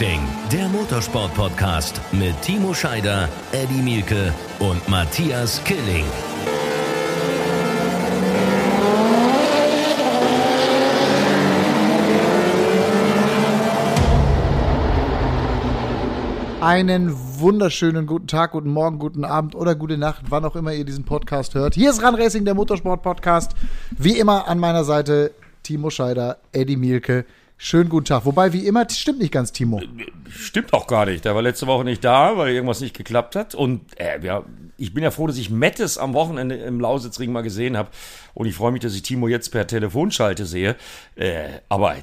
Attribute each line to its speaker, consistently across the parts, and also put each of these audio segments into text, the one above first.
Speaker 1: Racing, der Motorsport-Podcast mit Timo Scheider, Eddie Mielke und Matthias Killing.
Speaker 2: Einen wunderschönen guten Tag, guten Morgen, guten Abend oder gute Nacht, wann auch immer ihr diesen Podcast hört. Hier ist Run Racing, der Motorsport-Podcast. Wie immer an meiner Seite Timo Scheider, Eddie Mielke. Schönen guten Tag. Wobei, wie immer, stimmt nicht ganz, Timo.
Speaker 3: Stimmt auch gar nicht. Der war letzte Woche nicht da, weil irgendwas nicht geklappt hat. Und äh, ja, ich bin ja froh, dass ich Mettes am Wochenende im Lausitzring mal gesehen habe. Und ich freue mich, dass ich Timo jetzt per Telefonschalte sehe. Äh, aber äh,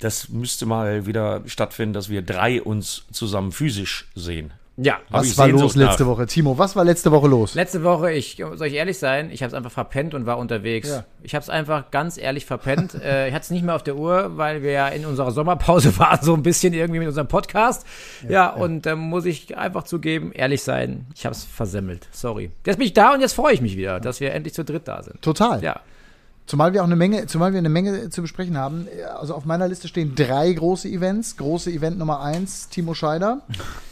Speaker 3: das müsste mal wieder stattfinden, dass wir drei uns zusammen physisch sehen.
Speaker 4: Ja,
Speaker 2: Was war los letzte
Speaker 3: nach.
Speaker 2: Woche? Timo, was war letzte Woche los?
Speaker 4: letzte Woche, ich soll ich ehrlich sein, ich habe es einfach verpennt und war unterwegs.
Speaker 2: Ja.
Speaker 4: Ich habe es einfach ganz ehrlich verpennt. äh, ich hatte es nicht mehr auf der Uhr, weil wir ja in unserer Sommerpause waren, so ein bisschen irgendwie mit unserem Podcast. Ja, und da muss ich einfach zugeben, ehrlich sein, ich habe es versemmelt. Sorry. Jetzt bin ich da und jetzt freue ich mich wieder, dass wir endlich zu dritt da sind.
Speaker 2: Total.
Speaker 4: Ja.
Speaker 2: Zumal wir auch eine Menge, zumal wir eine Menge zu besprechen haben. Also auf meiner Liste stehen drei große Events. Große Event Nummer eins, Timo Scheider.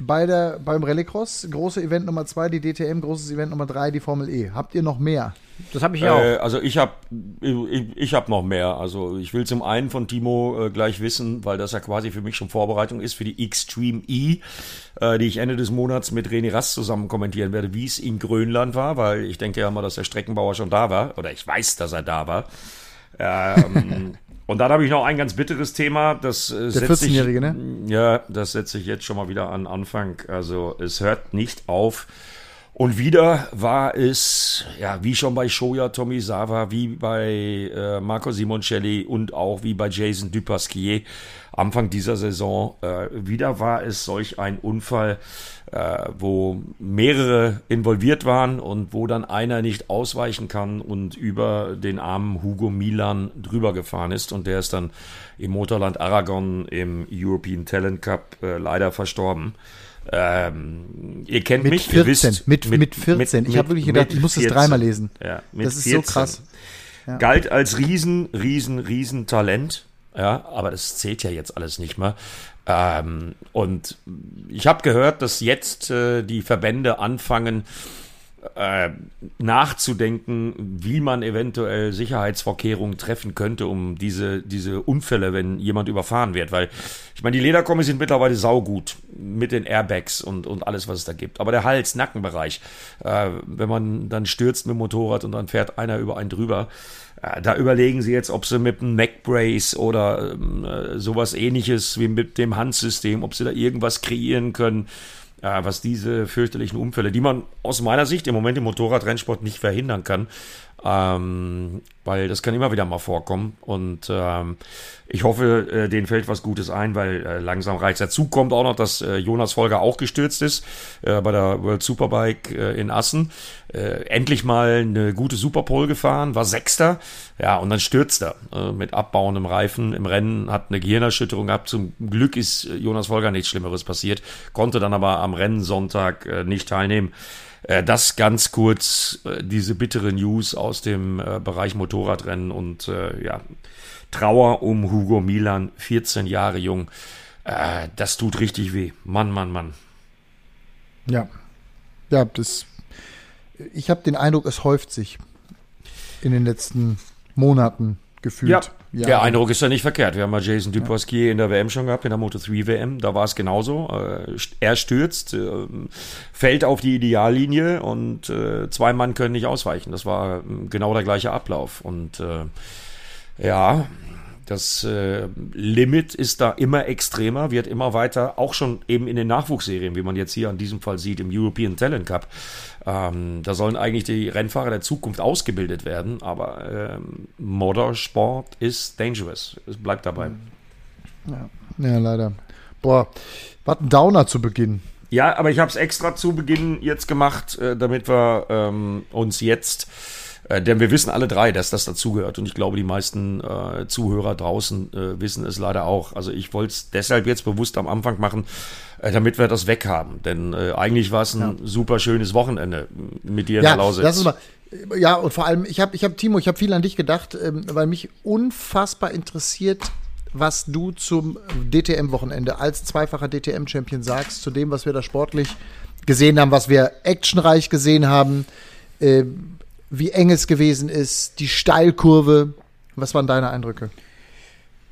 Speaker 2: Bei der, beim Rallycross, große Event Nummer zwei, die DTM, großes Event Nummer drei, die Formel E. Habt ihr noch mehr?
Speaker 4: Das habe ich ja
Speaker 3: Äh,
Speaker 4: auch.
Speaker 3: also ich habe ich, ich hab noch mehr. Also ich will zum einen von Timo äh, gleich wissen, weil das ja quasi für mich schon Vorbereitung ist für die Extreme E, äh, die ich Ende des Monats mit René Rast zusammen kommentieren werde, wie es in Grönland war, weil ich denke ja mal, dass der Streckenbauer schon da war. Oder ich weiß, dass er da war. Ähm, und dann habe ich noch ein ganz bitteres Thema. Das äh,
Speaker 2: Der
Speaker 3: setzt sich-
Speaker 2: 14-Jährige, ne?
Speaker 3: Ja, das setze ich jetzt schon mal wieder an Anfang. Also es hört nicht auf. Und wieder war es, ja, wie schon bei Shoya Tomizawa, wie bei äh, Marco Simoncelli und auch wie bei Jason Dupasquier Anfang dieser Saison. Äh, wieder war es solch ein Unfall, äh, wo mehrere involviert waren und wo dann einer nicht ausweichen kann und über den armen Hugo Milan drüber gefahren ist. Und der ist dann im Motorland Aragon im European Talent Cup äh, leider verstorben. Ähm, ihr kennt
Speaker 2: Mit
Speaker 3: mich,
Speaker 2: 14,
Speaker 3: ihr wisst,
Speaker 2: mit- mit 14. Ich hab wirklich gedacht, ich muss das dreimal lesen.
Speaker 3: Ja, mit
Speaker 2: Das ist so krass.
Speaker 3: Galt als riesen, riesen, riesen Talent. Ja, aber das zählt ja jetzt alles nicht mehr. Ähm, und ich habe gehört, dass jetzt äh, die Verbände anfangen, äh, nachzudenken, wie man eventuell Sicherheitsvorkehrungen treffen könnte, um diese, diese Unfälle, wenn jemand überfahren wird. Weil, ich meine, die Lederkommis sind mittlerweile saugut mit den Airbags und, und alles, was es da gibt. Aber der Hals, Nackenbereich, äh, wenn man dann stürzt mit dem Motorrad und dann fährt einer über einen drüber, äh, da überlegen sie jetzt, ob sie mit einem Neckbrace oder ähm, äh, sowas ähnliches wie mit dem Handsystem, ob sie da irgendwas kreieren können, äh, was diese fürchterlichen Unfälle, die man aus meiner Sicht im Moment im Motorradrennsport nicht verhindern kann, ähm, weil das kann immer wieder mal vorkommen. Und ähm, ich hoffe, äh, denen fällt was Gutes ein, weil äh, langsam reicht Dazu kommt auch noch, dass äh, Jonas Folger auch gestürzt ist äh, bei der World Superbike äh, in Assen. Äh, endlich mal eine gute Superpole gefahren, war Sechster. Ja, und dann stürzt er äh, mit abbauendem Reifen im Rennen, hat eine Gehirnerschütterung gehabt. Zum Glück ist äh, Jonas Folger nichts Schlimmeres passiert, konnte dann aber am Rennsonntag äh, nicht teilnehmen. Äh, Das ganz kurz, äh, diese bittere News aus dem äh, Bereich Motorradrennen und ja, Trauer um Hugo Milan, 14 Jahre jung. Das tut richtig weh. Mann, Mann, Mann.
Speaker 2: Ja. Ja, das. Ich habe den Eindruck, es häuft sich in den letzten Monaten gefühlt.
Speaker 3: Der Eindruck ist ja nicht verkehrt. Wir haben mal Jason Dupasquier in der WM schon gehabt, in der Moto3 WM. Da war es genauso. Äh, Er stürzt, äh, fällt auf die Ideallinie und äh, zwei Mann können nicht ausweichen. Das war äh, genau der gleiche Ablauf. Und äh, ja, das äh, Limit ist da immer extremer, wird immer weiter, auch schon eben in den Nachwuchsserien, wie man jetzt hier an diesem Fall sieht, im European Talent Cup. Ähm, da sollen eigentlich die Rennfahrer der Zukunft ausgebildet werden, aber ähm, Motorsport ist dangerous. Es bleibt dabei.
Speaker 2: Ja, leider. Boah, was ein Downer zu Beginn.
Speaker 3: Ja, aber ich habe es extra zu Beginn jetzt gemacht, äh, damit wir ähm, uns jetzt, äh, denn wir wissen alle drei, dass das dazugehört und ich glaube, die meisten äh, Zuhörer draußen äh, wissen es leider auch. Also ich wollte es deshalb jetzt bewusst am Anfang machen, äh, damit wir das weghaben, denn äh, eigentlich war es ein super schönes Wochenende mit dir in
Speaker 2: Ja,
Speaker 3: der Lausitz.
Speaker 2: lass uns mal. Ja, und vor allem, ich habe, ich hab, Timo, ich habe viel an dich gedacht, ähm, weil mich unfassbar interessiert, was du zum DTM-Wochenende als zweifacher DTM-Champion sagst, zu dem, was wir da sportlich gesehen haben, was wir actionreich gesehen haben, äh, wie eng es gewesen ist, die Steilkurve. Was waren deine Eindrücke?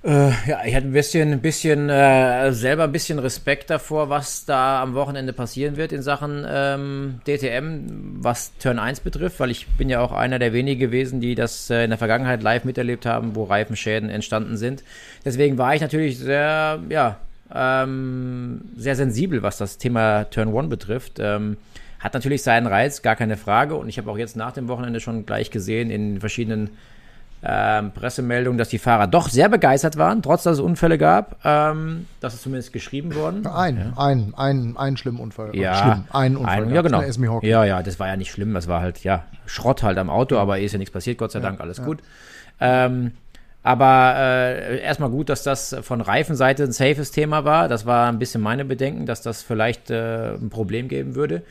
Speaker 4: Äh, ja, ich hatte ein bisschen, ein bisschen äh, selber ein bisschen Respekt davor, was da am Wochenende passieren wird in Sachen ähm, DTM, was Turn 1 betrifft, weil ich bin ja auch einer der wenigen gewesen, die das äh, in der Vergangenheit live miterlebt haben, wo Reifenschäden entstanden sind. Deswegen war ich natürlich sehr, ja, ähm, sehr sensibel, was das Thema Turn 1 betrifft. Ähm, hat natürlich seinen Reiz, gar keine Frage. Und ich habe auch jetzt nach dem Wochenende schon gleich gesehen in verschiedenen ähm, Pressemeldungen, dass die Fahrer doch sehr begeistert waren, trotz dass es Unfälle gab. Ähm, das ist zumindest geschrieben worden.
Speaker 2: Ein, ja. ein, ein, ein schlimmen Unfall.
Speaker 4: Ja,
Speaker 2: Schlimm, ein Unfall.
Speaker 4: Ein, ja, genau. Ja, ja, das war ja nicht schlimm. Das war halt, ja, Schrott halt am Auto, aber ist ja nichts passiert, Gott sei Dank, alles ja. gut. Ähm, aber äh, erstmal gut, dass das von Reifenseite ein safes Thema war. Das war ein bisschen meine Bedenken, dass das vielleicht äh, ein Problem geben würde.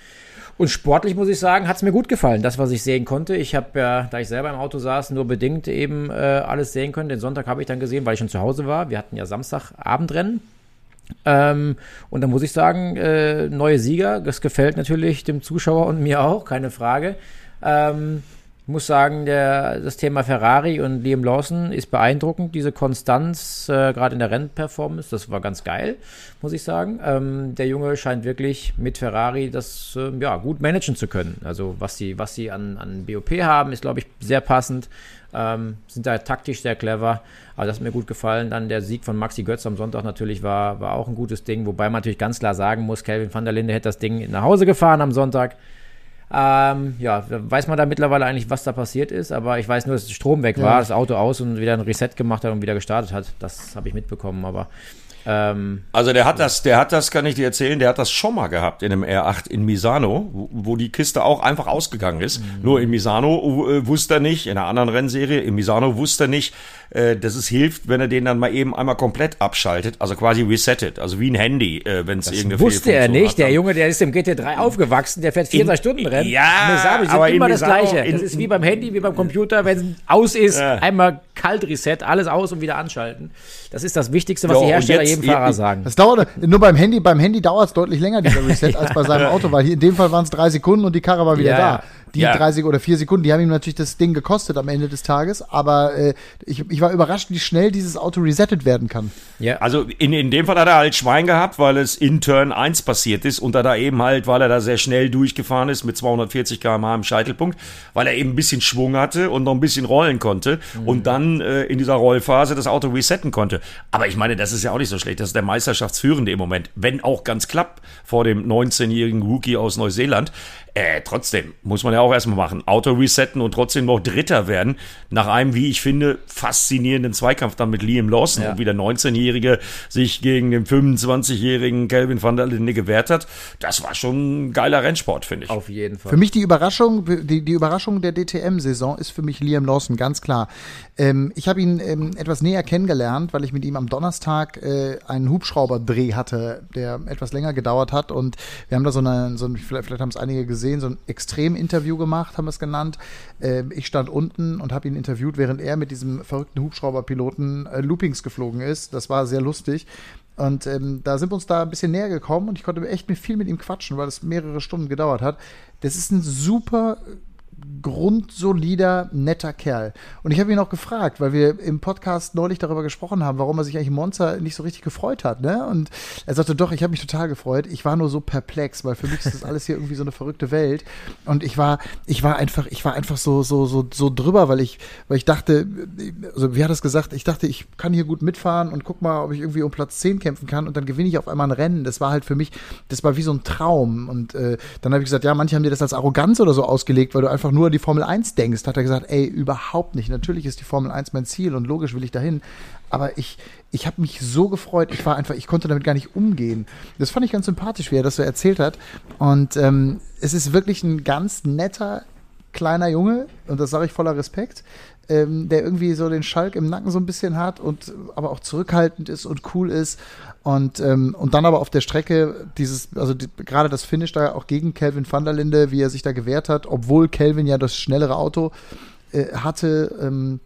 Speaker 4: Und sportlich muss ich sagen, hat es mir gut gefallen, das, was ich sehen konnte. Ich habe ja, da ich selber im Auto saß, nur bedingt eben äh, alles sehen können. Den Sonntag habe ich dann gesehen, weil ich schon zu Hause war. Wir hatten ja Samstagabendrennen. Ähm, und da muss ich sagen, äh, neue Sieger, das gefällt natürlich dem Zuschauer und mir auch, keine Frage. Ähm, ich muss sagen, der, das Thema Ferrari und Liam Lawson ist beeindruckend. Diese Konstanz, äh, gerade in der Rennperformance, das war ganz geil, muss ich sagen. Ähm, der Junge scheint wirklich mit Ferrari das äh, ja, gut managen zu können. Also was sie, was sie an, an BOP haben, ist, glaube ich, sehr passend. Ähm, sind da taktisch sehr clever. Aber das hat mir gut gefallen. Dann der Sieg von Maxi Götz am Sonntag natürlich war, war auch ein gutes Ding. Wobei man natürlich ganz klar sagen muss, Kelvin van der Linde hätte das Ding nach Hause gefahren am Sonntag. Ähm, ja, weiß man da mittlerweile eigentlich, was da passiert ist, aber ich weiß nur, dass der Strom weg war, ja. das Auto aus und wieder ein Reset gemacht hat und wieder gestartet hat. Das habe ich mitbekommen, aber
Speaker 3: ähm, also der hat das, der hat das, kann ich dir erzählen, der hat das schon mal gehabt in einem R8 in Misano, wo, wo die Kiste auch einfach ausgegangen ist. Mhm. Nur in Misano äh, wusste er nicht, in einer anderen Rennserie, in Misano wusste er nicht, äh, dass es hilft, wenn er den dann mal eben einmal komplett abschaltet, also quasi resettet, also wie ein Handy, äh, wenn es irgendeine
Speaker 4: wusste er nicht, hat, der Junge, der ist im GT3 aufgewachsen, der fährt 24 Stunden Rennen.
Speaker 3: Ja,
Speaker 4: Misabi aber immer das Gleiche. Das ist wie beim Handy, wie beim Computer, wenn es aus ist, ja. einmal kalt reset, alles aus und wieder anschalten. Das ist das Wichtigste, was jo, die Hersteller jetzt, jedem Fahrer sagen.
Speaker 2: Das dauert, nur beim Handy, beim Handy dauert es deutlich länger, dieser Reset, ja. als bei seinem Auto, weil hier in dem Fall waren es drei Sekunden und die Karre war wieder ja, da die ja. 30 oder 4 Sekunden, die haben ihm natürlich das Ding gekostet am Ende des Tages, aber äh, ich, ich war überrascht, wie schnell dieses Auto resettet werden kann.
Speaker 3: Ja, also in, in dem Fall hat er halt Schwein gehabt, weil es in Turn 1 passiert ist und da da eben halt, weil er da sehr schnell durchgefahren ist mit 240 km/h im Scheitelpunkt, weil er eben ein bisschen Schwung hatte und noch ein bisschen rollen konnte mhm. und dann äh, in dieser Rollphase das Auto resetten konnte. Aber ich meine, das ist ja auch nicht so schlecht. Das ist der Meisterschaftsführende im Moment, wenn auch ganz knapp vor dem 19-jährigen Rookie aus Neuseeland. Äh, trotzdem muss man ja auch erstmal machen. Auto resetten und trotzdem noch Dritter werden. Nach einem, wie ich finde, faszinierenden Zweikampf dann mit Liam Lawson ja. und wie der 19-Jährige sich gegen den 25-jährigen Calvin van der Linde gewehrt hat. Das war schon ein geiler Rennsport, finde ich.
Speaker 4: Auf jeden Fall.
Speaker 2: Für mich die Überraschung, die, die Überraschung der DTM-Saison ist für mich Liam Lawson, ganz klar. Ähm, ich habe ihn ähm, etwas näher kennengelernt, weil ich mit ihm am Donnerstag äh, einen Hubschrauberdreh hatte, der etwas länger gedauert hat und wir haben da so eine, so ein, vielleicht, vielleicht haben es einige gesehen, gesehen, so ein Extrem-Interview gemacht, haben wir es genannt. Äh, ich stand unten und habe ihn interviewt, während er mit diesem verrückten Hubschrauberpiloten äh, Loopings geflogen ist. Das war sehr lustig. Und ähm, da sind wir uns da ein bisschen näher gekommen und ich konnte echt viel mit ihm quatschen, weil es mehrere Stunden gedauert hat. Das ist ein super grundsolider, netter Kerl. Und ich habe ihn auch gefragt, weil wir im Podcast neulich darüber gesprochen haben, warum er sich eigentlich Monza nicht so richtig gefreut hat. Ne? Und er sagte, doch, ich habe mich total gefreut. Ich war nur so perplex, weil für mich ist das alles hier irgendwie so eine verrückte Welt. Und ich war, ich war einfach, ich war einfach so, so, so, so drüber, weil ich, weil ich dachte, also wie hat er es gesagt? Ich dachte, ich kann hier gut mitfahren und guck mal, ob ich irgendwie um Platz 10 kämpfen kann und dann gewinne ich auf einmal ein Rennen. Das war halt für mich, das war wie so ein Traum. Und äh, dann habe ich gesagt, ja, manche haben dir das als Arroganz oder so ausgelegt, weil du einfach nur an die Formel 1 denkst, hat er gesagt, ey, überhaupt nicht. Natürlich ist die Formel 1 mein Ziel und logisch will ich dahin. Aber ich, ich habe mich so gefreut, ich war einfach, ich konnte damit gar nicht umgehen. Das fand ich ganz sympathisch, wie er das so erzählt hat. Und ähm, es ist wirklich ein ganz netter, kleiner Junge, und das sage ich voller Respekt, ähm, der irgendwie so den Schalk im Nacken so ein bisschen hat und aber auch zurückhaltend ist und cool ist. Und, ähm, und dann aber auf der Strecke dieses, also die, gerade das Finish da auch gegen Kelvin van der Linde, wie er sich da gewehrt hat, obwohl Kelvin ja das schnellere Auto äh, hatte. Ähm,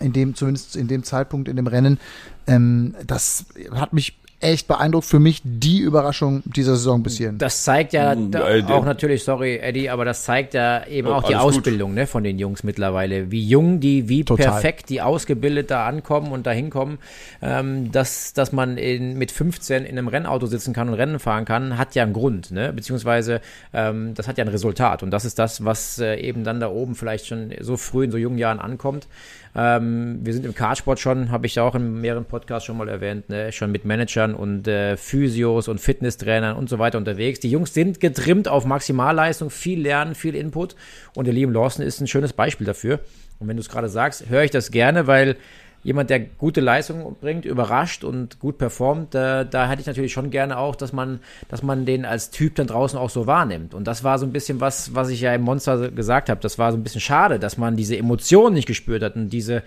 Speaker 2: in dem, zumindest in dem Zeitpunkt in dem Rennen. Ähm, das hat mich echt beeindruckt. Für mich die Überraschung dieser Saison bis hierhin.
Speaker 4: Das zeigt ja da,
Speaker 3: äh,
Speaker 4: auch natürlich, sorry Eddie, aber das zeigt ja eben
Speaker 3: Oh,
Speaker 4: auch die
Speaker 3: gut.
Speaker 4: Ausbildung ne, von den Jungs mittlerweile. Wie jung die, wie
Speaker 2: Total.
Speaker 4: perfekt die ausgebildet da ankommen und da hinkommen. Ähm, dass, dass man in, mit 15 in einem Rennauto sitzen kann und Rennen fahren kann, hat ja einen Grund, ne? beziehungsweise ähm, das hat ja ein Resultat. Und das ist das, was äh, eben dann da oben vielleicht schon so früh in so jungen Jahren ankommt. Ähm, wir sind im Kartsport schon, habe ich auch in mehreren Podcasts schon mal erwähnt, ne? schon mit Managern und äh, Physios und Fitnesstrainern und so weiter unterwegs. Die Jungs sind getrimmt auf Maximalleistung, viel lernen, viel Input und der Liam Lawson ist ein schönes Beispiel dafür. Und wenn du es gerade sagst, höre ich das gerne, weil jemand, der gute Leistung bringt, überrascht und gut performt, äh, da hätte ich natürlich schon gerne auch, dass man, dass man den als Typ dann draußen auch so wahrnimmt. Und das war so ein bisschen was, was ich ja im Monster gesagt habe. Das war so ein bisschen schade, dass man diese Emotionen nicht gespürt hat und diese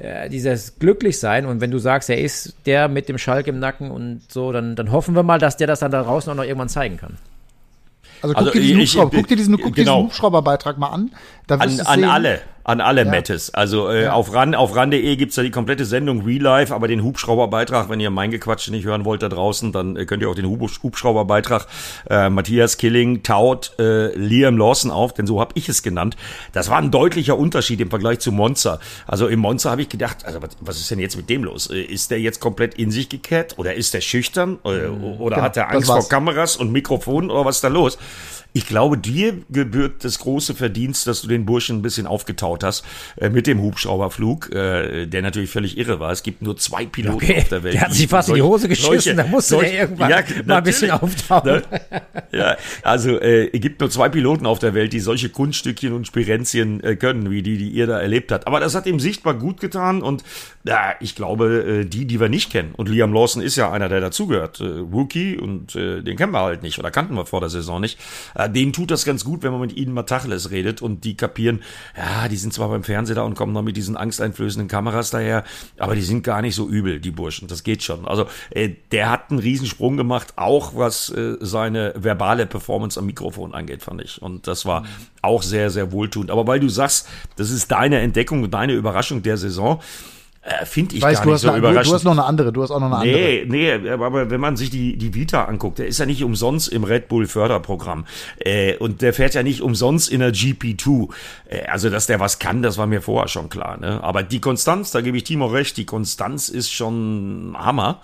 Speaker 4: äh, dieses Glücklichsein. Und wenn du sagst, er ist der mit dem Schalk im Nacken und so, dann, dann hoffen wir mal, dass der das dann da draußen auch noch irgendwann zeigen kann.
Speaker 2: Also guck
Speaker 3: Also
Speaker 2: dir diesen,
Speaker 3: ich-
Speaker 2: Hubschrauber, guck dir diesen, guck
Speaker 3: genau.
Speaker 2: diesen Hubschrauberbeitrag mal an. Da
Speaker 3: An, an
Speaker 2: sehen,
Speaker 3: alle, an alle
Speaker 2: Ja.
Speaker 3: Mattes. Also äh, auf ran auf ran.de gibt's ja die komplette Sendung Real Life, aber den Hubschrauberbeitrag, wenn ihr mein Gequatsch nicht hören wollt da draußen, dann äh, könnt ihr auch den Hub Hubschrauberbeitrag äh, Matthias Killing taut äh, Liam Lawson auf, denn so habe ich es genannt. Das war ein deutlicher Unterschied im Vergleich zu Monza. Also im Monza habe ich gedacht, also was, was ist denn jetzt mit dem los? Äh, Ist der jetzt komplett in sich gekehrt oder ist der schüchtern äh, oder
Speaker 2: Genau,
Speaker 3: hat er Angst vor Kameras und Mikrofonen oder was ist da los? Ich glaube, dir gebührt das große Verdienst, dass du den Burschen ein bisschen aufgetaut hast äh, mit dem Hubschrauberflug, äh, der natürlich völlig irre war. Es gibt nur zwei Piloten
Speaker 4: Okay,
Speaker 3: auf der Welt.
Speaker 4: der hat sich fast in die Hose geschissen, da musste
Speaker 3: solche-
Speaker 4: der irgendwann
Speaker 3: Ja,
Speaker 4: mal ein bisschen auftauchen.
Speaker 3: Ne? Ja, also äh, es gibt nur zwei Piloten auf der Welt, die solche Kunststückchen und Spirenzien äh, können, wie die, die ihr da erlebt habt. Aber das hat ihm sichtbar gut getan und ja, ich glaube, äh, die, die wir nicht kennen, und Liam Lawson ist ja einer, der dazugehört, äh, Rookie und äh, den kennen wir halt nicht oder kannten wir vor der Saison nicht, äh, denen tut das ganz gut, wenn man mit ihnen mal Tacheles redet und die kapieren, ja, die sind zwar beim Fernseher da und kommen noch mit diesen angsteinflößenden Kameras daher, aber die sind gar nicht so übel, die Burschen, das geht schon. Also äh, der hat einen Riesensprung gemacht, auch was äh, seine verbale Performance am Mikrofon angeht, fand ich. Und das war auch sehr, sehr wohltuend. Aber weil du sagst, das ist deine Entdeckung deine Überraschung der Saison, äh, finde ich
Speaker 2: Ich weiß,
Speaker 3: gar
Speaker 2: du
Speaker 3: nicht
Speaker 2: hast,
Speaker 3: so
Speaker 2: noch, du,
Speaker 3: überraschend.
Speaker 2: du hast noch eine andere, du hast auch noch eine andere.
Speaker 3: Nee, nee, aber wenn man sich die, die Vita anguckt, der ist ja nicht umsonst im Red Bull Förderprogramm. Äh, und der fährt ja nicht umsonst in der GP2. Äh, also, dass der was kann, das war mir vorher schon klar. Ne? Aber die Konstanz, da gebe ich Timo recht, die Konstanz ist schon Hammer,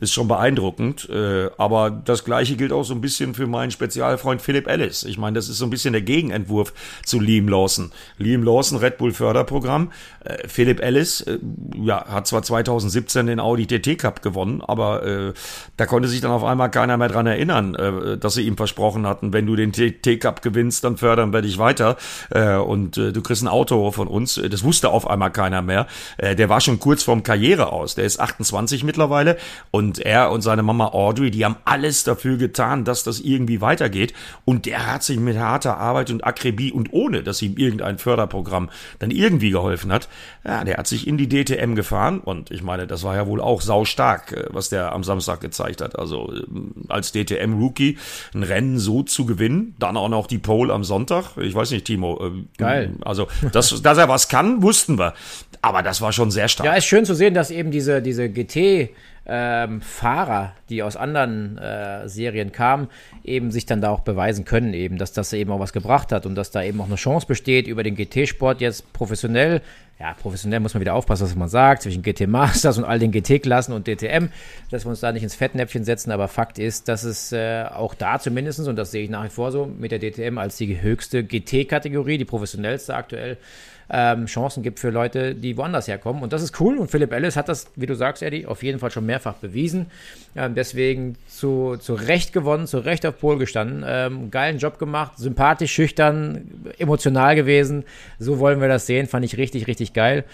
Speaker 3: ist schon beeindruckend. Äh, aber das Gleiche gilt auch so ein bisschen für meinen Spezialfreund Philipp Ellis. Ich meine, das ist so ein bisschen der Gegenentwurf zu Liam Lawson. Liam Lawson, Red Bull Förderprogramm. Äh, Philipp Ellis, äh, ja, hat zwar 2017 den Audi TT Cup gewonnen, aber äh, da konnte sich dann auf einmal keiner mehr dran erinnern, äh, dass sie ihm versprochen hatten, wenn du den TT Cup gewinnst, dann fördern wir dich weiter äh, und äh, du kriegst ein Auto von uns. Äh, Das wusste auf einmal keiner mehr. Äh, der war schon kurz vorm Karriere aus. Der ist 28 mittlerweile und er und seine Mama Audrey, die haben alles dafür getan, dass das irgendwie weitergeht und der hat sich mit harter Arbeit und Akribie und ohne, dass ihm irgendein Förderprogramm dann irgendwie geholfen hat, ja, der hat sich in die DTM gefahren und ich meine, das war ja wohl auch saustark, äh, was der am Samstag gezeigt hat. Also ähm, als DTM-Rookie ein Rennen so zu gewinnen, dann auch noch die Pole am Sonntag. Ich weiß nicht, Timo. ähm,
Speaker 4: Geil.
Speaker 3: Also, dass, dass er was kann, wussten wir. Aber das war schon sehr stark.
Speaker 4: Ja, ist schön zu sehen, dass eben diese, diese GT ähm, Fahrer, die aus anderen äh, Serien kamen, eben sich dann da auch beweisen können, eben, dass das eben auch was gebracht hat und dass da eben auch eine Chance besteht, über den GT-Sport jetzt professionell, ja, professionell muss man wieder aufpassen, was man sagt, zwischen GT Masters und all den GT-Klassen und DTM, dass wir uns da nicht ins Fettnäpfchen setzen, aber Fakt ist, dass es äh, auch da zumindest, und das sehe ich nach wie vor so, mit der DTM als die höchste GT-Kategorie, die professionellste aktuell, ähm, Chancen gibt für Leute, die woanders herkommen. Und das ist cool. Und Philipp Ellis hat das, wie du sagst, Eddie, auf jeden Fall schon mehrfach bewiesen. Ähm, deswegen zu, zu Recht gewonnen, zu Recht auf Pol gestanden. Ähm, geilen Job gemacht, sympathisch, schüchtern, emotional gewesen. So wollen wir das sehen. Fand ich richtig, richtig geil.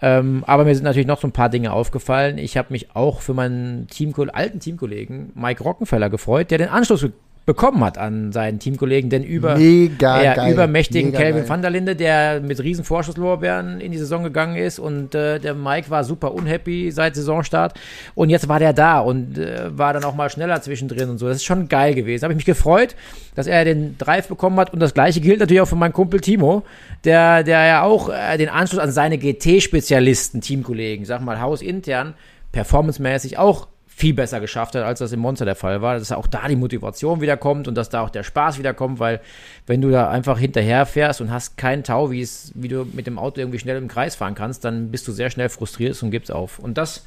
Speaker 4: Ähm, aber mir sind natürlich noch so ein paar Dinge aufgefallen. Ich habe mich auch für meinen Teamko alten Teamkollegen Mike Rockenfeller gefreut, der den Anschluss bekommen hat an seinen Teamkollegen, denn über
Speaker 2: Mega
Speaker 4: ja,
Speaker 2: geil.
Speaker 4: übermächtigen
Speaker 2: geil.
Speaker 4: van der Linde, der mit riesen Vorschusslorbeeren in die Saison gegangen ist und äh, der Mike war super unhappy seit Saisonstart und jetzt war der da und äh, war dann auch mal schneller zwischendrin und so. Das ist schon geil gewesen. Habe ich mich gefreut, dass er den Drive bekommen hat und das gleiche gilt natürlich auch für meinen Kumpel Timo, der, der ja auch äh, den Anschluss an seine GT-Spezialisten, Teamkollegen, sag mal hausintern, performancemäßig auch viel besser geschafft hat, als das im Monster der Fall war, dass auch da die Motivation wieder kommt und dass da auch der Spaß wieder kommt, weil wenn du da einfach hinterher fährst und hast keinen Tau, wie es, wie du mit dem Auto irgendwie schnell im Kreis fahren kannst, dann bist du sehr schnell frustriert und gibst auf. Und das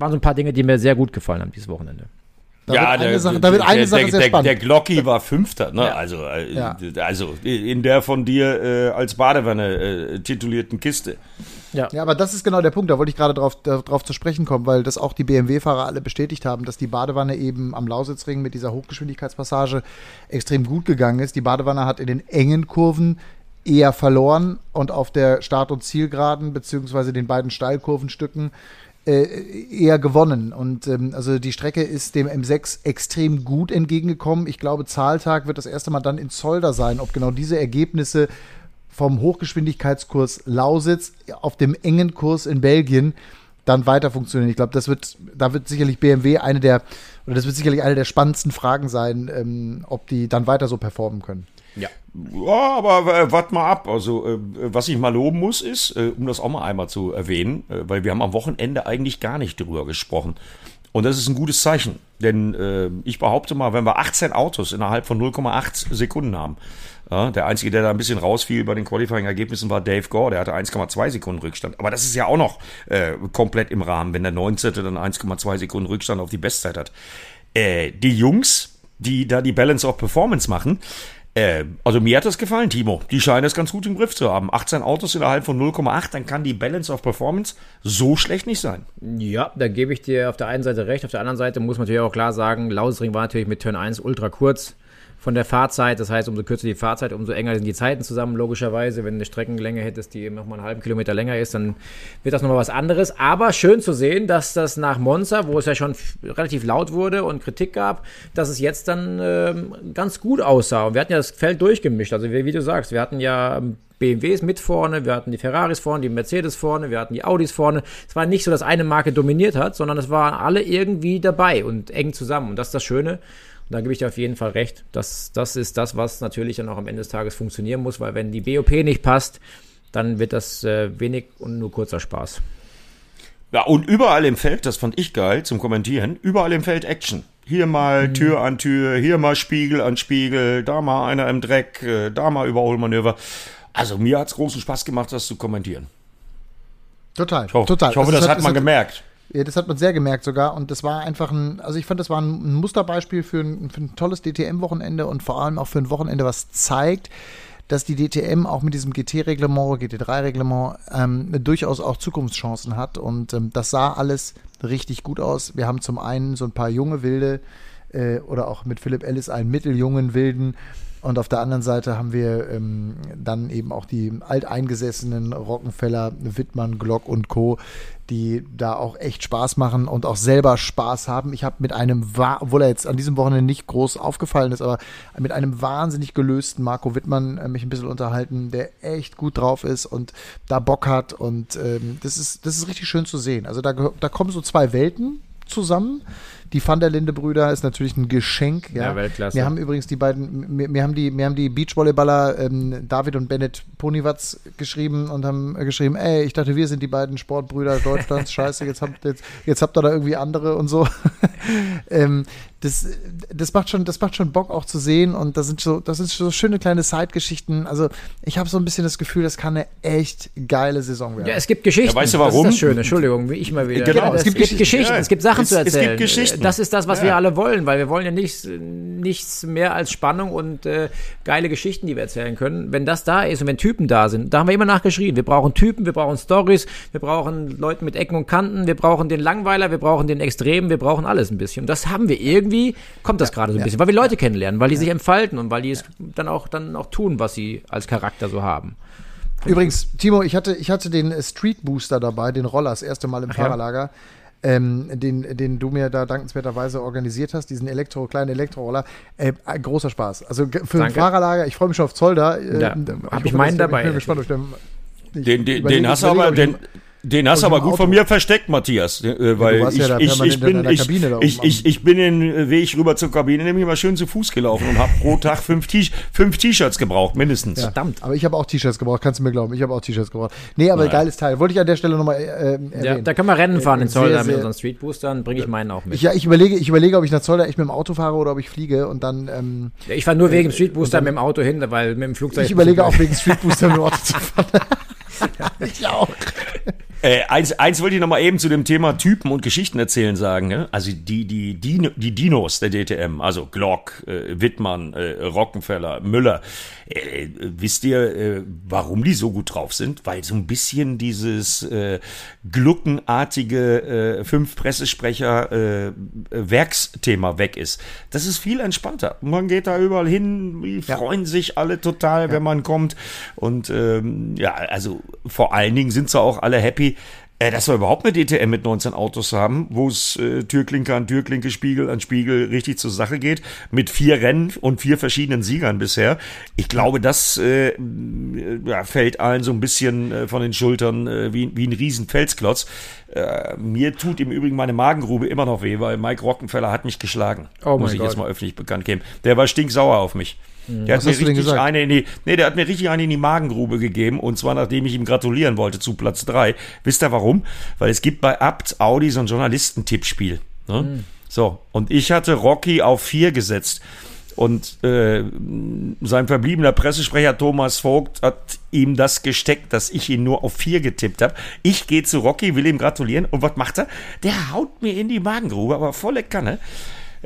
Speaker 4: waren so ein paar Dinge, die mir sehr gut gefallen haben dieses Wochenende.
Speaker 2: Da wird eine Sache, da wird eine
Speaker 3: der,
Speaker 2: Sache
Speaker 3: der,
Speaker 2: sehr
Speaker 3: der,
Speaker 2: spannend.
Speaker 3: der Glocki war Fünfter, ne? Also, äh,
Speaker 2: Ja.
Speaker 3: also in der von dir äh, als Badewanne äh, titulierten Kiste.
Speaker 2: Ja, aber das ist genau der Punkt, da wollte ich gerade drauf, drauf zu sprechen kommen, weil das auch die BMW-Fahrer alle bestätigt haben, dass die Badewanne eben am Lausitzring mit dieser Hochgeschwindigkeitspassage extrem gut gegangen ist. Die Badewanne hat in den engen Kurven eher verloren und auf der Start- und Zielgeraden beziehungsweise den beiden Steilkurvenstücken äh, eher gewonnen. Und ähm, also die Strecke ist dem M6 extrem gut entgegengekommen. Ich glaube, Zahltag wird das erste Mal dann in Zolder sein, ob genau diese Ergebnisse vom Hochgeschwindigkeitskurs Lausitz auf dem engen Kurs in Belgien dann weiter funktionieren. Ich glaube, das wird, da wird sicherlich BMW eine der, oder das wird sicherlich eine der spannendsten Fragen sein, ähm, ob die dann weiter so performen können.
Speaker 3: Ja. Ja, aber äh, wart mal ab. Also, äh, was ich mal loben muss, ist, äh, um das auch mal einmal zu erwähnen, äh, weil wir haben am Wochenende eigentlich gar nicht drüber gesprochen. Und das ist ein gutes Zeichen. Denn äh, ich behaupte mal, wenn wir 18 Autos innerhalb von 0,8 Sekunden haben, ja, der Einzige, der da ein bisschen rausfiel bei den Qualifying-Ergebnissen, war Dave Gore, der hatte 1,2 Sekunden Rückstand. Aber das ist ja auch noch äh, komplett im Rahmen, wenn der 19. dann 1,2 Sekunden Rückstand auf die Bestzeit hat. Äh, die Jungs, die da die Balance of Performance machen, äh, also mir hat das gefallen, Timo. Die scheinen es ganz gut im Griff zu haben. 18 Autos innerhalb von 0,8, dann kann die Balance of Performance so schlecht nicht sein.
Speaker 4: Ja, da gebe ich dir auf der einen Seite recht, auf der anderen Seite muss man natürlich auch klar sagen, Lausitzring war natürlich mit Turn 1 ultra kurz von der Fahrzeit. Das heißt, umso kürzer die Fahrzeit, umso enger sind die Zeiten zusammen, logischerweise. Wenn du eine Streckenlänge hättest, die nochmal einen halben Kilometer länger ist, dann wird das nochmal was anderes. Aber schön zu sehen, dass das nach Monza, wo es ja schon relativ laut wurde und Kritik gab, dass es jetzt dann ähm, ganz gut aussah. Und wir hatten ja das Feld durchgemischt. Also wie, wie du sagst, wir hatten ja BMWs mit vorne, wir hatten die Ferraris vorne, die Mercedes vorne, wir hatten die Audis vorne. Es war nicht so, dass eine Marke dominiert hat, sondern es waren alle irgendwie dabei und eng zusammen. Und das ist das Schöne. Da gebe ich dir auf jeden Fall recht. Das, das ist das, was natürlich dann auch am Ende des Tages funktionieren muss, weil wenn die BOP nicht passt, dann wird das äh, wenig und nur kurzer Spaß.
Speaker 3: Ja, und überall im Feld, das fand ich geil zum Kommentieren, überall im Feld Action. Hier mal Tür an Tür, hier mal Spiegel an Spiegel, da mal einer im Dreck, äh, da mal Überholmanöver. Also mir hat's großen Spaß gemacht, das zu kommentieren.
Speaker 2: Total,
Speaker 3: Ich hoffe,
Speaker 2: total.
Speaker 3: ich hoffe
Speaker 2: Also
Speaker 3: das
Speaker 2: es
Speaker 3: hat man
Speaker 2: es
Speaker 3: gemerkt.
Speaker 2: Das hat man sehr gemerkt sogar. Und das war einfach ein, also ich fand, das war ein Musterbeispiel für ein, für ein tolles DTM-Wochenende und vor allem auch für ein Wochenende, was zeigt, dass die DTM auch mit diesem GT-Reglement, GT3-Reglement ähm, durchaus auch Zukunftschancen hat. Und ähm, das sah alles richtig gut aus. Wir haben zum einen so ein paar junge Wilde äh, oder auch mit Philipp Ellis einen mitteljungen Wilden. Und auf der anderen Seite haben wir ähm, dann eben auch die alteingesessenen Rockenfeller, Wittmann, Glock und Co., die da auch echt Spaß machen und auch selber Spaß haben. Ich habe mit einem, obwohl er jetzt an diesem Wochenende nicht groß aufgefallen ist, aber mit einem wahnsinnig gelösten Marco Wittmann äh, mich ein bisschen unterhalten, der echt gut drauf ist und da Bock hat. Und ähm, das, ist, das ist richtig schön zu sehen. Also da, da kommen so zwei Welten zusammen. Die Van der Linde Brüder ist natürlich ein Geschenk. Ja,
Speaker 4: Ja, Weltklasse.
Speaker 2: Wir haben übrigens die beiden, mir, mir haben die, mir haben die Beachvolleyballer ähm, David und Bennett Ponywatz geschrieben und haben geschrieben, ey, ich dachte, wir sind die beiden Sportbrüder Deutschlands. Scheiße, jetzt habt, jetzt, jetzt habt ihr da irgendwie andere und so. ähm, das, das macht schon, das macht schon Bock auch zu sehen und das sind so, das sind so schöne kleine Side-Geschichten. Also ich habe so ein bisschen das Gefühl, das kann eine echt geile Saison werden.
Speaker 4: Ja, es gibt Geschichten.
Speaker 3: Ja, weißt du
Speaker 4: Das
Speaker 3: warum?
Speaker 4: ist das Schöne. Entschuldigung, wie ich mal wieder.
Speaker 3: Genau,
Speaker 4: es,
Speaker 3: es
Speaker 4: gibt,
Speaker 3: gibt
Speaker 4: Geschichten.
Speaker 3: Ja,
Speaker 4: es gibt Sachen
Speaker 3: es-
Speaker 4: zu
Speaker 3: es gibt
Speaker 4: erzählen.
Speaker 3: Geschichten.
Speaker 4: Das ist das, was
Speaker 3: Ja.
Speaker 4: wir alle wollen, weil wir wollen ja nichts, nichts mehr als Spannung und äh, geile Geschichten, die wir erzählen können. Wenn das da ist und wenn Typen da sind, da haben wir immer nachgeschrien. Wir brauchen Typen, wir brauchen Stories, wir brauchen Leute mit Ecken und Kanten, wir brauchen den Langweiler, wir brauchen den Extremen, wir brauchen alles ein bisschen. Und das haben wir irgendwie, kommt das gerade so ein bisschen, weil wir Leute kennenlernen, weil die sich entfalten und weil die es dann auch, dann auch tun, was sie als Charakter so haben.
Speaker 2: Übrigens, Timo, ich hatte, ich hatte den äh, Street Booster dabei, den Roller, das erste Mal im
Speaker 4: ja?
Speaker 2: Fahrerlager. ähm, den, den du mir da dankenswerterweise organisiert hast, diesen Elektro, kleinen Elektroroller. Äh, großer Spaß. Also für ein Fahrerlager, ich freue mich schon auf Zolder.
Speaker 4: Äh, ja, Habe ich meinen dabei. Ich bin gespannt, ob
Speaker 3: ich den, den, den hast du aber, den, den hast du aber gut von mir versteckt, Matthias. Äh, weil ja, ich, ja ich, ich, bin, ich, ich, ich, ich bin den Weg rüber zur Kabine nämlich mal schön zu Fuß gelaufen und habe pro Tag fünf T-Shirts gebraucht, mindestens.
Speaker 2: Ja, Verdammt. Aber ich habe auch T-Shirts gebraucht, kannst du mir glauben. Ich habe auch T-Shirts gebraucht. Nee, aber naja. geiles Teil. Wollte ich an der Stelle nochmal äh, erwähnen. Ja,
Speaker 4: da können wir Rennen fahren in Zolder mit unseren Street Boostern. Bringe ich meinen auch mit.
Speaker 2: Ja, ich überlege, ich überlege, ob ich nach Zolder echt mit dem Auto fahre oder ob ich fliege und dann. Ähm,
Speaker 4: ja, ich fahre nur wegen äh, Street Booster mit dem Auto hin, weil mit dem Flugzeug.
Speaker 2: Ich überlege auch wegen Street Booster mit dem Auto zu fahren.
Speaker 3: ich auch. Äh, eins, eins wollte ich noch mal eben zu dem Thema Typen und Geschichten erzählen sagen. Ne? Also die, die, die, die Dinos der DTM, also Glock, äh, Wittmann, äh, Rockenfeller, Müller. Äh, wisst ihr, äh, warum die so gut drauf sind? Weil so ein bisschen dieses äh, gluckenartige äh, fünf Pressesprecher äh, Werksthema weg ist. Das ist viel entspannter. Man geht da überall hin, die ja. freuen sich alle total, ja. wenn man kommt. Und ähm, ja, also vor allen Dingen sind sie auch alle happy, äh, dass wir überhaupt eine DTM mit 19 Autos haben, wo es äh, Türklinke an Türklinke, Spiegel an Spiegel richtig zur Sache geht, mit vier Rennen und vier verschiedenen Siegern bisher. Ich glaube, das äh, ja, fällt allen so ein bisschen äh, von den Schultern äh, wie, wie ein riesen Felsklotz. Äh, mir tut im Übrigen meine Magengrube immer noch weh, weil Mike Rockenfeller hat mich geschlagen. Oh muss ich Gott. jetzt mal öffentlich bekannt geben. Der war stinksauer auf mich. Der Was hat mir richtig eine in die, nee, der hat mir richtig eine in die Magengrube gegeben und zwar nachdem ich ihm gratulieren wollte zu Platz drei. Wisst ihr warum? Weil es gibt bei Abt Audi so ein Journalistentippspiel. Ne? Mhm. So, und ich hatte Rocky auf vier gesetzt. Und äh, sein verbliebener Pressesprecher Thomas Vogt hat ihm das gesteckt, dass ich ihn nur auf vier getippt habe. Ich gehe zu Rocky, will ihm gratulieren. Und was macht er? Der haut mir in die Magengrube, aber volle Kanne.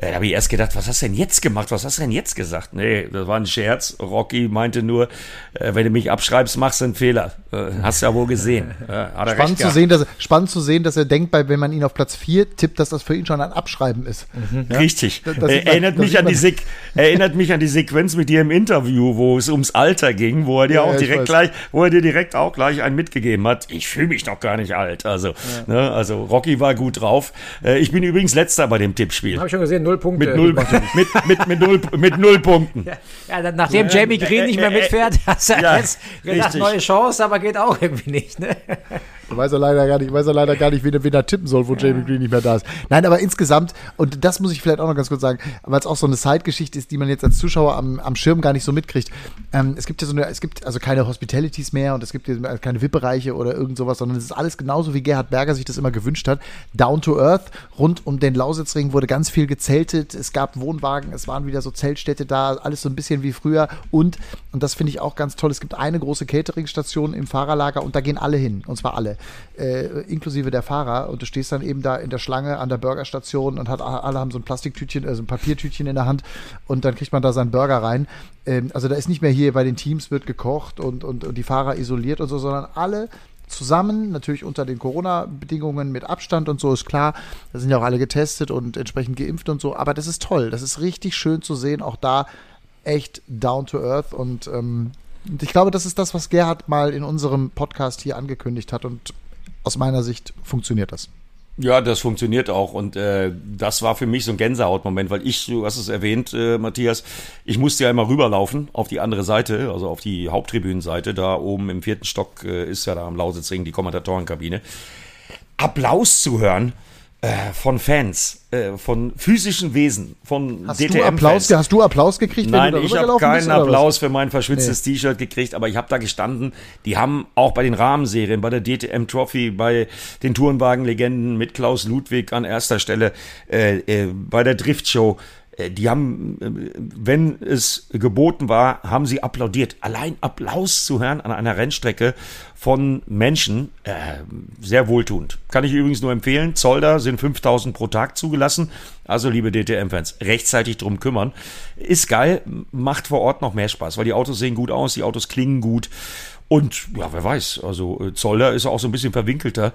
Speaker 3: Äh, da habe ich erst gedacht, was hast du denn jetzt gemacht? Was hast du denn jetzt gesagt? Nee, das war ein Scherz. Rocky meinte nur, äh, wenn du mich abschreibst, machst du einen Fehler. Äh, hast du ja wohl gesehen.
Speaker 2: Spannend, zu sehen, dass, spannend zu sehen, dass er denkt, bei, wenn man ihn auf Platz 4 tippt, dass das für ihn schon ein Abschreiben ist.
Speaker 3: Mhm. Ja? Richtig. Das, das erinnert, man, mich an die erinnert mich an die Sequenz mit dir im Interview, wo es ums Alter ging, wo er dir ja, auch direkt gleich, wo er dir direkt auch gleich einen mitgegeben hat. Ich fühle mich doch gar nicht alt. Also, ja. ne, also Rocky war gut drauf. Ich bin übrigens letzter bei dem Tippspiel.
Speaker 4: Habe ich schon gesehen, null Punkte.
Speaker 3: Mit null, mit, mit, mit, null, mit null Punkten.
Speaker 4: Ja, ja nachdem Jamie Green nicht mehr mitfährt, hast du jetzt gedacht, neue Chance, aber geht auch irgendwie nicht. Ne?
Speaker 2: Ich weiß er leider gar nicht, weiß er leider gar nicht, wen, wen er tippen soll, wo ja. Jamie Green nicht mehr da ist. Nein, aber insgesamt, und das muss ich vielleicht auch noch ganz kurz sagen, weil es auch so eine Side-Geschichte ist, die man jetzt als Zuschauer am, am Schirm gar nicht so mitkriegt. Ähm, es gibt ja so eine, es gibt also keine Hospitalities mehr und es gibt keine VIP-Bereiche oder irgend sowas, sondern es ist alles genauso, wie Gerhard Berger sich das immer gewünscht hat. Down to Earth, rund um den Lausitzring wurde ganz viel gezeltet, es gab Wohnwagen, es waren wieder so Zeltstädte da, alles so ein bisschen wie früher und, und das finde ich auch ganz toll, es gibt eine große Catering-Station im Fahrerlager und da gehen alle hin, und zwar alle äh, inklusive der Fahrer. Und du stehst dann eben da in der Schlange an der Burgerstation und hat, alle haben so ein Plastiktütchen, also ein Papiertütchen in der Hand und dann kriegt man da seinen Burger rein. Ähm, also da ist nicht mehr hier bei den Teams wird gekocht und, und, und die Fahrer isoliert und so, sondern alle zusammen, natürlich unter den Corona-Bedingungen mit Abstand und so, ist klar. Da sind ja auch alle getestet und entsprechend geimpft und so. Aber das ist toll. Das ist richtig schön zu sehen. Auch da echt down to earth und ähm, und ich glaube, das ist das, was Gerhard mal in unserem Podcast hier angekündigt hat. Und aus meiner Sicht funktioniert das.
Speaker 3: Ja, das funktioniert auch und äh, das war für mich so ein Gänsehautmoment, weil ich, du hast es erwähnt, äh, Matthias, ich musste ja immer rüberlaufen auf die andere Seite, also auf die Haupttribünenseite, da oben im vierten Stock äh, ist ja da am Lausitzring die Kommentatorenkabine. Applaus zu hören, äh, von Fans, äh, von physischen Wesen, von
Speaker 2: hast DTM. Du Applaus, hast du Applaus gekriegt?
Speaker 3: Nein, ich habe keinen bist, Applaus für mein verschwitztes nee. T-Shirt gekriegt, aber ich habe da gestanden. Die haben auch bei den Rahmenserien, bei der DTM Trophy, bei den Tourenwagen-Legenden mit Klaus Ludwig an erster Stelle, äh, äh, bei der Driftshow die haben, äh, wenn es geboten war, haben sie applaudiert. Allein Applaus zu hören an einer Rennstrecke von Menschen, äh, sehr wohltuend. Kann ich übrigens nur empfehlen. Zolder sind 5000 pro Tag zugelassen. Also, liebe DTM-Fans, rechtzeitig drum kümmern. Ist geil, macht vor Ort noch mehr Spaß, weil die Autos sehen gut aus, die Autos klingen gut. Und ja, wer weiß, also äh, Zolder ist auch so ein bisschen verwinkelter.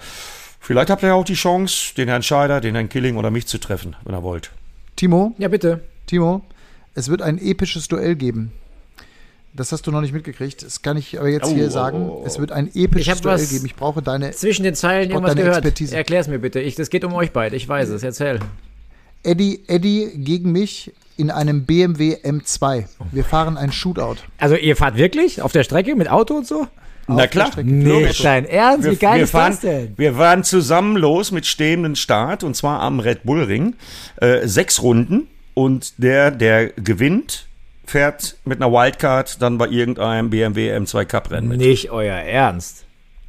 Speaker 3: Vielleicht habt ihr ja auch die Chance, den Herrn Scheider, den Herrn Killing oder mich zu treffen, wenn ihr wollt.
Speaker 2: Timo?
Speaker 4: Ja, bitte.
Speaker 2: Timo, es wird ein episches Duell geben. Das hast du noch nicht mitgekriegt. Das kann ich aber jetzt
Speaker 3: Oh,
Speaker 2: hier
Speaker 3: oh,
Speaker 2: sagen.
Speaker 3: oh, oh.
Speaker 2: Es wird ein episches Duell geben. Ich brauche deine.
Speaker 4: Zwischen den Zeilen irgendwas
Speaker 2: deine
Speaker 4: gehört.
Speaker 2: Expertise.
Speaker 4: Erklär's mir bitte. Ich, das geht um euch beide. Ich weiß es. Erzähl.
Speaker 2: Eddie, Eddie gegen mich in einem BMW M2. Wir fahren ein Shootout.
Speaker 4: Also ihr fahrt wirklich auf der Strecke mit Auto und so?
Speaker 3: Na klar.
Speaker 4: Nicht dein Ernst? Wie geil
Speaker 3: wir
Speaker 4: ist
Speaker 3: fahren,
Speaker 4: das denn?
Speaker 3: Wir waren zusammen los mit stehenden Start und zwar am Red Bull Ring. Äh, sechs Runden und der, der gewinnt, fährt mit einer Wildcard dann bei irgendeinem BMW M2 Cup Rennen mit.
Speaker 4: Nicht euer Ernst.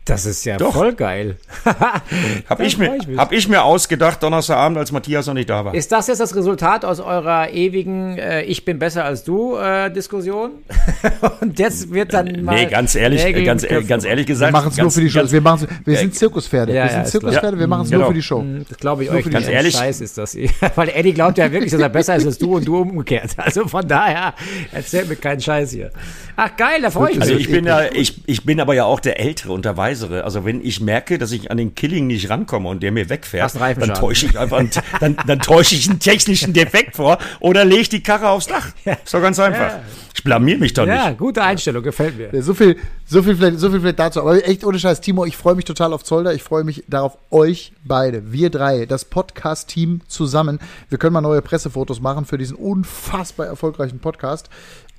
Speaker 4: Das ist ja
Speaker 3: Doch.
Speaker 4: voll geil.
Speaker 3: Hab ich, mir,
Speaker 4: ich
Speaker 3: hab ich mir ausgedacht, Donnerstagabend, als Matthias noch nicht da war.
Speaker 4: Ist das jetzt das Resultat aus eurer ewigen äh, Ich bin besser als du äh, Diskussion? und jetzt wird dann mal.
Speaker 3: nee, ganz ehrlich,
Speaker 4: Nägel
Speaker 3: äh, ganz, ganz ehrlich
Speaker 2: Wir
Speaker 3: gesagt.
Speaker 2: machen es nur für die Show.
Speaker 3: ganz-
Speaker 2: Wir, machen's, wir sind Zirkuspferde.
Speaker 4: Ja,
Speaker 2: wir
Speaker 4: ja,
Speaker 2: sind. Zirkuspferde. Wir machen es
Speaker 3: Genau.
Speaker 2: nur für die Show.
Speaker 4: Hm, Das glaube ich
Speaker 2: Nur
Speaker 4: euch
Speaker 3: Ganz ehrlich-
Speaker 4: Scheiß ist das. Weil Eddie glaubt ja wirklich, dass er besser ist als du und du umgekehrt. Also von daher, erzählt mir keinen Scheiß hier. Ach geil, da freue ich mich.
Speaker 3: Also ich bin ja, ich, ich bin aber ja auch der Ältere und der Weisere. Also wenn ich merke, dass ich an den Killing nicht rankomme und der mir wegfährt, dann täusche ich einfach, einen, dann, dann täusche ich einen technischen Defekt vor oder lege die Karre aufs Dach. Ist doch ganz einfach. Ich blamier mich doch
Speaker 4: ja,
Speaker 3: nicht.
Speaker 4: gute Einstellung, gefällt mir.
Speaker 2: Ja, So viel, so viel vielleicht, so viel vielleicht dazu. Aber echt ohne Scheiß, Timo, ich freue mich total auf Zolder. Ich freue mich darauf, euch beide, wir drei, das Podcast-Team zusammen. Wir können mal neue Pressefotos machen für diesen unfassbar erfolgreichen Podcast.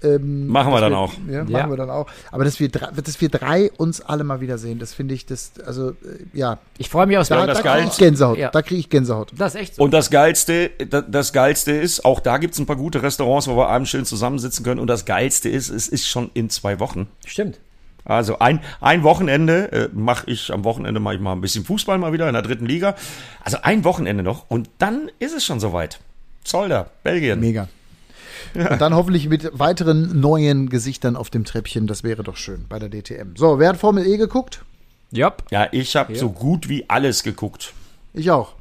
Speaker 2: Ähm,
Speaker 3: Machen wir dann auch.
Speaker 2: Ja, machen
Speaker 4: Ja.
Speaker 2: wir dann auch. Aber dass wir, drei, dass wir drei uns alle mal wiedersehen, das finde ich, das, also, äh, ja,
Speaker 4: Ich freue mich aus
Speaker 2: da,
Speaker 3: das
Speaker 2: da kriege ich
Speaker 3: Geilste-
Speaker 2: Gänsehaut.
Speaker 4: Ja.
Speaker 2: Da kriege ich Gänsehaut.
Speaker 4: Das ist echt so.
Speaker 3: Und das Geilste, das, Geilste ist, auch da gibt's ein paar gute Restaurants, wo wir abends schön zusammensitzen können. Und das Geilste ist, es ist schon in zwei Wochen.
Speaker 4: Stimmt.
Speaker 3: Also ein, ein Wochenende äh, mache ich, am Wochenende mache ich mal ein bisschen Fußball mal wieder in der dritten Liga. Also ein Wochenende noch und dann ist es schon soweit. Zolder, Belgien.
Speaker 2: Mega. Und dann hoffentlich mit weiteren neuen Gesichtern auf dem Treppchen. Das wäre doch schön bei der DTM. So, wer hat Formel E geguckt?
Speaker 4: Jopp.
Speaker 3: Ja, ich habe so gut wie alles geguckt.
Speaker 2: Ich auch.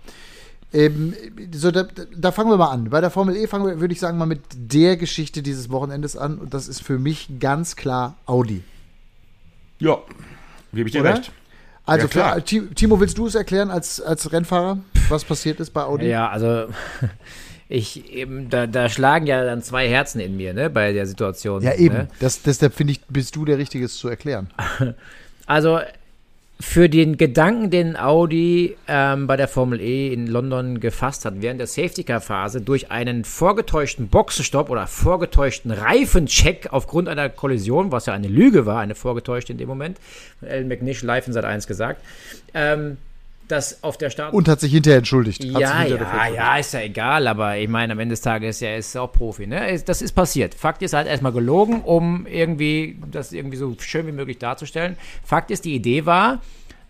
Speaker 2: Ähm, so, da, da fangen wir mal an. Bei der Formel E fangen wir, würde ich sagen, mal mit der Geschichte dieses Wochenendes an. Und das ist für mich ganz klar Audi.
Speaker 3: Ja, gebe ich dir
Speaker 2: Oder?
Speaker 3: recht.
Speaker 2: Also,
Speaker 3: Ja, klar.
Speaker 2: für, Ti- Timo, willst du es erklären als, als Rennfahrer, was passiert ist bei Audi?
Speaker 4: Ja, also ich eben, da, da schlagen ja dann zwei Herzen in mir, ne, bei der Situation.
Speaker 2: Ja, eben.
Speaker 4: Ne?
Speaker 2: Das, deshalb finde ich, bist du der Richtige, es zu erklären.
Speaker 4: Also für den Gedanken, den Audi ähm, bei der Formel E in London gefasst hat, während der Safety-Car-Phase durch einen vorgetäuschten Boxenstopp oder vorgetäuschten Reifencheck aufgrund einer Kollision, was ja eine Lüge war, eine vorgetäuschte in dem Moment, von Alan McNish live in Sat 1 gesagt, ähm, dass auf der Start...
Speaker 2: Und hat sich hinterher entschuldigt. Hat
Speaker 4: Ja,
Speaker 2: hinterher
Speaker 4: ja,
Speaker 2: entschuldigt.
Speaker 4: ja, ist ja egal, aber ich meine, am Ende des Tages ist er ist auch Profi, ne? Das ist passiert. Fakt ist halt erstmal gelogen, um irgendwie das irgendwie so schön wie möglich darzustellen. Fakt ist, die Idee war,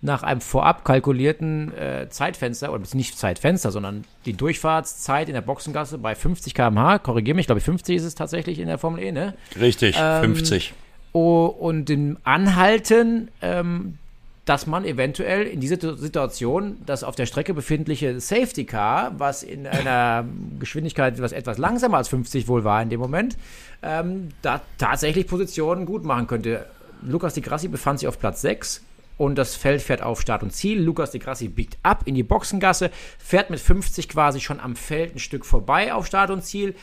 Speaker 4: nach einem vorab kalkulierten äh, Zeitfenster, oder nicht Zeitfenster, sondern die Durchfahrtszeit in der Boxengasse bei 50 km/h, korrigiere mich, glaube ich, 50 ist es tatsächlich in der Formel E, ne?
Speaker 3: Richtig,
Speaker 4: Ähm,
Speaker 3: 50.
Speaker 4: Oh, und dem Anhalten, ähm, dass man eventuell in dieser Situation das auf der Strecke befindliche Safety Car, was in einer Geschwindigkeit, was etwas langsamer als 50 wohl war in dem Moment, ähm, da tatsächlich Positionen gut machen könnte. Lukas Di Grassi befand sich auf Platz 6 und das Feld fährt auf Start und Ziel. Lukas Di Grassi biegt ab in die Boxengasse, fährt mit 50 quasi schon am Feld ein Stück vorbei auf Start und Ziel,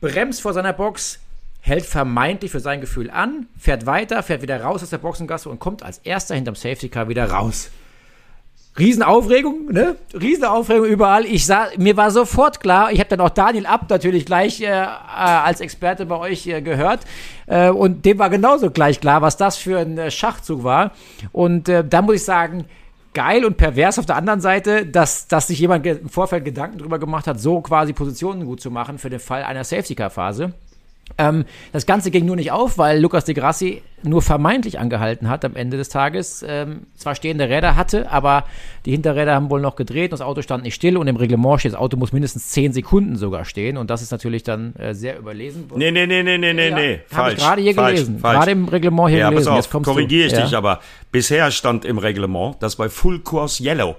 Speaker 4: bremst vor seiner Box, hält vermeintlich für sein Gefühl an, fährt weiter, fährt wieder raus aus der Boxengasse und kommt als erster hinterm Safety Car wieder raus. Riesenaufregung, ne? Riesenaufregung überall. Ich sah, mir war sofort klar, ich habe dann auch Daniel Abt natürlich gleich äh, äh, als Experte bei euch äh, gehört äh, und dem war genauso gleich klar, was das für ein äh, Schachzug war. Und äh, da muss ich sagen, geil und pervers auf der anderen Seite, dass, dass sich jemand im Vorfeld Gedanken drüber gemacht hat, so quasi Positionen gut zu machen für den Fall einer Safety-Car-Phase. Ähm, das Ganze ging nur nicht auf, weil Lukas de Grassi nur vermeintlich angehalten hat am Ende des Tages. Ähm, zwar stehende Räder hatte, aber die Hinterräder haben wohl noch gedreht und das Auto stand nicht still und im Reglement steht, das Auto muss mindestens 10 Sekunden sogar stehen und das ist natürlich dann äh, sehr überlesen.
Speaker 3: Nee, nee, nee, nee, nee, nee,
Speaker 4: Ja,
Speaker 3: nee.
Speaker 4: hab ich gerade hier
Speaker 3: falsch,
Speaker 4: gelesen. Gerade im Reglement hier
Speaker 3: ja,
Speaker 4: gelesen.
Speaker 3: Pass
Speaker 4: Jetzt
Speaker 3: auf,
Speaker 4: du.
Speaker 3: korrigiere ich
Speaker 4: Ja.
Speaker 3: dich, aber bisher stand im Reglement, dass bei Full Course Yellow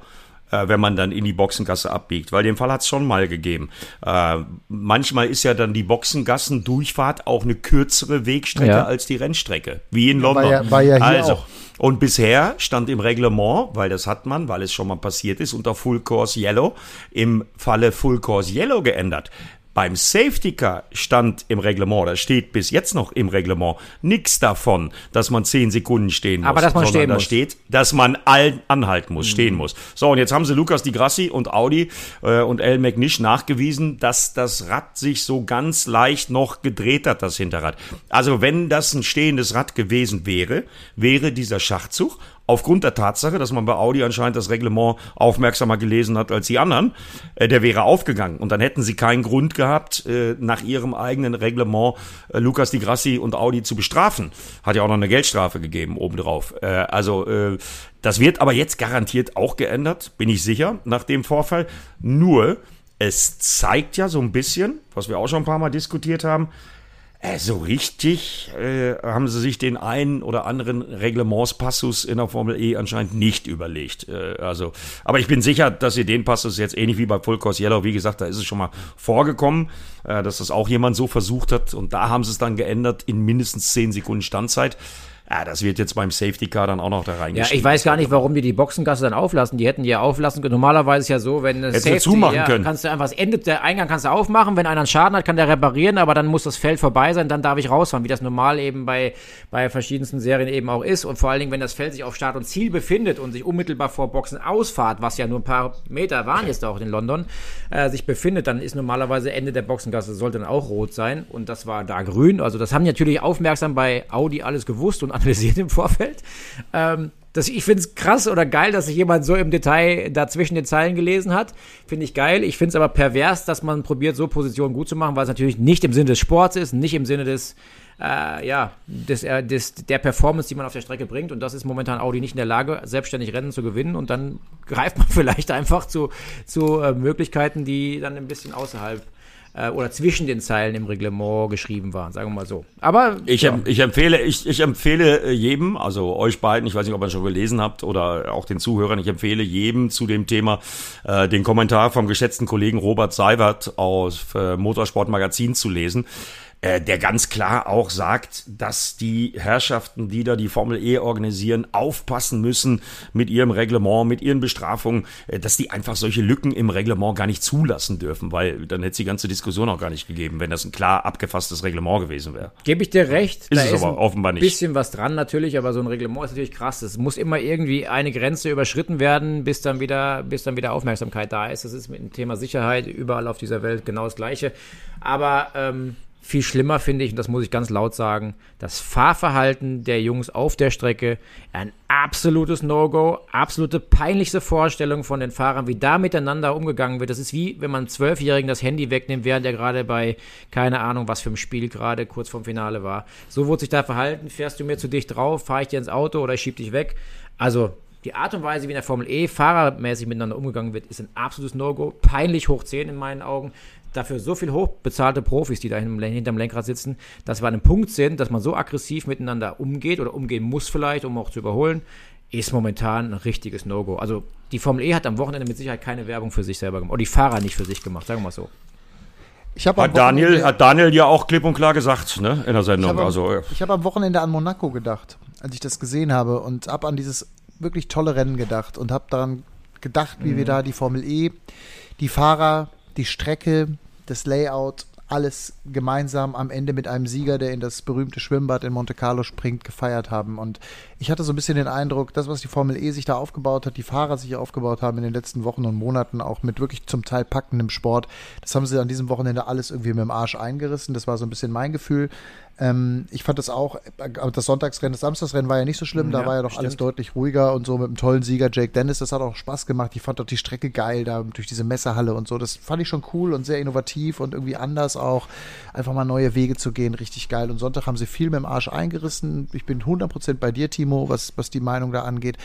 Speaker 3: äh, wenn man dann in die Boxengasse abbiegt, weil den Fall hat es schon mal gegeben. Äh, manchmal ist ja dann die Boxengassendurchfahrt auch eine kürzere Wegstrecke
Speaker 4: Ja.
Speaker 3: als die Rennstrecke, wie in London.
Speaker 2: war ja- war ja hier
Speaker 3: also,
Speaker 2: auch.
Speaker 3: und bisher stand im Reglement, weil das hat man, weil es schon mal passiert ist, unter Full Course Yellow, im Falle Full Course Yellow geändert. Beim Safety Car stand im Reglement, da steht bis jetzt noch im Reglement, nichts davon, dass man 10 Sekunden stehen muss.
Speaker 4: Aber dass man stehen
Speaker 3: da
Speaker 4: muss.
Speaker 3: steht, dass man allen anhalten muss, stehen muss. So, und jetzt haben sie Lukas Di Grassi und Audi äh, und El McNish nachgewiesen, dass das Rad sich so ganz leicht noch gedreht hat, das Hinterrad. Also wenn das ein stehendes Rad gewesen wäre, wäre dieser Schachzug aufgrund der Tatsache, dass man bei Audi anscheinend das Reglement aufmerksamer gelesen hat als die anderen, äh, der wäre aufgegangen. Und dann hätten sie keinen Grund gehabt, äh, nach ihrem eigenen Reglement äh, Lukas Di Grassi und Audi zu bestrafen. Hat ja auch noch eine Geldstrafe gegeben obendrauf. Äh, also äh, das wird aber jetzt garantiert auch geändert, bin ich sicher, nach dem Vorfall. Nur, es zeigt ja so ein bisschen, was wir auch schon ein paar Mal diskutiert haben, äh, so richtig äh, haben sie sich den einen oder anderen Reglementspassus in der Formel E anscheinend nicht überlegt. Äh, also, aber ich bin sicher, dass sie den Passus jetzt ähnlich wie bei Full Course Yellow, wie gesagt, da ist es schon mal vorgekommen, äh, dass das auch jemand so versucht hat und da haben sie es dann geändert in mindestens 10 Sekunden Standzeit. Ja, das wird jetzt beim Safety Car dann auch noch da
Speaker 4: Ja,
Speaker 3: reingeschrieben.
Speaker 4: ich weiß gar nicht, warum die die Boxengasse dann auflassen. Die hätten die ja auflassen können. Normalerweise ist ja so, wenn es
Speaker 3: sie zumachen
Speaker 4: ja,
Speaker 3: können.
Speaker 4: kannst du einfach das Ende der Eingang kannst du aufmachen. Wenn einer einen Schaden hat, kann der reparieren, aber dann muss das Feld vorbei sein, dann darf ich rausfahren, wie das normal eben bei bei verschiedensten Serien eben auch ist. Und vor allen Dingen, wenn das Feld sich auf Start und Ziel befindet und sich unmittelbar vor Boxenausfahrt, was ja nur ein paar Meter waren jetzt auch in London, äh, sich befindet, dann ist normalerweise Ende der Boxengasse sollte dann auch rot sein und das war da grün. Also das haben natürlich aufmerksam bei Audi alles gewusst und analysiert im Vorfeld. Ähm, das, ich finde es krass oder geil, dass sich jemand so im Detail da zwischen den Zeilen gelesen hat. Finde ich geil. Ich finde es aber pervers, dass man probiert, so Positionen gut zu machen, weil es natürlich nicht im Sinne des Sports ist, nicht im Sinne des, äh, ja, des, äh, des, der Performance, die man auf der Strecke bringt. Und das ist momentan Audi nicht in der Lage, selbstständig Rennen zu gewinnen. Und dann greift man vielleicht einfach zu, zu äh, Möglichkeiten, die dann ein bisschen außerhalb äh, oder zwischen den Zeilen im Reglement geschrieben waren, sagen wir mal so. Aber
Speaker 3: Ich,
Speaker 4: ja.
Speaker 3: ich empfehle, ich, ich empfehle äh, jedem, also euch beiden, ich weiß nicht, ob ihr schon gelesen habt oder auch den Zuhörern, ich empfehle jedem zu dem Thema äh, den Kommentar vom geschätzten Kollegen Robert Seiwert aus äh, Motorsport Magazin zu lesen. Äh, Der ganz klar auch sagt, dass die Herrschaften, die da die Formel E organisieren, aufpassen müssen mit ihrem Reglement, mit ihren Bestrafungen, äh, dass die einfach solche Lücken im Reglement gar nicht zulassen dürfen, weil dann hätte es die ganze Diskussion auch gar nicht gegeben, wenn das ein klar abgefasstes Reglement gewesen wäre.
Speaker 4: Gebe ich dir recht.
Speaker 3: Ist es aber offenbar nicht.
Speaker 4: Ein bisschen was dran natürlich, aber so ein Reglement ist natürlich krass. Es muss immer irgendwie eine Grenze überschritten werden, bis dann wieder, bis dann wieder Aufmerksamkeit da ist. Das ist mit dem Thema Sicherheit überall auf dieser Welt genau das Gleiche. Aber ähm, viel schlimmer finde ich, und das muss ich ganz laut sagen, das Fahrverhalten der Jungs auf der Strecke. Ein absolutes No-Go, absolute peinlichste Vorstellung von den Fahrern, wie da miteinander umgegangen wird. Das ist wie, wenn man einem Zwölfjährigen das Handy wegnimmt, während er gerade bei, keine Ahnung, was für ein Spiel gerade kurz vorm Finale war. So wurde sich da verhalten. Fährst du mir zu dicht drauf, fahre ich dir ins Auto oder ich schieb dich weg. Also, die Art und Weise, wie in der Formel E fahrermäßig miteinander umgegangen wird, ist ein absolutes No-Go. Peinlich hoch 10 in meinen Augen. Dafür so viel hochbezahlte Profis, die da hinterm Lenkrad sitzen, dass wir an einem Punkt sind, dass man so aggressiv miteinander umgeht oder umgehen muss vielleicht, um auch zu überholen, ist momentan ein richtiges No-Go. Also die Formel E hat am Wochenende mit Sicherheit keine Werbung für sich selber gemacht. Oder die Fahrer nicht für sich gemacht, sagen wir mal so.
Speaker 2: Ich habe
Speaker 3: Hat Daniel, hat Daniel ja auch klipp und klar gesagt, ne, in der
Speaker 2: ich
Speaker 3: Sendung.
Speaker 2: habe am,
Speaker 3: Also,
Speaker 2: ich habe am Wochenende an Monaco gedacht, als ich das gesehen habe und habe an dieses wirklich tolle Rennen gedacht und habe daran gedacht, wie wir da die Formel E, die Fahrer, die Strecke, das Layout, alles gemeinsam am Ende mit einem Sieger, der in das berühmte Schwimmbad in Monte Carlo springt, gefeiert haben. Und ich hatte so ein bisschen den Eindruck, das, was die Formel E sich da aufgebaut hat, die Fahrer sich aufgebaut haben in den letzten Wochen und Monaten, auch mit wirklich zum Teil packendem Sport, das haben sie an diesem Wochenende alles irgendwie mit dem Arsch eingerissen. Das war so ein bisschen mein Gefühl. Ähm, ich fand das auch, das Sonntagsrennen, das Samstagsrennen war ja nicht so schlimm, da
Speaker 4: Ja,
Speaker 2: war ja doch alles
Speaker 4: stimmt.
Speaker 2: deutlich ruhiger und so mit einem tollen Sieger Jake Dennis, das hat auch Spaß gemacht. Ich fand auch die Strecke geil, da durch diese Messehalle und so. Das fand ich schon cool und sehr innovativ und irgendwie anders auch. Einfach mal neue Wege zu gehen, richtig geil. Und Sonntag haben sie viel mit dem Arsch eingerissen. Ich bin 100% bei dir, Timo, was, was die Meinung da angeht.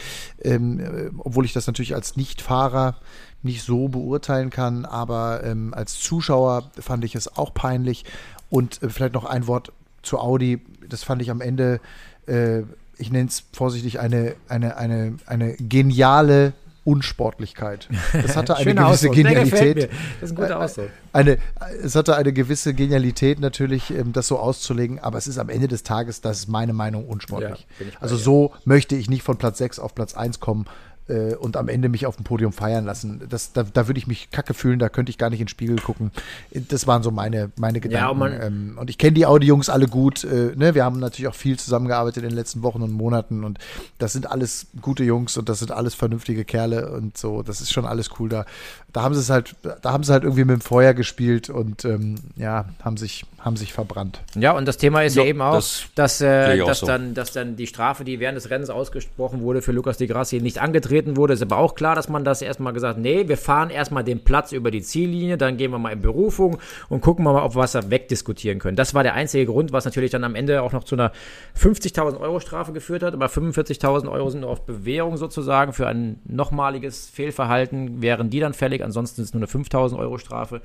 Speaker 2: Ähm, äh, obwohl ich das natürlich als Nichtfahrer nicht so beurteilen kann, aber ähm, als Zuschauer fand ich es auch peinlich. Und äh, vielleicht noch ein Wort zu Audi. Das fand ich am Ende, äh, ich nenne es vorsichtig, eine, eine, eine, eine geniale Unsportlichkeit. Das hatte eine gewisse
Speaker 4: Ausdruck,
Speaker 2: Genialität.
Speaker 4: Das ist ein guter Ausdruck.
Speaker 2: Eine, es hatte eine gewisse Genialität natürlich, ähm, das so auszulegen, aber es ist am Ende des Tages, das ist meine Meinung, unsportlich.
Speaker 4: Ja,
Speaker 2: also so möchte ich nicht von Platz 6 auf Platz 1 kommen. Äh, und am Ende mich auf dem Podium feiern lassen. Das, da, da würde ich mich kacke fühlen, da könnte ich gar nicht in den Spiegel gucken. Das waren so meine, meine Gedanken. Ja, und, man, ähm, und ich kenne die Audi-Jungs alle gut. Äh, ne? Wir haben natürlich auch viel zusammengearbeitet in den letzten Wochen und Monaten und das sind alles gute Jungs und das sind alles vernünftige Kerle und so. Das ist schon alles cool da. Da haben sie es halt, da haben sie halt irgendwie mit dem Feuer gespielt und ähm, ja, haben sich, haben sich verbrannt.
Speaker 4: Ja, und das Thema ist ja, ja eben auch, das dass, äh, dass, so. dann, dass dann die Strafe, die während des Rennens ausgesprochen wurde für Lukas de Grassi, nicht angetreten wurde. Ist aber auch klar, dass man das erstmal gesagt hat, nee, wir fahren erstmal den Platz über die Ziellinie, dann gehen wir mal in Berufung und gucken wir mal, ob wir was wegdiskutieren können. Das war der einzige Grund, was natürlich dann am Ende auch noch zu einer 50.000 Euro Strafe geführt hat. Aber 45.000 Euro sind nur auf Bewährung sozusagen für ein nochmaliges Fehlverhalten, wären die dann fällig. Ansonsten ist es nur eine 5.000 Euro Strafe.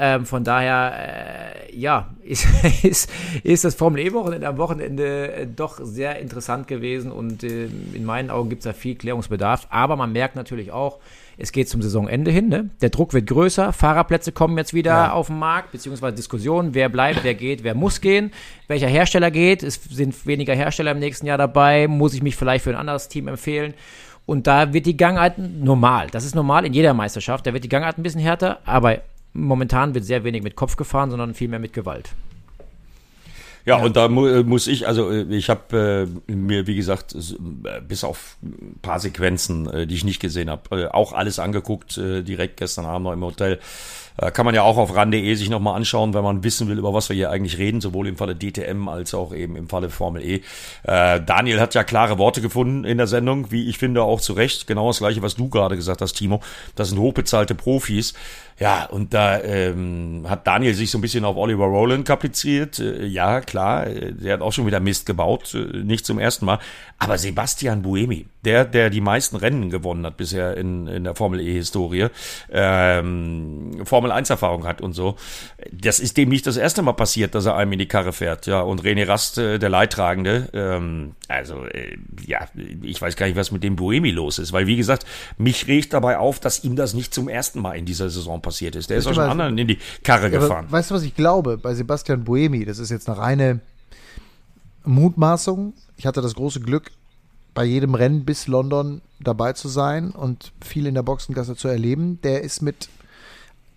Speaker 4: Ähm, von daher, äh, ja, ist, ist, ist das Formel E-Wochenende am Wochenende äh, doch sehr interessant gewesen und äh, in meinen Augen gibt es da viel Klärungsbedarf. Aber man merkt natürlich auch, es geht zum Saisonende hin. Ne? Der Druck wird größer, Fahrerplätze kommen jetzt wieder ja. auf den Markt, beziehungsweise Diskussionen, wer bleibt, wer geht, wer muss gehen, welcher Hersteller geht. Es sind weniger Hersteller im nächsten Jahr dabei, muss ich mich vielleicht für ein anderes Team empfehlen. Und da wird die Gangart normal. Das ist normal in jeder Meisterschaft. Da wird die Gangart ein bisschen härter, aber momentan wird sehr wenig mit Kopf gefahren, sondern viel mehr mit Gewalt.
Speaker 3: Ja, ja, und da mu äh, muss ich, also äh, ich habe äh, mir, wie gesagt, äh, bis auf ein paar Sequenzen, äh, die ich nicht gesehen habe, äh, auch alles angeguckt, direkt gestern Abend noch im Hotel. Kann man ja auch auf ran.de sich nochmal anschauen, wenn man wissen will, über was wir hier eigentlich reden, sowohl im Falle DTM als auch eben im Falle Formel E. Daniel hat ja klare Worte gefunden in der Sendung, wie ich finde auch zu Recht. Genau das gleiche, was du gerade gesagt hast, Timo. Das sind hochbezahlte Profis. Ja, und da ähm, hat Daniel sich so ein bisschen auf Oliver Rowland kapriziert. Äh, ja, klar, äh, der hat auch schon wieder Mist gebaut, äh, nicht zum ersten Mal. Aber Sebastian Buemi, der, der die meisten Rennen gewonnen hat bisher in, in der Formel E-Historie, ähm, Formel 1-Erfahrung hat und so, das ist dem nicht das erste Mal passiert, dass er einem in die Karre fährt. Ja, und René Rast, äh, der Leidtragende, ähm, also äh, ja, ich weiß gar nicht, was mit dem Buemi los ist, weil wie gesagt, mich regt dabei auf, dass ihm das nicht zum ersten Mal in dieser Saison passiert ist. Der ist auch schon anderen in die Karre gefahren.
Speaker 2: Aber weißt du, was ich glaube? Bei Sebastian Buemi, das ist jetzt eine reine Mutmaßung. Ich hatte das große Glück, bei jedem Rennen bis London dabei zu sein und viel in der Boxengasse zu erleben. Der ist mit,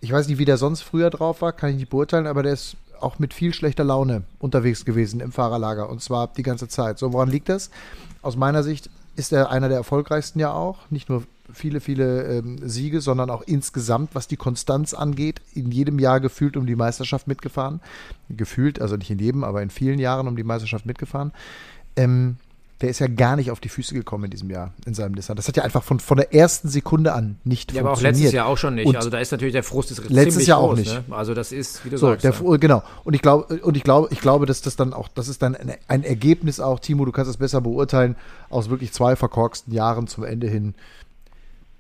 Speaker 2: ich weiß nicht, wie der sonst früher drauf war, kann ich nicht beurteilen, aber der ist auch mit viel schlechter Laune unterwegs gewesen im Fahrerlager und zwar die ganze Zeit. So, woran liegt das? Aus meiner Sicht ist er einer der erfolgreichsten ja auch, nicht nur viele, viele ähm, Siege, sondern auch insgesamt, was die Konstanz angeht, in jedem Jahr gefühlt um die Meisterschaft mitgefahren. Gefühlt, also nicht in jedem, aber in vielen Jahren um die Meisterschaft mitgefahren. Ähm, der ist ja gar nicht auf die Füße gekommen in diesem Jahr, in seinem Nissan. Das hat ja einfach von, von der ersten Sekunde an nicht ja, funktioniert. Ja, aber auch
Speaker 4: letztes Jahr auch schon nicht. Und also da ist natürlich der Frust
Speaker 2: ist letztes Jahr auch nicht.
Speaker 4: Ne? Also das ist, wie du
Speaker 2: so, sagst. Der, ja. Genau. Und ich glaube, und ich glaube, ich glaube, dass das dann auch, das ist dann ein, ein Ergebnis auch, Timo, du kannst es besser beurteilen, aus wirklich zwei verkorksten Jahren zum Ende hin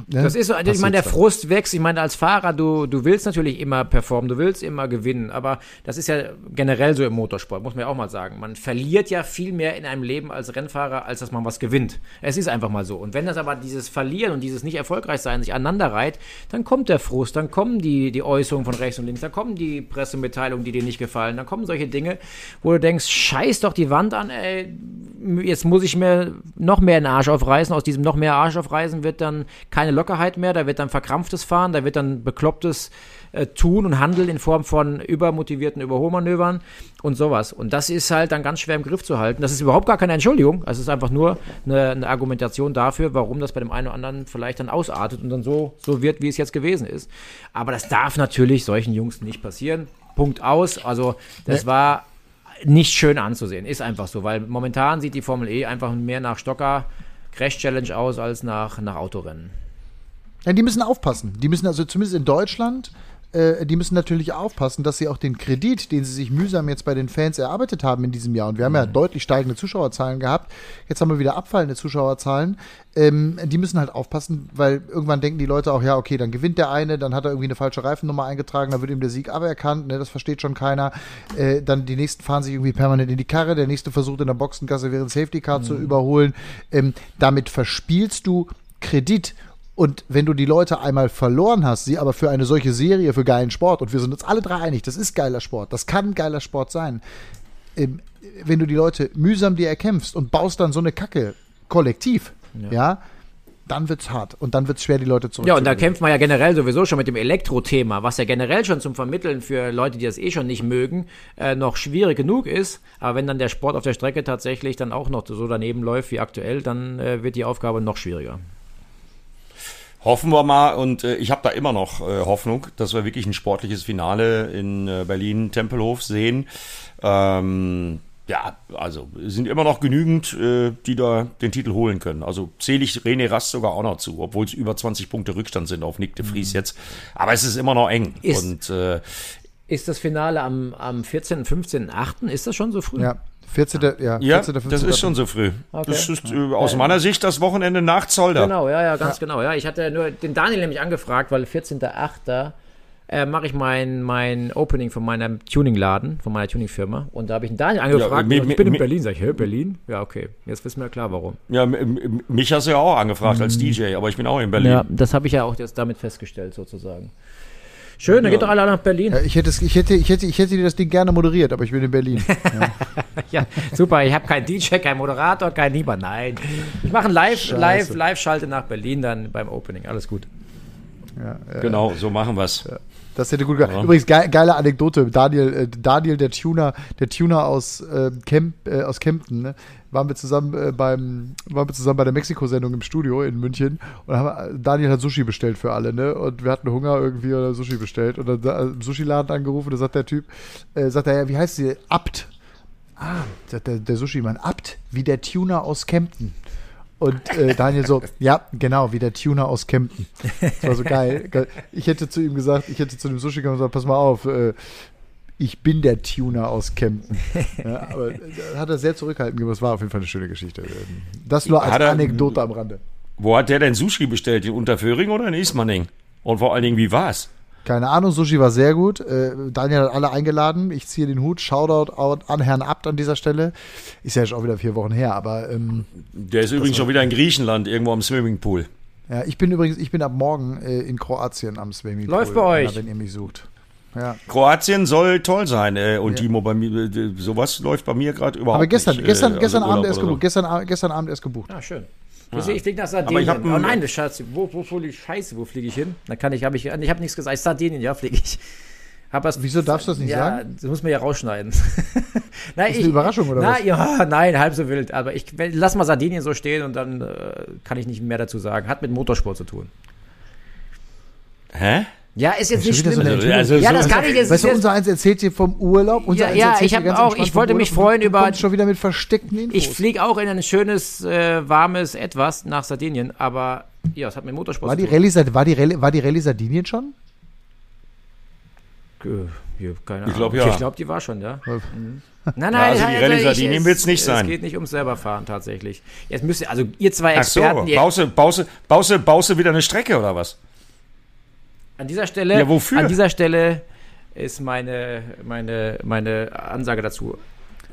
Speaker 4: Ne? Das ist so, ich meine, der Frust wächst. Ich meine, als Fahrer, du, du willst natürlich immer performen, du willst immer gewinnen, aber das ist ja generell so im Motorsport, muss man ja auch mal sagen. Man verliert ja viel mehr in einem Leben als Rennfahrer, als dass man was gewinnt. Es ist einfach mal so. Und wenn das aber dieses Verlieren und dieses nicht erfolgreich sein sich aneinander reiht, dann kommt der Frust, dann kommen die, die Äußerungen von rechts und links, dann kommen die Pressemitteilungen, die dir nicht gefallen, dann kommen solche Dinge, wo du denkst, scheiß doch die Wand an, ey, jetzt muss ich mir noch mehr in den Arsch aufreißen. Aus diesem noch mehr Arsch aufreißen wird dann keine Lockerheit mehr, da wird dann verkrampftes Fahren, da wird dann beklopptes äh, Tun und Handeln in Form von übermotivierten Überholmanövern und sowas. Und das ist halt dann ganz schwer im Griff zu halten. Das ist überhaupt gar keine Entschuldigung. Es ist einfach nur eine, eine Argumentation dafür, warum das bei dem einen oder anderen vielleicht dann ausartet und dann so, so wird, wie es jetzt gewesen ist. Aber das darf natürlich solchen Jungs nicht passieren. Punkt aus. Also, das war nicht schön anzusehen. Ist einfach so, weil momentan sieht die Formel E einfach mehr nach Stocker Crash Challenge aus als nach, nach Autorennen.
Speaker 2: Ja, die müssen aufpassen. Die müssen also zumindest in Deutschland äh, die müssen natürlich aufpassen, dass sie auch den Kredit, den sie sich mühsam jetzt bei den Fans erarbeitet haben in diesem Jahr, und wir haben ja mhm. deutlich steigende Zuschauerzahlen gehabt, jetzt haben wir wieder abfallende Zuschauerzahlen, ähm, die müssen halt aufpassen, weil irgendwann denken die Leute auch, ja, okay, dann gewinnt der eine, dann hat er irgendwie eine falsche Reifennummer eingetragen, dann wird ihm der Sieg aberkannt, ne, das versteht schon keiner. Äh, dann die nächsten fahren sich irgendwie permanent in die Karre, der nächste versucht in der Boxengasse während Safety Car mhm. zu überholen. Ähm, damit verspielst du Kredit und wenn du die Leute einmal verloren hast, sie aber für eine solche Serie, für geilen Sport, und wir sind uns alle drei einig, das ist geiler Sport, das kann geiler Sport sein, ähm, wenn du die Leute mühsam dir erkämpfst und baust dann so eine Kacke kollektiv, ja, ja dann wird's hart und dann wird's schwer, die Leute
Speaker 4: Ja,
Speaker 2: zurückzubringen.
Speaker 4: und da kämpft man ja generell sowieso schon mit dem Elektro-Thema, was ja generell schon zum Vermitteln für Leute, die das eh schon nicht mögen, äh, noch schwierig genug ist. Aber wenn dann der Sport auf der Strecke tatsächlich dann auch noch so daneben läuft wie aktuell, dann äh, wird die Aufgabe noch schwieriger.
Speaker 3: Hoffen wir mal und äh, ich habe da immer noch äh, Hoffnung, dass wir wirklich ein sportliches Finale in äh, Berlin Tempelhof sehen. Ähm, ja, also es sind immer noch genügend, äh, die da den Titel holen können. Also zähle ich René Rast sogar auch noch zu, obwohl es über 20 Punkte Rückstand sind auf Nick de Vries jetzt. Aber es ist immer noch eng.
Speaker 4: Ist-
Speaker 3: und äh,
Speaker 4: Ist das Finale am, am 14., 15., 8.? Ist das schon so früh?
Speaker 2: Ja, 14. Ja,
Speaker 3: ja,
Speaker 2: 14. 15.
Speaker 3: das ist schon so früh.
Speaker 4: Okay.
Speaker 3: Das ist äh, aus meiner Sicht das Wochenende nach Zolder.
Speaker 4: Genau, ja, ja, ganz genau. Ja, ich hatte nur den Daniel nämlich angefragt, weil 14.8. Äh, mache ich mein, mein Opening von meinem Tuningladen, von meiner Tuningfirma. Und da habe ich den Daniel angefragt.
Speaker 3: mi-
Speaker 4: und ich bin in
Speaker 3: mi-
Speaker 4: Berlin. Sag ich, hä, Berlin? Ja, okay. Jetzt wissen wir klar, warum.
Speaker 3: Ja, mich hast du ja auch angefragt als DJ, aber ich bin auch in Berlin.
Speaker 4: Ja, das habe ich ja auch jetzt damit festgestellt, sozusagen. Schön, dann geht doch alle nach Berlin.
Speaker 2: Ja, ich, hätte, es- ich, hätte, ich, hätte, ich hätte dir das Ding gerne moderiert, aber ich bin in Berlin.
Speaker 4: Ja, super. Ich habe keinen DJ, keinen Moderator, keinen niemand. Nein. Ich mache ein Live, Live, Live-Schalte nach Berlin dann beim Opening. Alles gut.
Speaker 2: Ja, äh,
Speaker 3: Genau, so machen wir's.
Speaker 2: Das hätte gut gehabt. Übrigens, ge geile Anekdote. Daniel, äh, Daniel, der Tuner, der Tuner aus, äh, Kemp, äh, aus Kempten, ne? waren wir zusammen äh, beim, waren wir zusammen bei der Mexiko-Sendung im Studio in München und haben, äh, Daniel hat Sushi bestellt für alle, ne? Und wir hatten Hunger irgendwie oder Sushi bestellt und dann da, im Sushi-Laden angerufen, da sagt der Typ, äh, sagt er, ja, wie heißt sie? Abt. Ah, sagt der, der Sushi-Mann, Abt, wie der Tuner aus Kempten. Und äh, Daniel so, ja, genau, wie der Tuner aus Kempten. Das war so geil. Ich hätte zu ihm gesagt, ich hätte zu dem Sushi gekommen und gesagt, pass mal auf, äh, ich bin der Tuner aus Kempten. Ja, aber da hat er sehr zurückhaltend gemacht. Das war auf jeden Fall eine schöne Geschichte. Das nur als
Speaker 3: er-
Speaker 2: Anekdote am Rande.
Speaker 3: Wo hat der denn Sushi bestellt? In Unterföhring oder in Ismaning? Und vor allen Dingen, wie war's?
Speaker 2: Keine Ahnung, Sushi war sehr gut. Äh, Daniel hat alle eingeladen. Ich ziehe den Hut. Shoutout out an Herrn Abt an dieser Stelle. Ist ja schon auch wieder vier Wochen her, aber ähm,
Speaker 3: Der ist übrigens schon wieder in Griechenland, irgendwo am Swimmingpool.
Speaker 2: ja, ich bin übrigens, ich bin ab morgen äh, in Kroatien am Swimmingpool.
Speaker 4: Läuft bei euch.
Speaker 2: Ja, wenn ihr mich sucht. Ja.
Speaker 3: Kroatien soll toll sein. Äh, und Timo, bei mir, äh, sowas läuft bei mir gerade überhaupt
Speaker 2: Aber gestern,
Speaker 3: nicht.
Speaker 2: gestern,
Speaker 3: äh,
Speaker 2: gestern
Speaker 3: also
Speaker 2: Abend erst gebucht. Gestern, gestern Abend erst gebucht.
Speaker 4: Ah, schön. Ich, ich fliege nach Sardinien.
Speaker 3: Aber ich hab
Speaker 4: oh
Speaker 3: ein-
Speaker 4: nein, das Schatz. Wo, wo fliege ich? Scheiße, wo fliege ich hin? Da kann ich, habe ich, ich habe nichts gesagt. Sardinien, ja, fliege ich. Hab was,
Speaker 2: Wieso darfst du das nicht
Speaker 4: ja,
Speaker 2: sagen?
Speaker 4: Das muss man ja rausschneiden. nein,
Speaker 2: Ist eine Überraschung, oder
Speaker 4: na,
Speaker 2: was?
Speaker 4: Ja, nein, halb so wild. Aber ich lass mal Sardinien so stehen und dann äh, kann ich nicht mehr dazu sagen. Hat mit Motorsport zu tun.
Speaker 3: Hä?
Speaker 4: Ja, ist jetzt
Speaker 2: Schon
Speaker 4: nicht
Speaker 2: so
Speaker 4: schlimm.
Speaker 2: eine
Speaker 3: Also,
Speaker 4: ja,
Speaker 3: so-
Speaker 4: das kann ich jetzt.
Speaker 2: Weißt du,
Speaker 4: jetzt-
Speaker 2: unser eins erzählt dir vom Urlaub. Unser
Speaker 4: Ja, ja, ich
Speaker 2: dir
Speaker 4: hab
Speaker 2: ganz
Speaker 4: auch- ich wollte mich freuen
Speaker 2: du
Speaker 4: über-
Speaker 2: kommst schon wieder mit versteckten Infos.
Speaker 4: ich fliege auch in ein schönes, äh, warmes Etwas nach Sardinien, aber ja, es hat mit Motorsport
Speaker 2: war, die. Rallye, war, die Rallye, war die Rallye Sardinien schon?
Speaker 4: Äh, hier, keine
Speaker 3: Ich glaub,
Speaker 4: Ahnung.
Speaker 3: ja.
Speaker 4: Ich glaube, die war schon, ja.
Speaker 2: Ja.
Speaker 4: Mhm. Nein, nein,
Speaker 3: also die Rallye
Speaker 4: ich-
Speaker 3: Sardinien
Speaker 4: es-
Speaker 3: wird's nicht
Speaker 4: es
Speaker 3: sein.
Speaker 4: geht nicht ums selber fahren tatsächlich. Jetzt müsst ihr, also ihr zwei
Speaker 3: Ach so,
Speaker 4: Experten, ihr,
Speaker 3: baust du, baust, du, baust, du, baust du wieder eine Strecke oder was?
Speaker 4: An dieser Stelle,
Speaker 3: Ja, wofür?
Speaker 4: an dieser Stelle ist meine, meine, meine Ansage dazu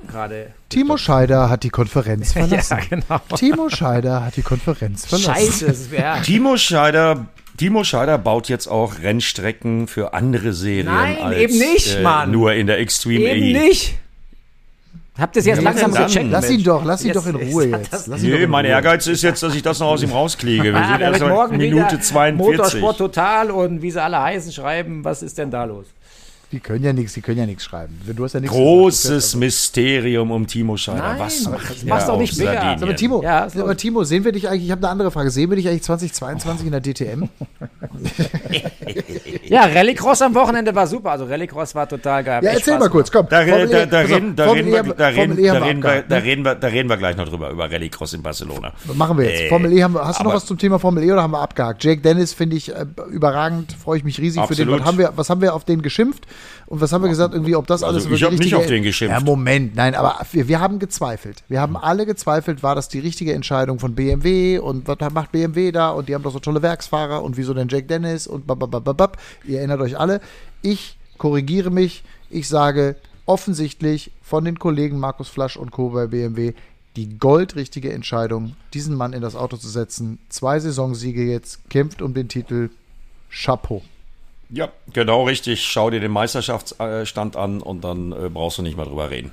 Speaker 4: gerade.
Speaker 2: Timo Scheider hat die Konferenz
Speaker 4: Ja,
Speaker 2: verlassen.
Speaker 4: genau.
Speaker 2: Timo Scheider hat die Konferenz verlassen.
Speaker 4: Scheiße, das ja.
Speaker 3: Timo Scheider, Timo Scheider baut jetzt auch Rennstrecken für andere Serien
Speaker 4: Nein,
Speaker 3: als
Speaker 4: eben nicht,
Speaker 3: äh,
Speaker 4: Mann.
Speaker 3: nur in der Extreme
Speaker 4: Eben
Speaker 3: E.
Speaker 4: nicht. Habt ihr es jetzt
Speaker 3: Ja,
Speaker 4: langsam
Speaker 3: dann-
Speaker 4: gecheckt?
Speaker 2: Lass ihn doch, lass ihn
Speaker 4: Jetzt
Speaker 2: doch in Ruhe jetzt. Lass
Speaker 3: Nee,
Speaker 2: in
Speaker 3: mein
Speaker 2: Ruhe.
Speaker 3: Ehrgeiz ist jetzt, dass ich das noch aus ihm rauskriege. Wir
Speaker 4: Ah,
Speaker 3: sind erst
Speaker 4: morgen
Speaker 3: Minute
Speaker 4: wieder
Speaker 3: 42.
Speaker 4: Motorsport total und wie sie alle heißen schreiben, was ist denn da los?
Speaker 2: Die können ja nichts, die können ja nichts schreiben. Du hast ja nichts
Speaker 3: Großes Mysterium um Timo Scheider.
Speaker 4: Nein,
Speaker 3: Was macht
Speaker 4: das
Speaker 3: er
Speaker 4: machst doch
Speaker 3: auf
Speaker 4: nicht bigger.
Speaker 3: Sardinien?
Speaker 2: Aber Timo,
Speaker 4: Ja,
Speaker 2: aber. Timo, sehen wir dich eigentlich, ich habe eine andere Frage, sehen wir dich eigentlich 2022 in der DTM?
Speaker 4: Ja, Rallycross am Wochenende war super. Also Rallycross war total geil.
Speaker 2: Ja, erzähl
Speaker 4: Spaß
Speaker 2: mal kurz, komm.
Speaker 3: Da, da,
Speaker 2: E-
Speaker 3: da, da, reden wir, gleich noch drüber, über Rallycross in Barcelona.
Speaker 2: Machen wir jetzt.
Speaker 3: Äh,
Speaker 2: Formel E haben wir. Hast du noch was zum Thema Formel E oder haben wir abgehakt? Jake Dennis finde ich äh, überragend, freue ich mich riesig für den.
Speaker 3: Absolut.
Speaker 2: Was haben, wir, was haben wir auf den geschimpft? Und was haben wir gesagt, irgendwie, ob das
Speaker 3: Also
Speaker 2: alles über
Speaker 3: ich
Speaker 2: die
Speaker 3: hab nicht auf den geschimpft.
Speaker 2: Ja, Moment, nein, aber wir, wir haben gezweifelt. Wir haben alle gezweifelt, war das die richtige Entscheidung von BMW und was macht BMW da und die haben doch so tolle Werksfahrer und wieso denn Jake Dennis und bababababab. Ihr erinnert euch alle. Ich korrigiere mich. Ich sage offensichtlich von den Kollegen Markus Flasch und Co. bei BMW die goldrichtige Entscheidung, diesen Mann in das Auto zu setzen. Zwei Saisonsiege jetzt, kämpft um den Titel. Chapeau.
Speaker 3: Ja, genau richtig. Schau dir den Meisterschaftsstand an und dann äh, brauchst du nicht mehr drüber reden.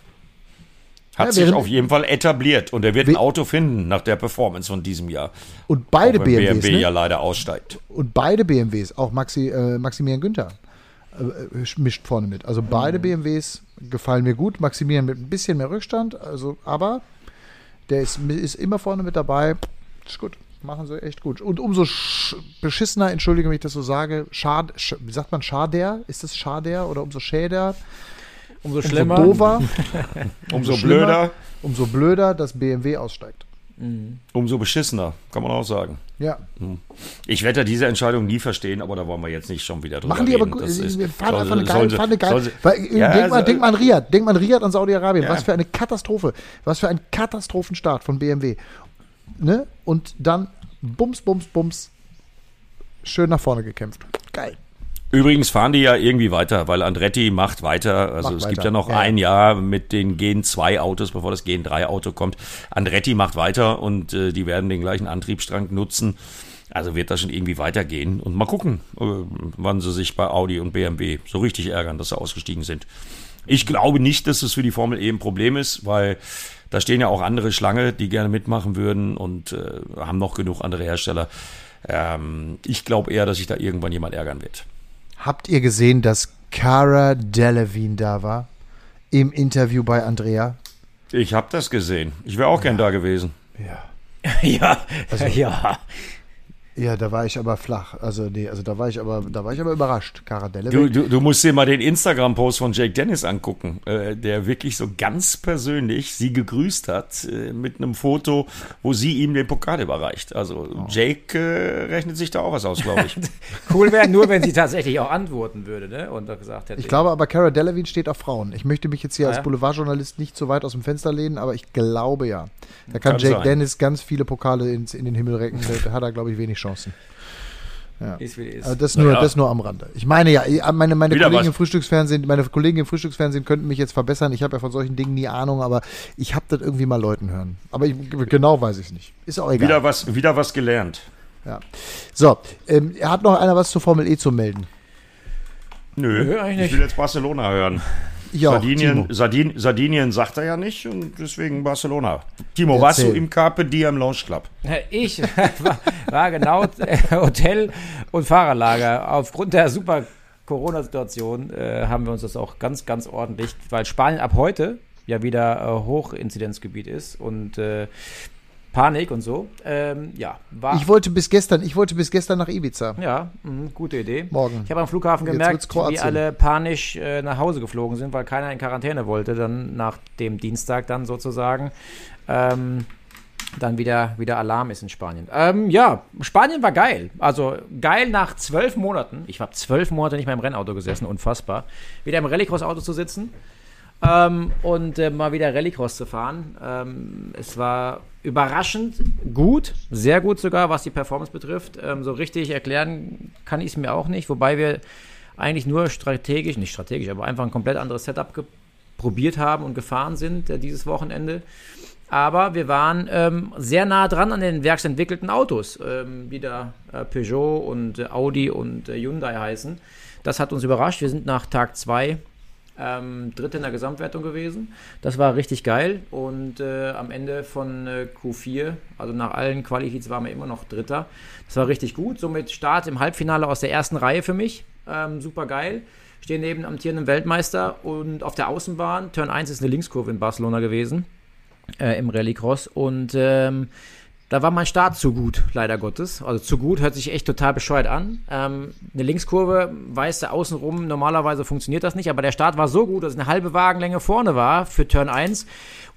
Speaker 3: Hat
Speaker 2: Ja,
Speaker 3: sich auf jeden Fall etabliert und er wird ein Auto finden nach der Performance von diesem Jahr.
Speaker 2: Und beide BMWs,
Speaker 3: BMW
Speaker 2: ne?
Speaker 3: ja leider aussteigt.
Speaker 2: Und beide BMWs, auch Maxi, äh, Maximilian Günther, äh, äh, mischt vorne mit. Also beide BMWs gefallen mir gut. Maximilian mit ein bisschen mehr Rückstand, also aber der ist, ist immer vorne mit dabei. Ist gut. Machen sie echt gut. Und umso sch beschissener, entschuldige, wenn ich das so sage, schad, sch wie sagt man, schader? Ist das schader oder umso schäder?
Speaker 4: Umso
Speaker 2: Umso
Speaker 4: schlimmer.
Speaker 2: dover,
Speaker 3: Umso blöder,
Speaker 2: umso blöder, dass BMW aussteigt.
Speaker 3: umso beschissener, kann man auch sagen.
Speaker 2: Ja.
Speaker 3: Ich werde diese Entscheidung nie verstehen, aber da wollen wir jetzt nicht schon wieder drüber
Speaker 2: Machen die
Speaker 3: reden.
Speaker 2: aber gut. Wir fahren einfach eine geile,
Speaker 3: sie-
Speaker 2: fahren eine
Speaker 3: soll
Speaker 2: geile.
Speaker 3: sie-
Speaker 2: Weil, äh,
Speaker 3: Ja,
Speaker 2: denk, mal,
Speaker 3: also-
Speaker 2: denk mal an Riyadh. Denk mal an Riyadh an Saudi-Arabien.
Speaker 3: Ja.
Speaker 2: Was für eine Katastrophe. Was für ein Katastrophenstart von BMW. Ne? Und dann bums, bums, bums. Schön nach vorne gekämpft. Geil.
Speaker 3: Übrigens fahren die ja irgendwie weiter, weil Andretti macht weiter. Also
Speaker 2: Macht
Speaker 3: es gibt
Speaker 2: weiter.
Speaker 3: ja noch
Speaker 2: Ja,
Speaker 3: ein Jahr mit den Gen 2 Autos, bevor das Gen 3 Auto kommt. Andretti macht weiter und äh, die werden den gleichen Antriebsstrang nutzen. Also wird das schon irgendwie weitergehen. Und mal gucken, äh, wann sie sich bei Audi und BMW so richtig ärgern, dass sie ausgestiegen sind. Ich glaube nicht, dass es für die Formel E ein Problem ist, weil da stehen ja auch andere Schlange, die gerne mitmachen würden und äh, haben noch genug andere Hersteller. Ähm, ich glaube eher, dass sich da irgendwann jemand ärgern wird.
Speaker 2: Habt ihr gesehen, dass Cara Delevingne da war? Im Interview bei Andrea?
Speaker 3: Ich habe das gesehen. Ich wäre auch gern da gewesen.
Speaker 2: Ja.
Speaker 4: ja,
Speaker 2: Also-
Speaker 4: ja.
Speaker 2: Ja, da war ich aber flach. Also, nee, also da war ich aber, da war ich aber überrascht. Cara
Speaker 3: Du, du, du musst dir mal den Instagram-Post von Jake Dennis angucken, äh, der wirklich so ganz persönlich sie gegrüßt hat äh, mit einem Foto, wo sie ihm den Pokal überreicht. Also Jake äh, rechnet sich da auch was aus, glaube ich.
Speaker 4: Cool wäre nur, wenn sie tatsächlich auch antworten würde, ne? Und gesagt hätte.
Speaker 2: Ich glaube aber, Cara Delevingne steht auf Frauen. Ich möchte mich jetzt hier
Speaker 4: Ah,
Speaker 2: als? Boulevardjournalist nicht so weit aus dem Fenster lehnen, aber ich glaube ja. Da kann,
Speaker 3: Kann
Speaker 2: Jake
Speaker 3: sein.
Speaker 2: Dennis ganz viele Pokale ins, in den Himmel recken. Da hat er, glaube ich, wenig Chancen.
Speaker 4: ist, wie ist.
Speaker 2: Also das, nur,
Speaker 3: Naja.
Speaker 2: das nur am Rande. Ich meine ja, meine, meine
Speaker 3: Wieder
Speaker 2: Kollegen
Speaker 3: was.
Speaker 2: im Frühstücksfernsehen, meine Kollegen im Frühstücksfernsehen könnten mich jetzt verbessern. Ich habe ja von solchen Dingen nie Ahnung, aber ich habe das irgendwie mal Leuten hören. Aber ich, genau weiß ich es nicht. Ist auch egal.
Speaker 3: wieder, was, wieder was gelernt.
Speaker 2: Ja. So, ähm, hat noch einer was zur Formel E zu melden?
Speaker 3: Nö, ich
Speaker 4: nicht.
Speaker 3: will jetzt Barcelona hören.
Speaker 2: Ich
Speaker 3: Sardinien. Sardin, Sardinien sagt er ja nicht und deswegen Barcelona. Timo, warst du
Speaker 2: Erzähl.
Speaker 3: im Carpe Diem Lounge Club?
Speaker 4: Ich war, war genau äh, Hotel und Fahrerlager. Aufgrund der super Corona-Situation äh, haben wir uns das auch ganz, ganz ordentlich, weil Spanien ab heute ja wieder äh, Hochinzidenzgebiet ist und äh, Panik und so. Ähm, ja, war.
Speaker 2: Ich wollte bis gestern, ich wollte bis gestern nach Ibiza.
Speaker 4: ja, mh, gute Idee.
Speaker 2: Morgen.
Speaker 4: Ich habe am Flughafen gemerkt, wie alle panisch äh, nach Hause geflogen sind, weil keiner in Quarantäne wollte, dann nach dem Dienstag dann sozusagen. Ähm, dann wieder, wieder Alarm ist in Spanien. Ähm, ja, Spanien war geil. Also geil nach zwölf Monaten. Ich habe zwölf Monate nicht mehr im Rennauto gesessen, unfassbar. Wieder im Rallycross-Auto zu sitzen ähm, und äh, mal wieder Rallycross zu fahren. Ähm, es war überraschend gut, sehr gut sogar, was die Performance betrifft. Ähm, so richtig erklären kann ich es mir auch nicht, wobei wir eigentlich nur strategisch, nicht strategisch, aber einfach ein komplett anderes Setup probiert haben und gefahren sind äh, dieses Wochenende. Aber wir waren ähm, sehr nah dran an den werksentwickelten Autos, ähm, die da äh, Peugeot und äh, Audi und äh, Hyundai heißen. Das hat uns überrascht. Wir sind nach Tag 2 ähm, Dritte in der Gesamtwertung gewesen. Das war richtig geil. Und äh, am Ende von äh, Q4, also nach allen Qualifiz, waren wir immer noch Dritter. Das war richtig gut. Somit Start im Halbfinale aus der ersten Reihe für mich. Ähm, super geil. Stehen neben amtierenden Weltmeister und auf der Außenbahn. Turn 1 ist eine Linkskurve in Barcelona gewesen äh, im Rallycross und ähm, da war mein Start zu gut, leider Gottes. Also zu gut hört sich echt total bescheuert an. Ähm, eine Linkskurve, weißt du, außenrum, normalerweise funktioniert das nicht, aber der Start war so gut, dass eine halbe Wagenlänge vorne war für Turn 1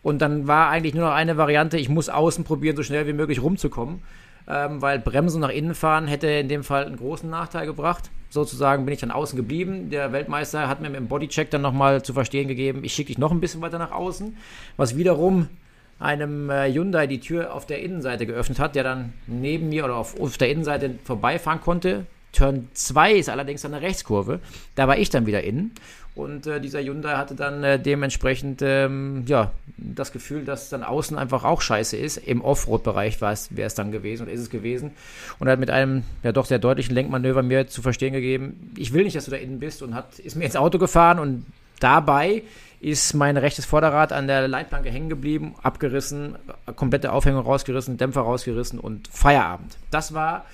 Speaker 4: und dann war eigentlich nur noch eine Variante, ich muss außen probieren, so schnell wie möglich rumzukommen, ähm, weil Bremsen nach innen fahren hätte in dem Fall einen großen Nachteil gebracht. Sozusagen bin ich dann außen geblieben. Der Weltmeister hat mir im Bodycheck dann nochmal zu verstehen gegeben, ich schicke dich noch ein bisschen weiter nach außen, was wiederum einem äh, Hyundai die Tür auf der Innenseite geöffnet hat, der dann neben mir oder auf, auf der Innenseite vorbeifahren konnte. Turn 2 ist allerdings eine Rechtskurve. Da war ich dann wieder innen. Und äh, dieser Hyundai hatte dann äh, dementsprechend ähm, ja, das Gefühl, dass dann außen einfach auch scheiße ist. Im Offroad-Bereich wäre es dann gewesen oder ist es gewesen. Und hat mit einem ja doch sehr deutlichen Lenkmanöver mir zu verstehen gegeben, ich will nicht, dass du da innen bist und hat, ist mir ins Auto gefahren und Dabei ist mein rechtes Vorderrad an der Leitplanke hängen geblieben, abgerissen, komplette Aufhängung rausgerissen, Dämpfer rausgerissen und Feierabend. Das war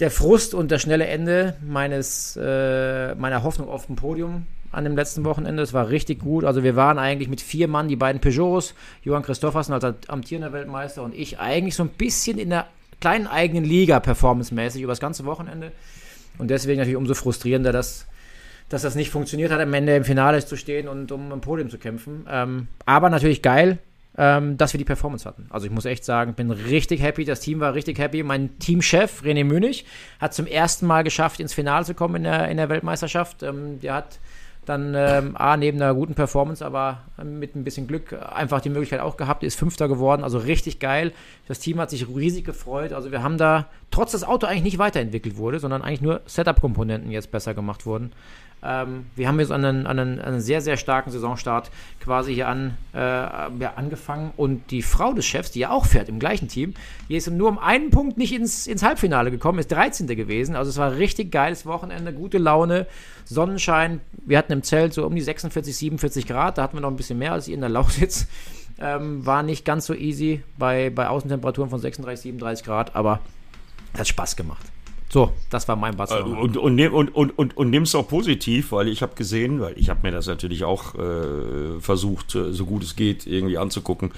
Speaker 4: der Frust und das schnelle Ende meines, äh, meiner Hoffnung auf dem Podium an dem letzten Wochenende. Es war richtig gut. Also wir waren eigentlich mit vier Mann, die beiden Peugeots, Johann Christoffersen als amtierender Weltmeister und ich eigentlich so ein bisschen in der kleinen eigenen Liga performancemäßig über das ganze Wochenende. Und deswegen natürlich umso frustrierender, dass, dass das nicht funktioniert hat, am Ende im Finale zu stehen und um ein Podium zu kämpfen. Ähm, aber natürlich geil, ähm, dass wir die Performance hatten. Also ich muss echt sagen, bin richtig happy. Das Team war richtig happy. Mein Teamchef René Münich hat zum ersten Mal geschafft, ins Finale zu kommen in der, in der Weltmeisterschaft. Ähm, der hat dann ähm, A, neben einer guten Performance, aber mit ein bisschen Glück einfach die Möglichkeit auch gehabt, ist Fünfter geworden, also richtig geil. Das Team hat sich riesig gefreut. Also wir haben da, trotz das Auto eigentlich nicht weiterentwickelt wurde, sondern eigentlich nur Setup-Komponenten jetzt besser gemacht wurden. Ähm, wir haben jetzt einen, einen, einen, sehr, sehr starken Saisonstart quasi hier an, äh, ja, angefangen und die Frau des Chefs, die ja auch fährt im gleichen Team, die ist nur um einen Punkt nicht ins, ins Halbfinale gekommen, ist 13. gewesen. Also es war richtig geiles Wochenende, gute Laune, Sonnenschein. Wir hatten im Zelt so um die 46, 47 Grad, da hatten wir noch ein bisschen mehr als hier in der Lausitz. Ähm, war nicht ganz so easy bei, bei Außentemperaturen von 36, 37 Grad, aber hat Spaß gemacht. So, das war mein Barcelona.
Speaker 3: Und, und, und, und, und, und nimm es auch positiv, weil ich habe gesehen, weil ich habe mir das natürlich auch äh, versucht, äh, so gut es geht, irgendwie anzugucken.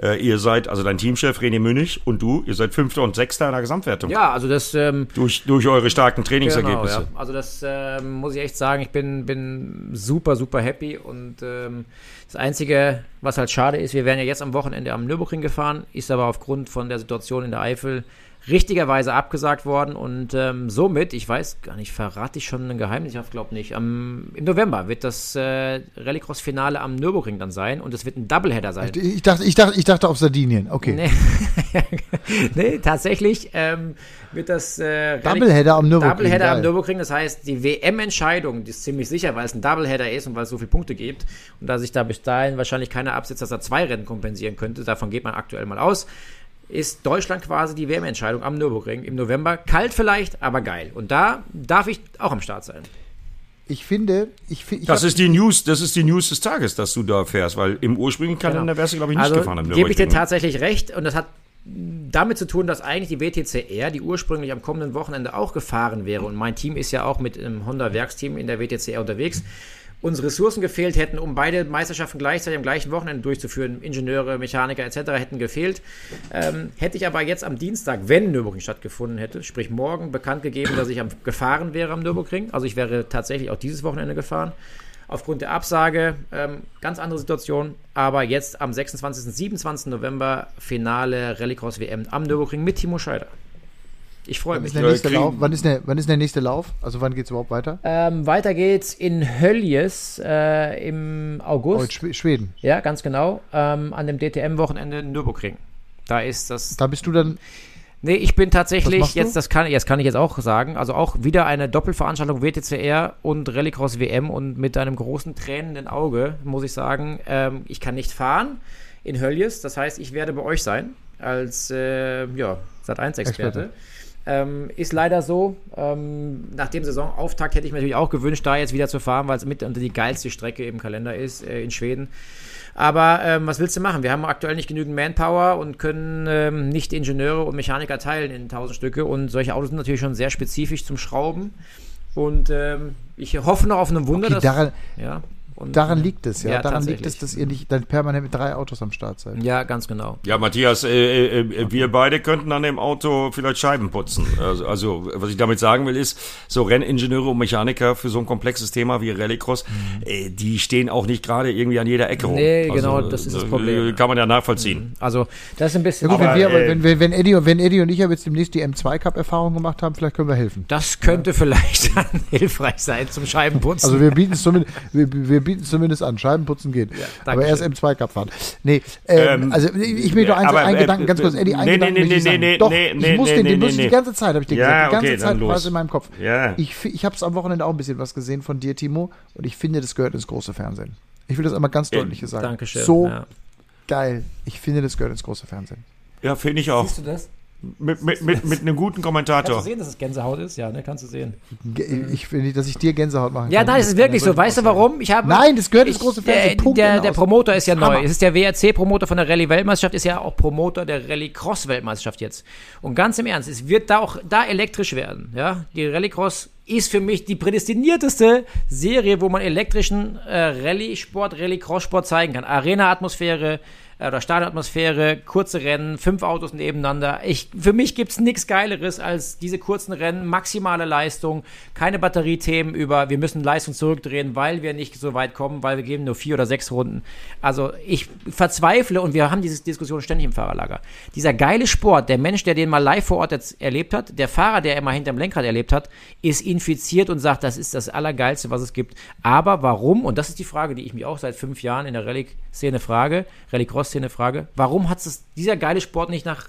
Speaker 3: Äh, ihr seid, also dein Teamchef René Münich und du, ihr seid Fünfter und Sechster in der Gesamtwertung.
Speaker 4: Ja, also das... Ähm,
Speaker 3: durch, durch eure starken Trainingsergebnisse.
Speaker 4: Genau, ja. Also das ähm, muss ich echt sagen, ich bin, bin super, super happy und ähm, das Einzige, was halt schade ist, wir wären ja jetzt am Wochenende am Nürburgring gefahren, ist aber aufgrund von der Situation in der Eifel richtigerweise abgesagt worden und ähm, somit, ich weiß gar nicht, verrate ich schon ein Geheimnis, ich glaube nicht, am, im November wird das äh, Rallycross-Finale am Nürburgring dann sein und es wird ein Doubleheader sein.
Speaker 2: Ich dachte, ich dachte, ich dachte auf Sardinien, okay.
Speaker 4: Nee, nee tatsächlich ähm, wird das äh,
Speaker 2: Doubleheader am Nürburgring.
Speaker 4: Doubleheader geil. am Nürburgring, das heißt, die WM-Entscheidung, die ist ziemlich sicher, weil es ein Doubleheader ist und weil es so viele Punkte gibt und da sich da bis dahin wahrscheinlich keiner absetzt, dass er zwei Rennen kompensieren könnte, davon geht man aktuell mal aus ist Deutschland quasi die WM-Entscheidung am Nürburgring im November. Kalt vielleicht, aber geil. Und da darf ich auch am Start sein.
Speaker 2: Ich finde, ich, ich
Speaker 3: das ist die News, das ist die News des Tages, dass du da fährst, weil im ursprünglichen Kalender genau. wärst du glaube ich nicht
Speaker 4: also,
Speaker 3: gefahren am
Speaker 4: Nürburgring. Gebe ich dir tatsächlich recht und das hat damit zu tun, dass eigentlich die WTCR, die ursprünglich am kommenden Wochenende auch gefahren wäre und mein Team ist ja auch mit einem Honda Werksteam in der WTCR unterwegs uns Ressourcen gefehlt hätten, um beide Meisterschaften gleichzeitig am gleichen Wochenende durchzuführen. Ingenieure, Mechaniker etc. hätten gefehlt. Ähm, hätte ich aber jetzt am Dienstag, wenn Nürburgring stattgefunden hätte, sprich morgen, bekannt gegeben, dass ich am, gefahren wäre am Nürburgring. Also ich wäre tatsächlich auch dieses Wochenende gefahren. Aufgrund der Absage, ähm, ganz andere Situation. Aber jetzt am 26. 27. November Finale Rallycross WM am Nürburgring mit Timo Scheider. Ich freue mich.
Speaker 2: Ist wann, ist der, wann ist der nächste Lauf? Also wann geht es überhaupt weiter?
Speaker 4: Ähm, weiter geht's in Höljes äh, im August.
Speaker 2: Oh, Schweden.
Speaker 4: Ja, ganz genau. Ähm, an dem DTM-Wochenende Nürburgring. Da ist das.
Speaker 2: Da bist du dann.
Speaker 4: Nee, ich bin tatsächlich, jetzt, das kann, jetzt kann ich jetzt auch sagen, also auch wieder eine Doppelveranstaltung WTCR und Rallycross WM und mit einem großen tränenden Auge, muss ich sagen, ähm, ich kann nicht fahren in Höljes. Das heißt, ich werde bei euch sein als äh, ja, Sat1-Experte. Ähm, ist leider so. Ähm, nach dem Saisonauftakt hätte ich mir natürlich auch gewünscht, da jetzt wieder zu fahren, weil es mit unter die geilste Strecke im Kalender ist äh, in Schweden. Aber ähm, was willst du machen? Wir haben aktuell nicht genügend Manpower und können ähm, nicht Ingenieure und Mechaniker teilen in tausend Stücke. Und solche Autos sind natürlich schon sehr spezifisch zum Schrauben. Und ähm, ich hoffe noch auf ein Wunder,
Speaker 2: okay,
Speaker 4: dass.
Speaker 2: Daran,
Speaker 4: ja.
Speaker 2: Und, daran liegt es, ja. ja daran liegt es, dass ihr nicht dann permanent mit drei Autos am Start seid.
Speaker 4: Ja, ganz genau.
Speaker 3: Ja, Matthias, äh, äh, äh, wir beide könnten an dem Auto vielleicht Scheiben putzen. Also, also, was ich damit sagen will, ist, so Renningenieure und Mechaniker für so ein komplexes Thema wie Rallycross, mhm. äh, die stehen auch nicht gerade irgendwie an jeder Ecke rum.
Speaker 4: Nee, also, genau, das ist das äh, Problem.
Speaker 3: Kann man ja nachvollziehen.
Speaker 4: Mhm. Also, das ist ein bisschen.
Speaker 2: Ja, gut, aber, wenn, wir, äh, wenn, wenn, Eddie, wenn Eddie und ich jetzt demnächst die M2-Cup-Erfahrung gemacht haben, vielleicht können wir helfen.
Speaker 4: Das könnte ja. vielleicht dann hilfreich sein zum Scheibenputzen.
Speaker 2: Also, wir bieten es zumindest, wir, wir bieten zumindest an. Scheibenputzen geht. Ja, aber erst im Zweikampf fahren. Nee, ähm, ähm, also ich will nur eins, aber, einen äh, Gedanken, ganz kurz, Eddie, einen nee, Gedanken nee, nee, nee, Doch, nee, ich muss den, den muss ich die ganze Zeit, habe ich dir ja, gesagt. Die ganze okay, Zeit war es in meinem Kopf. Ja. Ich, ich habe es am Wochenende auch ein bisschen was gesehen von dir, Timo, und ich finde, das gehört ins große Fernsehen. Ich will das einmal ganz deutlich sagen.
Speaker 4: Dankeschön.
Speaker 2: So geil. Ich finde, das gehört ins große Fernsehen.
Speaker 3: Ja, finde ich auch.
Speaker 4: Siehst du das?
Speaker 3: Mit, mit, mit, mit einem guten
Speaker 4: Kannst
Speaker 3: Kommentator.
Speaker 4: du sehen, dass es Gänsehaut ist? Ja, ne? Kannst du sehen.
Speaker 2: Ich will nicht, dass ich dir Gänsehaut machen
Speaker 4: Ja,
Speaker 2: kann.
Speaker 4: nein, es ist wirklich so. Weißt du warum? Ich habe
Speaker 2: Nein, das gehört ins große
Speaker 4: der,
Speaker 2: Fernsehen. Punkt,
Speaker 4: der, der
Speaker 2: aus.
Speaker 4: Promoter ist ja
Speaker 2: Hammer.
Speaker 4: neu. Es ist der WRC-Promoter von der Rallye-Weltmeisterschaft, ist ja auch Promoter der Rallye-Cross-Weltmeisterschaft jetzt. Und ganz im Ernst, es wird da auch da elektrisch werden. Ja, die Rallye-Cross ist für mich die prädestinierteste Serie, wo man elektrischen äh, Rallye-Sport, Rallye-Cross-Sport zeigen kann. Arena-Atmosphäre, äh, oder Stadionatmosphäre, kurze Rennen, fünf Autos nebeneinander. Ich, für mich gibt's nichts Geileres als diese kurzen Rennen, maximale Leistung, keine Batteriethemen über, wir müssen Leistung zurückdrehen, weil wir nicht so weit kommen, weil wir geben nur vier oder sechs Runden. Also ich verzweifle und wir haben diese Diskussion ständig im Fahrerlager. Dieser geile Sport, der Mensch, der den mal live vor Ort jetzt erlebt hat, der Fahrer, der immer hinterm Lenkrad erlebt hat, ist infiziert und sagt, das ist das Allergeilste, was es gibt. Aber warum, und das ist die Frage, die ich mich auch seit fünf Jahren in der Rallye-Szene frage, Rallye-Cross-Szene frage, warum hat es dieser geile Sport nicht nach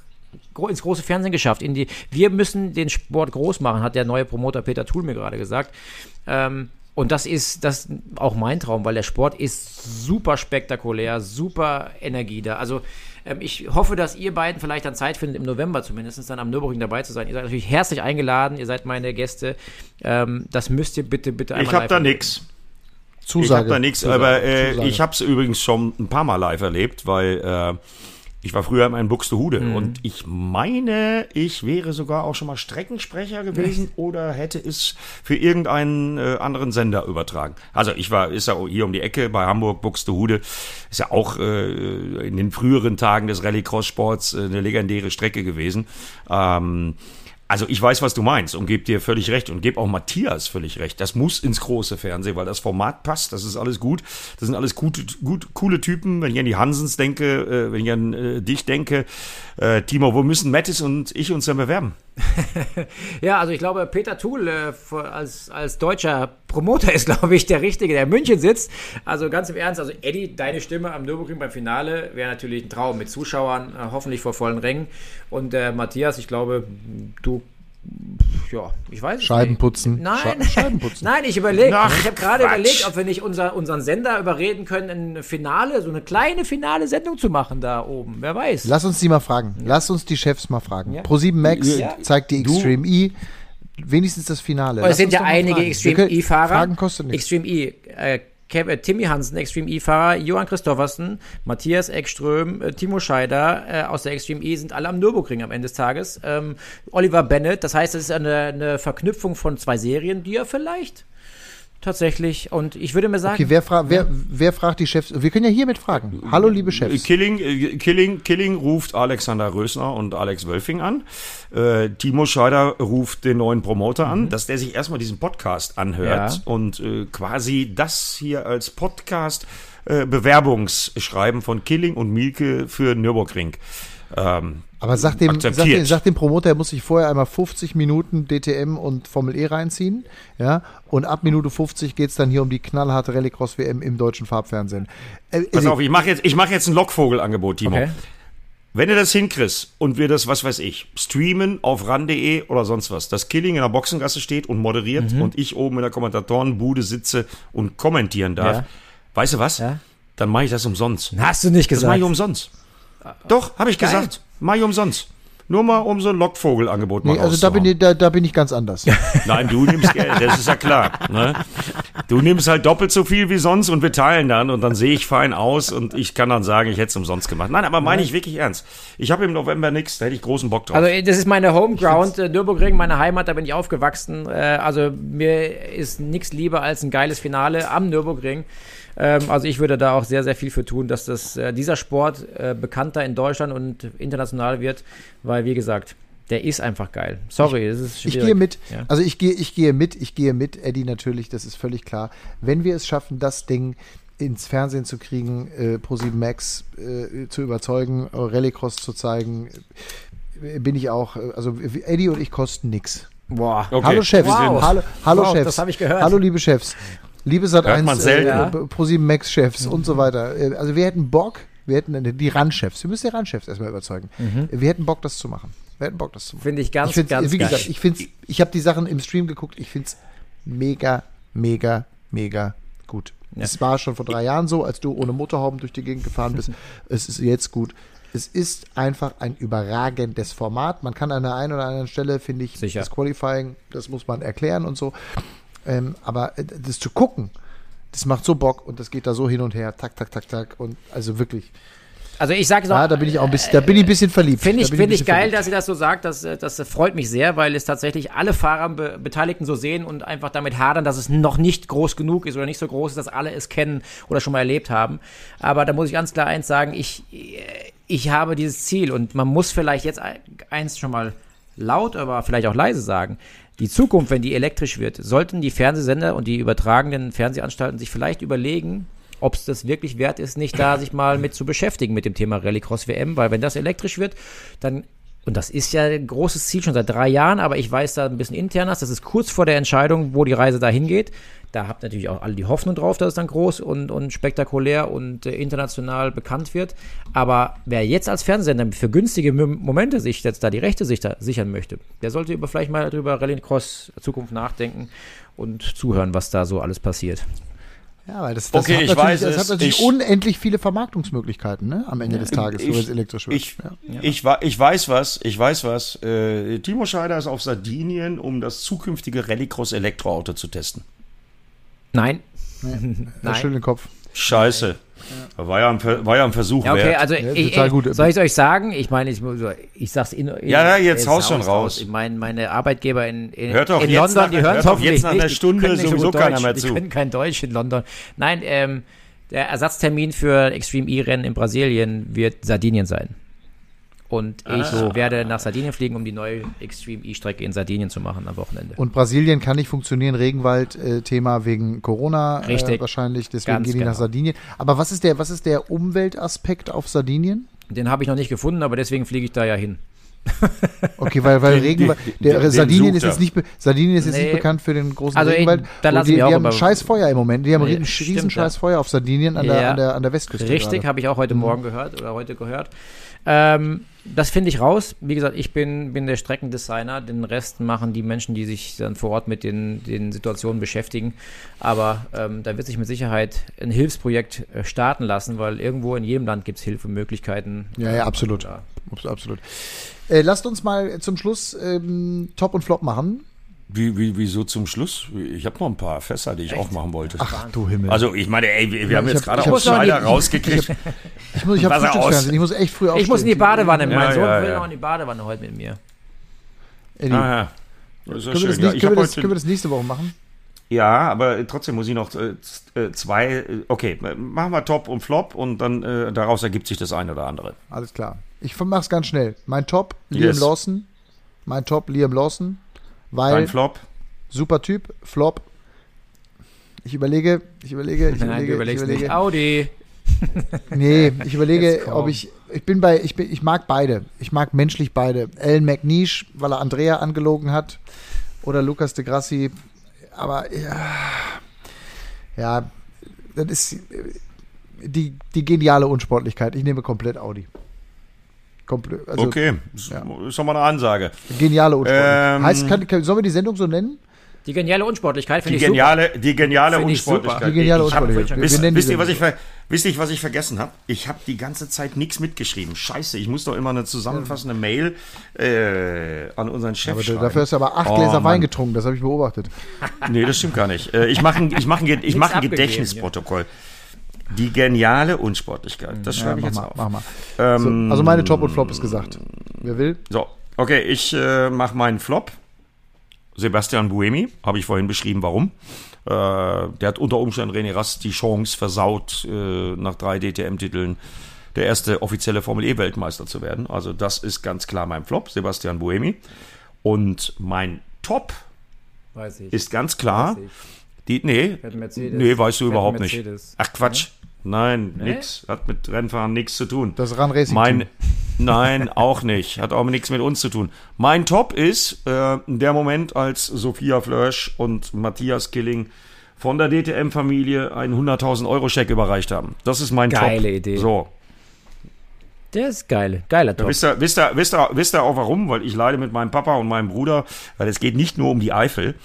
Speaker 4: ins große Fernsehen geschafft. In die, wir müssen den Sport groß machen, hat der neue Promoter Peter Thul mir gerade gesagt. Ähm, und das ist das auch mein Traum, weil der Sport ist super spektakulär, super Energie da. Also ähm, ich hoffe, dass ihr beiden vielleicht dann Zeit findet, im November zumindest dann am Nürburgring dabei zu sein. Ihr seid natürlich herzlich eingeladen, ihr seid meine Gäste. Ähm, das müsst ihr bitte, bitte einmal
Speaker 3: Ich habe da
Speaker 4: erleben.
Speaker 3: Nix.
Speaker 2: Zusage.
Speaker 3: Ich habe da nichts, aber äh,
Speaker 2: Zusage.
Speaker 3: ich habe es übrigens schon ein paar Mal live erlebt, weil äh, ich war früher in Buxtehude
Speaker 2: Mhm.
Speaker 3: und ich meine, ich wäre sogar auch schon mal Streckensprecher gewesen oder hätte es für irgendeinen äh, anderen Sender übertragen. Also ich war, ist ja hier um die Ecke bei Hamburg, Buxtehude, ist ja auch äh, in den früheren Tagen des Rallycross-Sports äh, eine legendäre Strecke gewesen. Ähm, also ich weiß, was du meinst und gebe dir völlig recht und gebe auch Matthias völlig recht. Das muss ins große Fernsehen, weil das Format passt. Das ist alles gut. Das sind alles gute, gut, coole Typen. Wenn ich an die Hansens denke, äh, wenn ich an äh, dich denke, äh, Timo, wo müssen Mattis und ich uns denn bewerben?
Speaker 4: Ja, also ich glaube, Peter Thul äh, als, als deutscher Promoter ist, glaube ich, der Richtige, der in München sitzt. Also ganz im Ernst, also Eddie, deine Stimme am Nürburgring beim Finale wäre natürlich ein Traum mit Zuschauern, äh, hoffentlich vor vollen Rängen. Und äh, Matthias, ich glaube, du, ja, ich weiß es
Speaker 2: Scheiben
Speaker 4: nicht.
Speaker 2: putzen.
Speaker 4: Nein,
Speaker 2: Sche- Scheiben putzen.
Speaker 4: Nein, ich überlege. Ich habe gerade überlegt, ob wir nicht unser, unseren Sender überreden können, ein Finale, so eine kleine finale Sendung zu machen da oben. Wer weiß.
Speaker 2: Lass uns die mal fragen. Lass uns die Chefs mal fragen.
Speaker 4: Ja.
Speaker 2: Pro7 Max
Speaker 4: Ja.
Speaker 2: zeigt die Extreme E. Wenigstens das Finale.
Speaker 4: Aber
Speaker 2: Lass
Speaker 4: es sind ja einige. Extreme E-Fahrer.
Speaker 2: Fragen kostet nichts.
Speaker 4: Extreme E. Äh, Timmy Hansen, Extreme E-Fahrer, Johann Christoffersen, Matthias Ekström, äh, Timo Scheider äh, aus der Extreme E sind alle am Nürburgring am Ende des Tages. Ähm, Oliver Bennett, das heißt, es ist eine, eine Verknüpfung von zwei Serien, die er vielleicht tatsächlich, und ich würde mir sagen,
Speaker 2: Okay, wer, fra wer, wer fragt die Chefs? Wir können ja hiermit fragen. Hallo, liebe
Speaker 3: Äh,
Speaker 2: Chefs.
Speaker 3: Killing, äh, Killing, Killing ruft Alexander Rösner und Alex Wölfing an. Äh, Timo Scheider ruft den neuen Promoter an, dass der sich erstmal diesen Podcast anhört
Speaker 4: Ja.
Speaker 3: und äh, quasi das hier als Podcast äh, Bewerbungsschreiben von Killing und Mielke für Nürburgring. Ähm,
Speaker 2: Aber sag dem, sag, dem, sag dem Promoter, er muss sich vorher einmal 50 Minuten DTM und Formel E reinziehen. Ja, und ab Minute 50 geht's dann hier um die knallharte Rallycross-WM im deutschen Farbfernsehen. Äh,
Speaker 3: pass auf, ich mache jetzt, ich mach jetzt ein Lockvogelangebot, Timo.
Speaker 4: Okay.
Speaker 3: Wenn du das hinkriegst und wir das, was weiß ich, streamen auf ran.de oder sonst was, dass Killing in der Boxengasse steht und moderiert
Speaker 4: Mhm.
Speaker 3: und ich oben in der Kommentatorenbude sitze und kommentieren darf,
Speaker 4: Ja.
Speaker 3: weißt du was?
Speaker 4: Ja.
Speaker 3: Dann mache ich das umsonst.
Speaker 4: hast du nicht
Speaker 3: Das mache
Speaker 4: gesagt.
Speaker 3: ich umsonst. Doch, habe ich
Speaker 4: Geil.
Speaker 3: gesagt. Mache ich umsonst. Nur mal um so ein Lockvogelangebot mal
Speaker 2: nee, also da bin, ich, da, da bin ich ganz anders.
Speaker 3: Nein, du nimmst Geld, das ist ja klar. Ne? Du nimmst halt doppelt so viel wie sonst und wir teilen dann und dann sehe ich fein aus und ich kann dann sagen, ich hätte es umsonst gemacht. Nein, aber meine ich wirklich ernst. Ich habe im November nichts, da hätte ich großen Bock drauf.
Speaker 4: Also das ist meine Homeground, äh, Nürburgring, meine Heimat, da bin ich aufgewachsen. Äh, also mir ist nichts lieber als ein geiles Finale am Nürburgring. Ähm, also ich würde da auch sehr, sehr viel für tun, dass das, äh, dieser Sport äh, bekannter in Deutschland und international wird, weil wie gesagt, der ist einfach geil. Sorry, das ist
Speaker 2: Ich
Speaker 4: schwierig.
Speaker 2: gehe mit.
Speaker 4: Ja.
Speaker 2: Also ich gehe, ich gehe mit, ich gehe mit, Eddie natürlich, das ist völlig klar. Wenn wir es schaffen, das Ding ins Fernsehen zu kriegen, äh, Pro7 Max äh, zu überzeugen, äh, Rallycross zu zeigen, äh, bin ich auch, äh, also Eddie und ich kosten nichts.
Speaker 4: Boah.
Speaker 3: Okay.
Speaker 2: Hallo Chefs,
Speaker 4: Wow.
Speaker 2: hallo, hallo
Speaker 4: Wow,
Speaker 2: Chefs.
Speaker 4: das habe ich gehört.
Speaker 2: Hallo liebe Chefs. Liebe Sat
Speaker 3: Hört man
Speaker 2: 1
Speaker 3: selten.
Speaker 2: äh,
Speaker 4: Ja.
Speaker 2: Pro7 Max Chefs und so weiter. Äh, Also wir hätten Bock, wir hätten eine- die Ran-Chefs, wir müssen die Ran-Chefs erstmal überzeugen. Wir hätten Bock, das zu machen. Wir hätten Bock, das zu machen.
Speaker 4: Finde ich ganz,
Speaker 2: ich find's,
Speaker 4: ganz
Speaker 2: wie
Speaker 4: geil.
Speaker 2: gesagt, ich finde ich habe die Sachen im Stream geguckt, ich finde es mega, mega, mega gut. Es war schon vor drei Jahren so, als du ohne Motorhauben durch die Gegend gefahren bist. es ist jetzt gut. Es ist einfach ein überragendes Format. Man kann an der einen oder anderen Stelle, finde ich,
Speaker 4: Sicher.
Speaker 2: das Qualifying, das muss man erklären und so. Ähm, aber äh, das zu gucken, das macht so Bock und das geht da so hin und her, tak, tak, tak, tak. Und also wirklich.
Speaker 4: Also ich sage es
Speaker 2: Ja,
Speaker 4: auch,
Speaker 2: da bin ich auch ein bisschen, da bin ich ein bisschen verliebt.
Speaker 4: Finde ich, find ich geil,
Speaker 2: verliebt.
Speaker 4: dass sie das so sagt. Das, äh, das freut mich sehr, weil es tatsächlich alle Fahrer be Beteiligten so sehen und einfach damit hadern, dass es noch nicht groß genug ist oder nicht so groß ist, dass alle es kennen oder schon mal erlebt haben. Aber da muss ich ganz klar eins sagen, ich, ich habe dieses Ziel und man muss vielleicht jetzt ein- eins schon mal laut, aber vielleicht auch leise sagen. Die Zukunft, wenn die elektrisch wird, sollten die Fernsehsender und die übertragenden Fernsehanstalten sich vielleicht überlegen, ob es das wirklich wert ist, nicht da sich mal mit zu beschäftigen mit dem Thema Rallycross WM, weil wenn das elektrisch wird, dann und das ist ja ein großes Ziel schon seit drei Jahren, aber ich weiß da ein bisschen internas, das ist kurz vor der Entscheidung, wo die Reise dahin geht. Da habt natürlich auch alle die Hoffnung drauf, dass es dann groß und, und spektakulär und äh, international bekannt wird. Aber wer jetzt als Fernsehsender für günstige Mom- Momente sich jetzt da die Rechte sich da sichern möchte, der sollte über, vielleicht mal darüber Rallycross Zukunft nachdenken und zuhören, was da so alles passiert.
Speaker 2: Ja, weil das, das
Speaker 3: Okay,
Speaker 2: hat
Speaker 3: ich
Speaker 2: natürlich,
Speaker 3: weiß
Speaker 2: das
Speaker 3: es.
Speaker 2: hat natürlich
Speaker 3: Ich-
Speaker 2: unendlich viele Vermarktungsmöglichkeiten, ne? Am Ende des Tages,
Speaker 3: Ich-
Speaker 2: es elektrisch wird.
Speaker 3: Ich,
Speaker 2: ja.
Speaker 3: ich, ich weiß was, ich weiß was. Äh, Timo Scheider ist auf Sardinien, um das zukünftige Rallycross Elektroauto zu testen.
Speaker 4: Nein.
Speaker 2: Ja, schön den Kopf.
Speaker 3: Scheiße. War ja ein, Ver- war ja ein Versuch
Speaker 4: Ja, okay,
Speaker 3: wert.
Speaker 4: also
Speaker 2: Ja,
Speaker 4: ich,
Speaker 2: total
Speaker 4: ich,
Speaker 2: gut.
Speaker 4: soll ich es euch sagen? Ich meine, ich, muss- ich sag's in, in
Speaker 3: Ja, ja, jetzt
Speaker 4: es
Speaker 3: haus schon
Speaker 4: haust
Speaker 3: raus.
Speaker 4: Ich meine, meine Arbeitgeber in, in,
Speaker 3: Hört doch
Speaker 4: in London,
Speaker 3: nach-
Speaker 4: die hören
Speaker 3: hört
Speaker 4: es
Speaker 3: doch
Speaker 4: hoffentlich
Speaker 3: jetzt nach einer
Speaker 4: die
Speaker 3: Stunde
Speaker 4: können nicht so
Speaker 3: sowieso keiner
Speaker 4: Deutsch,
Speaker 3: mehr
Speaker 4: Die
Speaker 3: zu.
Speaker 4: können kein Deutsch in London. Nein, ähm, der Ersatztermin für Extreme E-Rennen in Brasilien wird Sardinien sein. Und ich
Speaker 3: Ah.
Speaker 4: werde nach Sardinien fliegen, um die neue Extreme E-Strecke in Sardinien zu machen am Wochenende.
Speaker 2: Und Brasilien kann nicht funktionieren, Regenwald-Thema wegen Corona äh,
Speaker 4: Richtig.
Speaker 2: wahrscheinlich, deswegen
Speaker 4: Ganz
Speaker 2: gehen die nach
Speaker 4: genau.
Speaker 2: Sardinien. Aber was ist der, was ist der Umweltaspekt auf Sardinien?
Speaker 4: Den habe ich noch nicht gefunden, aber deswegen fliege ich da ja hin.
Speaker 2: Okay, weil, weil
Speaker 3: Den-
Speaker 2: Regenwald, der
Speaker 3: den
Speaker 2: Sardinien ist jetzt nicht, Sardinien ist jetzt
Speaker 4: Nee.
Speaker 2: nicht bekannt für den großen
Speaker 4: Also,
Speaker 2: Regenwald.
Speaker 4: da lassen
Speaker 2: die, die haben
Speaker 4: über-
Speaker 2: scheiß Feuer im Moment. Die haben
Speaker 4: Nee,
Speaker 2: riesen,
Speaker 4: stimmt,
Speaker 2: riesen
Speaker 4: ja.
Speaker 2: scheiß Feuer auf Sardinien an, der,
Speaker 4: Ja.
Speaker 2: an, der, an der Westküste.
Speaker 4: Richtig, habe ich auch heute Morgen gehört oder heute gehört. Ähm, das finde ich raus. Wie gesagt, ich bin, bin der Streckendesigner. Den Rest machen die Menschen, die sich dann vor Ort mit den, den Situationen beschäftigen. Aber ähm, da wird sich mit Sicherheit ein Hilfsprojekt äh, starten lassen, weil irgendwo in jedem Land gibt es Hilfemöglichkeiten.
Speaker 2: Ja, ja, absolut.
Speaker 4: Ja.
Speaker 2: Abs- Absolut. Äh, lasst uns mal zum Schluss ähm, Top und Flop machen.
Speaker 3: Wie, wie, wieso zum Schluss? Ich habe noch ein paar Fässer, die ich auch machen wollte.
Speaker 2: Ach du Himmel.
Speaker 3: Also ich meine, ey, wir, wir haben jetzt
Speaker 2: hab-
Speaker 3: gerade
Speaker 2: hab-
Speaker 3: auch Schneider
Speaker 4: ich-
Speaker 3: rausgekriegt.
Speaker 2: ich muss, ich
Speaker 3: auf.
Speaker 2: Frühstücksfernsehen. Ich muss echt früh aufstehen.
Speaker 4: Ich muss in die Badewanne.
Speaker 3: Ja,
Speaker 4: mein Sohn
Speaker 3: ja,
Speaker 4: will
Speaker 3: ja.
Speaker 4: noch in die Badewanne heute mit mir.
Speaker 2: Eddie,
Speaker 3: Aha. Das ist ja
Speaker 2: können, wir das,
Speaker 3: schön. Ja,
Speaker 2: können,
Speaker 3: hab
Speaker 2: wir das, können wir das nächste Woche machen?
Speaker 3: Ja, aber trotzdem muss ich noch äh, äh, zwei. äh, Okay, machen wir Top und Flop und dann äh, daraus ergibt sich das eine oder andere.
Speaker 2: Alles klar. Ich mach's ganz schnell. Mein Top, Liam
Speaker 3: Yes.
Speaker 2: Lawson. Mein Top, Liam Lawson. Weil,
Speaker 3: Dein Flop?
Speaker 2: super Typ, Flop. Ich überlege, ich überlege, ich
Speaker 4: Nein,
Speaker 2: überlege,
Speaker 4: du
Speaker 2: ich
Speaker 4: überlegst
Speaker 2: überlege.
Speaker 4: nicht. Audi.
Speaker 2: Nee, ich überlege, ob ich. Ich bin bei, ich bin, ich mag beide. Ich mag menschlich beide. Alan McNeish, weil er Andrea angelogen hat. Oder Lucas de Grassi. Aber ja. Ja, das ist die, die geniale Unsportlichkeit. Ich nehme komplett Audi. Komplett. Also
Speaker 3: okay, ist,
Speaker 2: ja.
Speaker 3: ist doch mal eine Ansage.
Speaker 2: geniale Unsportlichkeit.
Speaker 3: Ähm,
Speaker 2: heißt, kann, kann, sollen wir die Sendung so nennen?
Speaker 4: Die geniale Unsportlichkeit
Speaker 3: Die
Speaker 4: finde ich super.
Speaker 3: geniale, die geniale
Speaker 4: super.
Speaker 3: Unsportlichkeit.
Speaker 2: Die geniale
Speaker 3: Ich hab-
Speaker 2: Unsportlichkeit. Wir-
Speaker 3: Wisst, ihr, was ich wisst ihr, was ich vergessen habe? Ich habe die ganze Zeit nichts mitgeschrieben. Scheiße, ich muss doch immer eine zusammenfassende Mail äh, an unseren Chef
Speaker 2: Aber
Speaker 3: schreiben.
Speaker 2: dafür hast du aber acht
Speaker 3: Oh,
Speaker 2: Gläser Wein
Speaker 3: Mann.
Speaker 2: getrunken. Das habe ich beobachtet.
Speaker 3: Nee, das stimmt gar nicht. Äh, Ich mache ein, ich mach ein, ich mach ein Gedächtnisprotokoll. Die geniale Unsportlichkeit. Das
Speaker 2: Ja,
Speaker 3: schreibe ich
Speaker 2: mach
Speaker 3: jetzt
Speaker 2: mal,
Speaker 3: auf.
Speaker 2: mach mal.
Speaker 3: Ähm,
Speaker 2: So, also meine Top und Flop ist gesagt. Wer will?
Speaker 3: So, okay, ich äh, mache meinen Flop. Sebastian Buemi, habe ich vorhin beschrieben, warum. Äh, der hat unter Umständen René Rast die Chance versaut, äh, nach drei DTM-Titeln der erste offizielle Formel-E-Weltmeister zu werden. Also das ist ganz klar mein Flop, Sebastian Buemi. Und mein Top
Speaker 4: ich.
Speaker 3: ist ganz klar,
Speaker 4: ich.
Speaker 3: Die, nee, nee, weißt du
Speaker 4: Fährt
Speaker 3: überhaupt nicht.
Speaker 4: Mercedes.
Speaker 3: Ach Quatsch, nein, nix, hat mit Rennfahren nichts zu tun.
Speaker 2: Das Run Racing
Speaker 3: Mein, nein, auch nicht. Hat auch nichts mit uns zu tun. Mein Top ist äh, der Moment, als Sophia Flörsch und Matthias Killing von der DTM-Familie einen 100.000 Euro Scheck überreicht haben. Das ist mein Top.
Speaker 4: Geile Idee.
Speaker 3: So.
Speaker 4: Der ist geil. Geiler Top.
Speaker 3: Wisst ihr, wisst, ihr, wisst, ihr, wisst ihr auch warum? Weil ich leide mit meinem Papa und meinem Bruder, weil es geht nicht nur um die Eifel.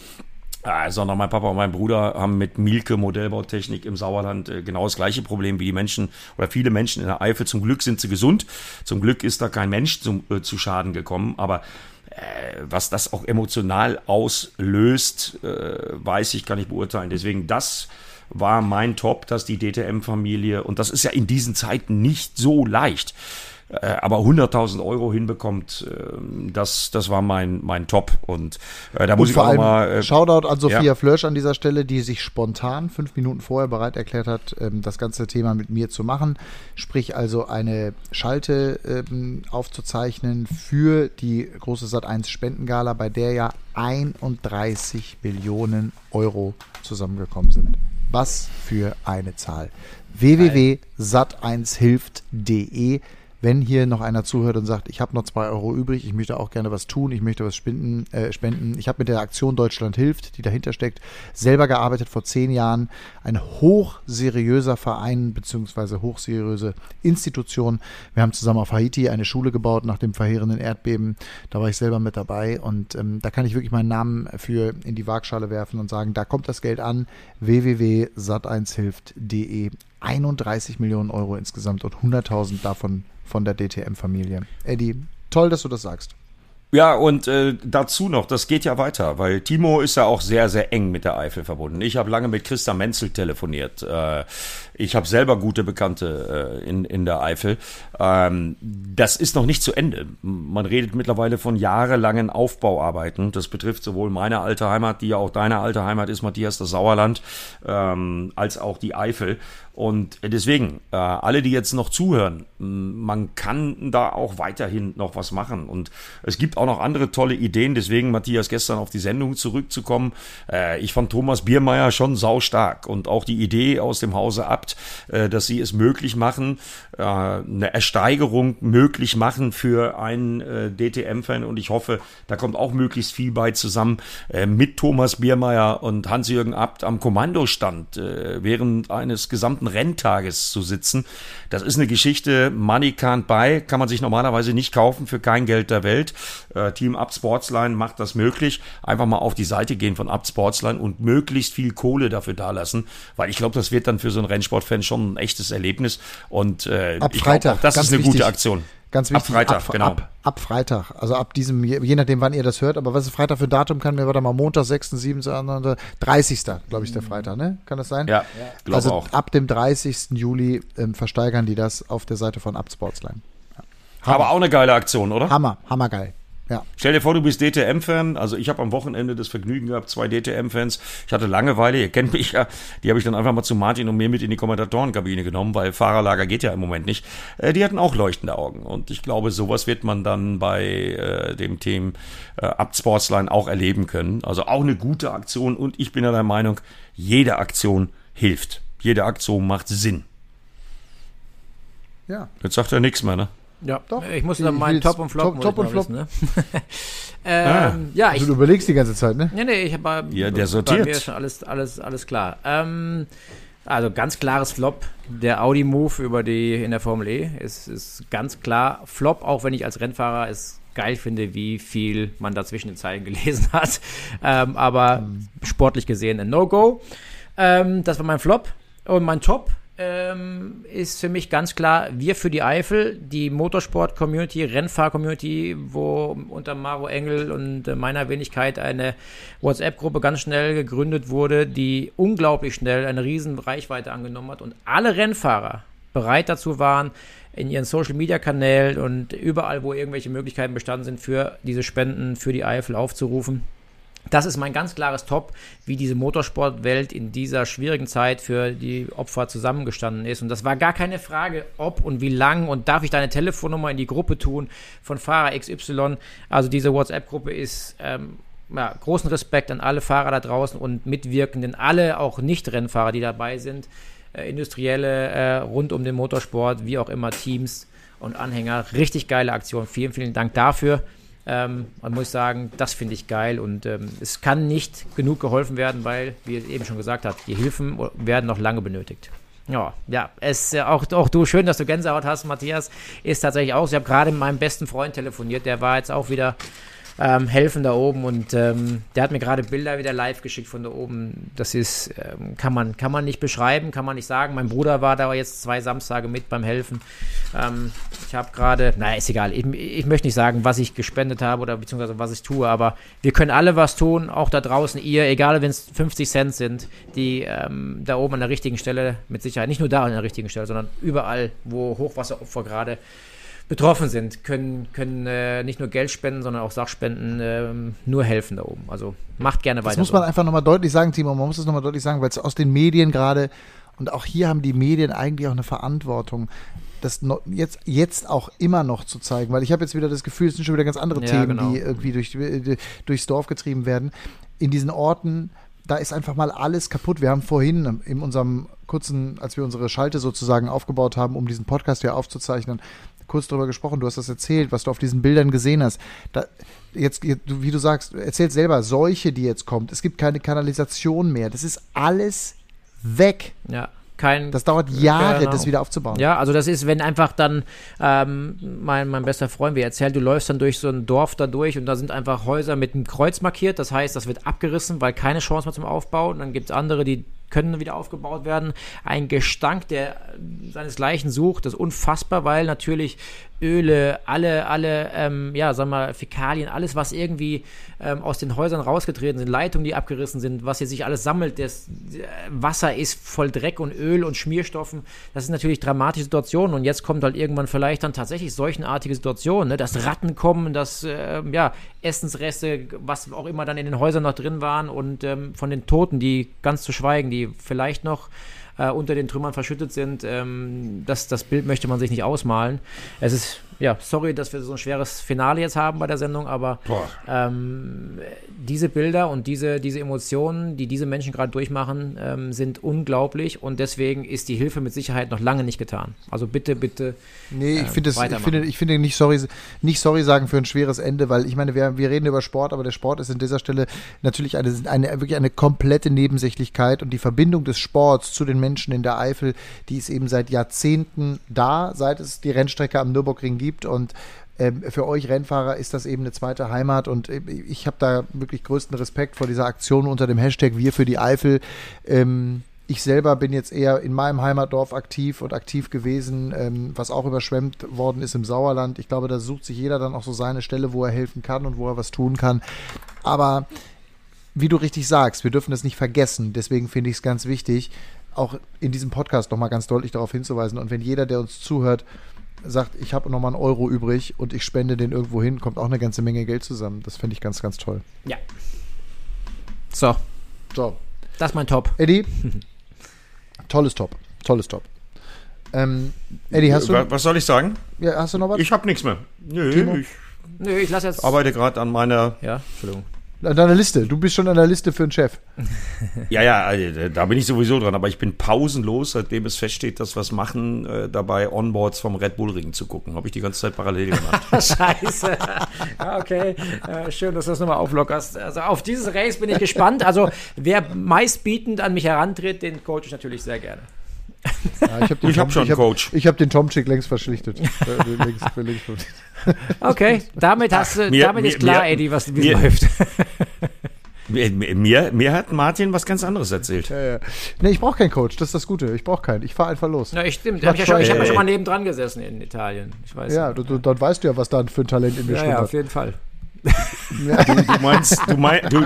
Speaker 3: Äh, sondern mein Papa und mein Bruder haben mit Milke Modellbautechnik im Sauerland äh, genau das gleiche Problem wie die Menschen oder viele Menschen in der Eifel. Zum Glück sind sie gesund. Zum Glück ist da kein Mensch zum, äh, zu Schaden gekommen. Aber äh, was das auch emotional auslöst, äh, weiß ich, kann ich beurteilen. Deswegen das war mein Top, dass die DTM-Familie, und das ist ja in diesen Zeiten nicht so leicht, aber 100.000 Euro hinbekommt, äh, das, das war mein, mein Top. Und äh, da muss
Speaker 2: Und
Speaker 3: ich
Speaker 2: vor
Speaker 3: auch mal. Äh,
Speaker 2: Shoutout an Sophia
Speaker 3: ja.
Speaker 2: Flörsch an dieser Stelle, die sich spontan fünf Minuten vorher bereit erklärt hat, ähm, das ganze Thema mit mir zu machen. Sprich also eine Schalte ähm, aufzuzeichnen für die große Sat1 Spendengala, bei der ja 31 Millionen Euro zusammengekommen sind. Was für eine Zahl. www.sat1hilft.de wenn hier noch einer zuhört und sagt, ich habe noch zwei Euro übrig, ich möchte auch gerne was tun, ich möchte was spenden, äh, spenden. Ich habe mit der Aktion Deutschland hilft, die dahinter steckt, selber gearbeitet vor zehn Jahren. Ein hochseriöser Verein beziehungsweise hochseriöse Institution. Wir haben zusammen auf Haiti eine Schule gebaut nach dem verheerenden Erdbeben. Da war ich selber mit dabei und ähm, da kann ich wirklich meinen Namen für in die Waagschale werfen und sagen, da kommt das Geld an. www.sat1hilft.de 31 Millionen Euro insgesamt und 100.000 davon von der DTM-Familie. Eddie, toll, dass du das sagst.
Speaker 3: Ja, und äh, dazu noch, das geht ja weiter, weil Timo ist ja auch sehr, sehr eng mit der Eifel verbunden. Ich habe lange mit Christa Menzel telefoniert. Äh, ich habe selber gute Bekannte äh, in, in der Eifel. Ähm, das ist noch nicht zu Ende. Man redet mittlerweile von jahrelangen Aufbauarbeiten. Das betrifft sowohl meine alte Heimat, die ja auch deine alte Heimat ist, Matthias, das Sauerland, ähm, als auch die Eifel. Und deswegen, äh, alle, die jetzt noch zuhören, man kann da auch weiterhin noch was machen. Und es gibt auch noch andere tolle Ideen. Deswegen, Matthias, gestern auf die Sendung zurückzukommen. Äh, ich fand Thomas Biermeier schon saustark. Und auch die Idee aus dem Hause Abt, äh, dass sie es möglich machen, äh, eine Ersteigerung möglich machen für einen äh, DTM-Fan. Und ich hoffe, da kommt auch möglichst viel bei zusammen äh, mit Thomas Biermeier und Hans-Jürgen Abt am Kommandostand äh, während eines gesamten Renntages zu sitzen. Das ist eine Geschichte, Money can't buy, kann man sich normalerweise nicht kaufen für kein Geld der Welt. Äh, Team Up Sportsline macht das möglich. Einfach mal auf die Seite gehen von Up Sportsline und möglichst viel Kohle dafür dalassen, weil ich glaube, das wird dann für so einen Rennsportfan schon ein echtes Erlebnis. Und äh,
Speaker 2: Ab
Speaker 3: ich glaube
Speaker 2: Freitag,
Speaker 3: auch, das ist eine
Speaker 2: wichtig.
Speaker 3: gute Aktion.
Speaker 2: Ganz wichtig.
Speaker 3: Ab Freitag,
Speaker 2: ab,
Speaker 3: genau.
Speaker 2: Ab, ab Freitag. Also ab diesem, je je nachdem, wann ihr das hört. Aber was ist Freitag für Datum? Kann mir, warte mal, Montag, 6., 7., 30. glaube ich, der Freitag, ne? Kann das sein?
Speaker 3: Ja, glaube
Speaker 2: Also
Speaker 3: auch.
Speaker 2: ab dem 30. Juli ähm, versteigern die das auf der Seite von Up Sportsline.
Speaker 3: Aber auch eine geile Aktion, oder?
Speaker 2: Hammer, hammergeil. Ja.
Speaker 3: Stell dir vor, du bist DTM-Fan. Also ich habe am Wochenende das Vergnügen gehabt, zwei DTM-Fans. Ich hatte Langeweile, ihr kennt mich ja. Die habe ich dann einfach mal zu Martin und mir mit in die Kommentatorenkabine genommen, weil Fahrerlager geht ja im Moment nicht. Äh, die hatten auch leuchtende Augen. Und ich glaube, sowas wird man dann bei äh, dem Team äh, Up Sportsline auch erleben können. Also auch eine gute Aktion. Und ich bin ja der Meinung, jede Aktion hilft. Jede Aktion macht Sinn.
Speaker 2: Ja.
Speaker 3: Jetzt sagt er nichts mehr, ne?
Speaker 4: Ja,
Speaker 2: Doch.
Speaker 4: ich muss
Speaker 2: Ich
Speaker 4: dann meinen Top und Flop.
Speaker 2: Top- Top
Speaker 4: ich
Speaker 2: und
Speaker 4: noch
Speaker 2: Flop.
Speaker 4: wissen, ne? ähm, Ja, ich,
Speaker 2: Also du überlegst die ganze Zeit, ne?
Speaker 4: Nee, nee, ich habe
Speaker 3: Ja, der
Speaker 4: Bei
Speaker 3: sortiert.
Speaker 4: mir ist schon alles, alles, alles klar. Ähm, also ganz klares Flop. Der Audi Move über die in der Formel E ist, ist ganz klar Flop, auch wenn ich als Rennfahrer es geil finde, wie viel man da zwischen den Zeilen gelesen hat. Ähm, aber sportlich gesehen ein No-Go. Ähm, das war mein Flop. Und mein Top ähm, ist für mich ganz klar, wir für die Eifel, die Motorsport-Community, Rennfahr-Community, wo unter Maro Engel und äh, meiner Wenigkeit eine WhatsApp-Gruppe ganz schnell gegründet wurde, die unglaublich schnell eine riesen Reichweite angenommen hat und alle Rennfahrer bereit dazu waren, in ihren Social-Media-Kanälen und überall, wo irgendwelche Möglichkeiten bestanden sind, für diese Spenden für die Eifel aufzurufen. Das ist mein ganz klares Top, wie diese Motorsportwelt in dieser schwierigen Zeit für die Opfer zusammengestanden ist. Und das war gar keine Frage, ob und wie lang und darf ich deine Telefonnummer in die Gruppe tun von Fahrer XY. Also diese WhatsApp-Gruppe ist ähm, ja, großen Respekt an alle Fahrer da draußen und Mitwirkenden, alle auch Nicht-Rennfahrer, die dabei sind, äh, Industrielle äh, rund um den Motorsport, wie auch immer Teams und Anhänger. Richtig geile Aktion. Vielen, vielen Dank dafür. Ähm, man muss sagen, das finde ich geil und ähm, es kann nicht genug geholfen werden, weil, wie ihr eben schon gesagt habt, die Hilfen werden noch lange benötigt. Ja, ja, es äh, auch, auch du, schön, dass du Gänsehaut hast, Matthias, ist tatsächlich auch. Ich habe gerade mit meinem besten Freund telefoniert, der war jetzt auch wieder ähm, helfen da oben und ähm, der hat mir gerade Bilder wieder live geschickt von da oben. Das ist, ähm, kann, man, kann man nicht beschreiben, kann man nicht sagen. Mein Bruder war da jetzt zwei Samstage mit beim Helfen. Ähm, ich habe gerade, naja, ist egal, ich, ich möchte nicht sagen, was ich gespendet habe oder beziehungsweise was ich tue, aber wir können alle was tun, auch da draußen, ihr, egal wenn es 50 Cent sind, die ähm, da oben an der richtigen Stelle mit Sicherheit, nicht nur da an der richtigen Stelle, sondern überall, wo Hochwasseropfer gerade betroffen sind, können, können äh, nicht nur Geld spenden, sondern auch Sachspenden äh, nur helfen da oben. Also macht gerne weiter.
Speaker 2: Das muss man
Speaker 4: so.
Speaker 2: einfach nochmal deutlich sagen, Timo, man muss es nochmal deutlich sagen, weil es aus den Medien gerade, und auch hier haben die Medien eigentlich auch eine Verantwortung, das jetzt, jetzt auch immer noch zu zeigen, weil ich habe jetzt wieder das Gefühl, es sind schon wieder ganz andere
Speaker 4: Ja,
Speaker 2: Themen,
Speaker 4: genau.
Speaker 2: die irgendwie durch, äh, durchs Dorf getrieben werden. In diesen Orten, da ist einfach mal alles kaputt. Wir haben vorhin in unserem kurzen, als wir unsere Schalte sozusagen aufgebaut haben, um diesen Podcast hier aufzuzeichnen, kurz darüber gesprochen. Du hast das erzählt, was du auf diesen Bildern gesehen hast. Da, jetzt, wie du sagst, erzählt selber, Seuche, die jetzt kommt. Es gibt keine Kanalisation mehr. Das ist alles weg.
Speaker 4: Ja, kein.
Speaker 2: Das dauert Jahre,
Speaker 4: Genau.
Speaker 2: das wieder aufzubauen.
Speaker 4: Ja, also das ist, wenn einfach dann ähm, mein, mein bester Freund, wie er erzählt, du läufst dann durch so ein Dorf da durch und da sind einfach Häuser mit einem Kreuz markiert. Das heißt, das wird abgerissen, weil keine Chance mehr zum Aufbau. Und dann gibt es andere, die können wieder aufgebaut werden. Ein Gestank, der seinesgleichen sucht, das ist unfassbar, weil natürlich Öle, alle, alle, ähm, ja, sagen wir, Fäkalien, alles, was irgendwie ähm, aus den Häusern rausgetreten sind, Leitungen, die abgerissen sind, was hier sich alles sammelt, das äh, Wasser ist voll Dreck und Öl und Schmierstoffen. Das ist natürlich dramatische Situationen und jetzt kommt halt irgendwann vielleicht dann tatsächlich solchenartige Situationen, ne? dass Ratten kommen, dass ähm, ja, Essensreste, was auch immer dann in den Häusern noch drin waren und ähm, von den Toten, die ganz zu schweigen, die vielleicht noch äh, unter den Trümmern verschüttet sind. Ähm, das, das Bild möchte man sich nicht ausmalen. Es ist, ja, sorry, dass wir so ein schweres Finale jetzt haben bei der Sendung, aber ähm, diese Bilder und diese, diese Emotionen, die diese Menschen gerade durchmachen, ähm, sind unglaublich und deswegen ist die Hilfe mit Sicherheit noch lange nicht getan. Also bitte, bitte.
Speaker 2: Nee, ich
Speaker 4: ähm,
Speaker 2: finde es- ich finde, ich finde nicht sorry, nicht sorry sagen für ein schweres Ende, weil ich meine, wir, wir reden über Sport, aber der Sport ist an dieser Stelle natürlich eine, eine, wirklich eine komplette Nebensächlichkeit und die Verbindung des Sports zu den Menschen in der Eifel, die ist eben seit Jahrzehnten da, seit es die Rennstrecke am Nürburgring gibt und für euch Rennfahrer ist das eben eine zweite Heimat und ich habe da wirklich größten Respekt vor dieser Aktion unter dem Hashtag Wir für die Eifel. Ich selber bin jetzt eher in meinem Heimatdorf aktiv und aktiv gewesen, was auch überschwemmt worden ist im Sauerland. Ich glaube, da sucht sich jeder dann auch so seine Stelle, wo er helfen kann und wo er was tun kann. Aber wie du richtig sagst, wir dürfen das nicht vergessen. Deswegen finde ich es ganz wichtig, auch in diesem Podcast nochmal ganz deutlich darauf hinzuweisen. Und wenn jeder, der uns zuhört, sagt, ich habe nochmal einen Euro übrig und ich spende den irgendwo hin, kommt auch eine ganze Menge Geld zusammen. Das finde ich ganz, ganz toll.
Speaker 4: Ja. So,
Speaker 2: So,
Speaker 4: das ist mein Top.
Speaker 2: Eddie, tolles Top, tolles Top. Ähm, Eddie, hast du,
Speaker 3: Wa- Was soll ich sagen?
Speaker 2: ja, hast du noch was?
Speaker 3: Ich habe nichts mehr. Nö,
Speaker 2: Timo?
Speaker 3: ich
Speaker 4: Nö, ich lasse jetzt.
Speaker 3: arbeite gerade an meiner.
Speaker 4: ja, Entschuldigung.
Speaker 2: An deiner Liste. Du bist schon an der Liste für einen Chef.
Speaker 3: Ja, ja, äh, da bin ich sowieso dran, aber ich bin pausenlos, seitdem es feststeht, dass wir es machen, äh, dabei Onboards vom Red Bull Ring zu gucken. Habe ich die ganze Zeit parallel gemacht.
Speaker 4: Scheiße. Ja, okay. Äh, schön, dass du das nochmal auflockerst. Also auf dieses Race bin ich gespannt. Also wer meistbietend an mich herantritt, den coach ich natürlich sehr gerne.
Speaker 2: Ja, ich habe
Speaker 3: Ich hab schon einen
Speaker 2: ich hab,
Speaker 3: Coach.
Speaker 2: Ich habe den Tomczyk längst verschlichtet. Längst, längst verschlichtet.
Speaker 4: Okay, damit, hast du,
Speaker 3: mir-
Speaker 4: damit ist klar,
Speaker 3: mir-
Speaker 4: Eddie, was wie läuft.
Speaker 3: mir, mir, hat Martin was ganz anderes erzählt.
Speaker 2: Ja, ja. Nee, ich brauche keinen Coach, das ist das Gute. Ich brauche keinen. Ich fahre einfach los.
Speaker 4: Ja, ich stimmt.
Speaker 2: Mach
Speaker 4: Hab ich ja schon, ich habe ja schon mal nebendran gesessen in Italien. Ich weiß.
Speaker 2: Ja, du, du, dann weißt du ja, was da für ein Talent in mir
Speaker 4: ja, ja, auf jeden Fall.
Speaker 3: Du meinst, du, mein, du,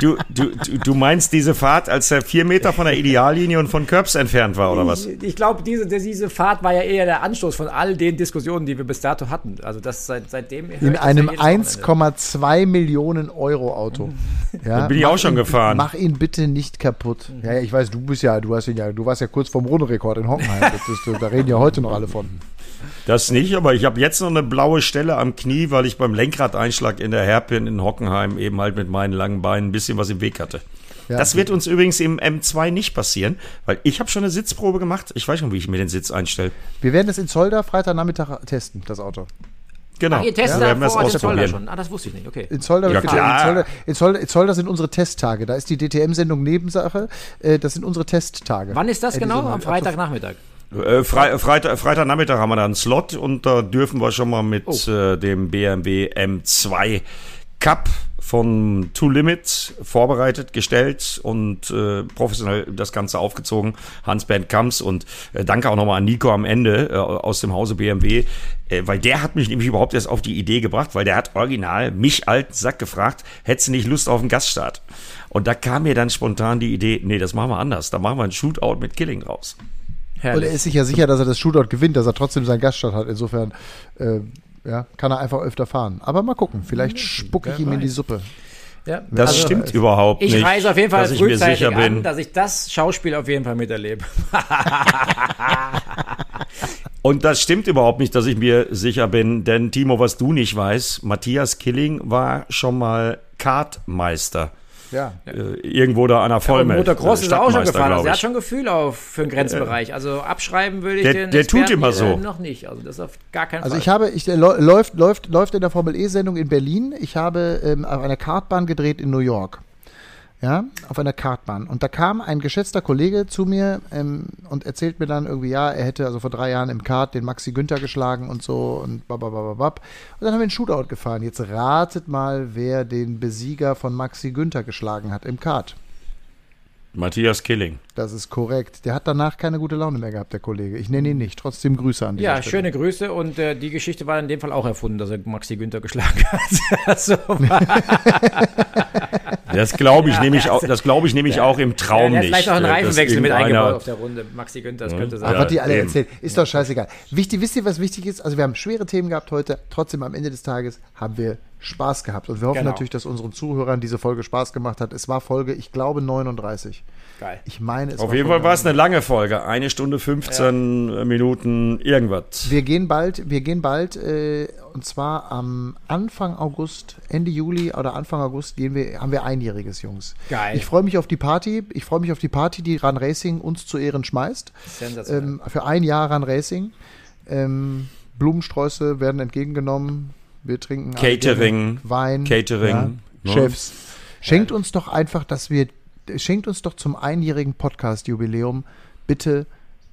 Speaker 3: du, du, du, du meinst diese Fahrt, als er vier Meter von der Ideallinie und von Curbs entfernt war, oder was?
Speaker 4: Ich, ich glaube, diese, diese Fahrt war ja eher der Anstoß von all den Diskussionen, die wir bis dato hatten. Also das seit, seitdem.
Speaker 2: In einem
Speaker 4: ja jedes Wochenende.
Speaker 2: 1,2 Millionen Euro Auto. Ja,
Speaker 3: bin ich
Speaker 2: mach
Speaker 3: auch schon
Speaker 2: ihn,
Speaker 3: gefahren.
Speaker 2: Mach ihn bitte nicht kaputt. Ja, ja, ich weiß, du bist ja, du hast ihn ja, du warst ja kurz vorm Rundenrekord in Hockenheim. Das ist, da reden ja heute noch alle von.
Speaker 3: Das nicht, aber ich habe jetzt noch eine blaue Stelle am Knie, weil ich beim Lenkradeinschlag in der Hairpin in Hockenheim eben halt mit meinen langen Beinen ein bisschen was im Weg hatte.
Speaker 2: Ja.
Speaker 3: Das wird uns übrigens im M2 nicht passieren, weil ich habe schon eine Sitzprobe gemacht. Ich weiß schon, wie ich mir den Sitz einstelle.
Speaker 2: Wir werden das in Zolder Freitagnachmittag testen, das Auto.
Speaker 3: Genau.
Speaker 4: Ach, ihr testet
Speaker 3: werden das
Speaker 4: vor Ort in Zolder
Speaker 3: ausprobieren.
Speaker 4: schon. Ah, das wusste ich nicht. Okay.
Speaker 2: In Zolder,
Speaker 3: Ja, klar.
Speaker 2: in Zolder, in Zolder, in Zolder sind unsere Testtage. Da ist die DTM-Sendung Nebensache. Äh, das sind unsere Testtage.
Speaker 4: Wann ist das
Speaker 2: Äh,
Speaker 4: genau? Am
Speaker 2: ab-
Speaker 4: Freitagnachmittag.
Speaker 3: Äh, Fre Freitag, Freitagnachmittag haben wir da einen Slot und da dürfen wir schon mal mit
Speaker 4: Oh.
Speaker 3: äh, dem BMW M2 Cup von Two Limits vorbereitet, gestellt und äh, professionell das Ganze aufgezogen. Hans-Bernd Kamps und äh, danke auch nochmal an Nico am Ende äh, aus dem Hause BMW, äh, weil der hat mich nämlich überhaupt erst auf die Idee gebracht, weil der hat original mich alten Sack gefragt, hättest du nicht Lust auf einen Gaststart? Und da kam mir dann spontan die Idee, nee, das machen wir anders. Da machen wir einen Shootout mit Killing raus.
Speaker 2: Und er ist sich ja sicher, dass er das Shootout gewinnt, dass er trotzdem seinen Gaststart hat. Insofern äh, ja, kann er einfach öfter fahren. Aber mal gucken, vielleicht spucke ich ihm in die Suppe.
Speaker 4: Ja,
Speaker 3: Das
Speaker 4: also,
Speaker 3: stimmt überhaupt
Speaker 4: Ich
Speaker 3: nicht.
Speaker 4: reise auf jeden Fall
Speaker 3: dass ich mir
Speaker 4: frühzeitig
Speaker 3: sicher
Speaker 4: an,
Speaker 3: bin.
Speaker 4: dass ich das Schauspiel auf jeden Fall miterlebe.
Speaker 3: Und das stimmt überhaupt nicht, dass ich mir sicher bin, denn Timo, was du nicht weißt, Matthias Killing war schon mal Kartmeister.
Speaker 2: Ja.
Speaker 3: Äh, irgendwo da an der
Speaker 4: Und
Speaker 3: Vollmeld.
Speaker 4: Motocross
Speaker 3: äh,
Speaker 4: ist er auch schon gefahren. Also er hat schon Gefühl auf für den Grenzbereich. Also abschreiben würde ich
Speaker 3: Der-
Speaker 4: den
Speaker 3: der tut
Speaker 4: Experten,
Speaker 3: immer so.
Speaker 4: äh, noch nicht. Also das ist auf gar keinen
Speaker 2: Also
Speaker 4: Fall.
Speaker 2: ich habe, ich, läuft, läuft, läuft in der Formel E-Sendung in Berlin. Ich habe ähm, auf einer Kartbahn gedreht in New York. Ja, auf einer Kartbahn. Und da kam ein geschätzter Kollege zu mir ähm, und erzählt mir dann irgendwie, ja, er hätte also vor drei Jahren im Kart den Maxi Günther geschlagen und so und bababababab. Und dann haben wir einen Shootout gefahren. Jetzt ratet mal, wer den Besieger von Maxi Günther geschlagen hat im Kart.
Speaker 3: Matthias Killing.
Speaker 2: Das ist korrekt. Der hat danach keine gute Laune mehr gehabt, der Kollege. Ich nenne ihn nicht. Trotzdem Grüße an dieser
Speaker 4: ja,
Speaker 2: Stelle.
Speaker 4: schöne Grüße und äh, die Geschichte war in dem Fall auch erfunden, dass er Maxi Günther geschlagen hat. also,
Speaker 3: Das glaube ich
Speaker 4: Ja,
Speaker 3: nämlich
Speaker 4: ja,
Speaker 3: auch, das glaube ich nämlich auch im
Speaker 4: ja,
Speaker 3: Traum
Speaker 4: hat
Speaker 3: nicht.
Speaker 4: vielleicht auch einen
Speaker 3: äh,
Speaker 4: Reifenwechsel mit eingebaut auf der Runde. Maxi Günther, das könnte sein.
Speaker 2: Aber
Speaker 3: Ja,
Speaker 2: was die alle
Speaker 3: eben.
Speaker 2: erzählen, ist doch scheißegal. Wichtig, wisst ihr, was wichtig ist? Also wir haben schwere Themen gehabt heute. Trotzdem am Ende des Tages haben wir Spaß gehabt. Und wir hoffen
Speaker 4: Genau.
Speaker 2: natürlich, dass unseren Zuhörern diese Folge Spaß gemacht hat. Es war Folge, ich glaube, 39.
Speaker 4: Geil.
Speaker 2: Ich meine, es
Speaker 3: Auf
Speaker 2: war
Speaker 3: jeden
Speaker 2: Folge
Speaker 3: Fall war es eine lange Folge. Eine Stunde 15 Minuten irgendwas.
Speaker 2: Wir gehen bald, wir gehen bald, äh, und zwar am Anfang August, Ende Juli oder Anfang August gehen wir, haben wir einjähriges, Jungs.
Speaker 4: Geil.
Speaker 2: Ich freue mich auf die Party. Ich freue mich auf die Party, die Run Racing uns zu Ehren schmeißt.
Speaker 4: Sensationell.
Speaker 2: Ähm, für ein Jahr Run Racing. Ähm, Blumensträuße werden entgegengenommen. Wir trinken
Speaker 3: Catering.
Speaker 2: Wein,
Speaker 3: Catering,
Speaker 2: ja,
Speaker 3: ne?
Speaker 2: Chefs. Schenkt uns doch einfach, dass wir, schenkt uns doch zum einjährigen Podcast-Jubiläum bitte,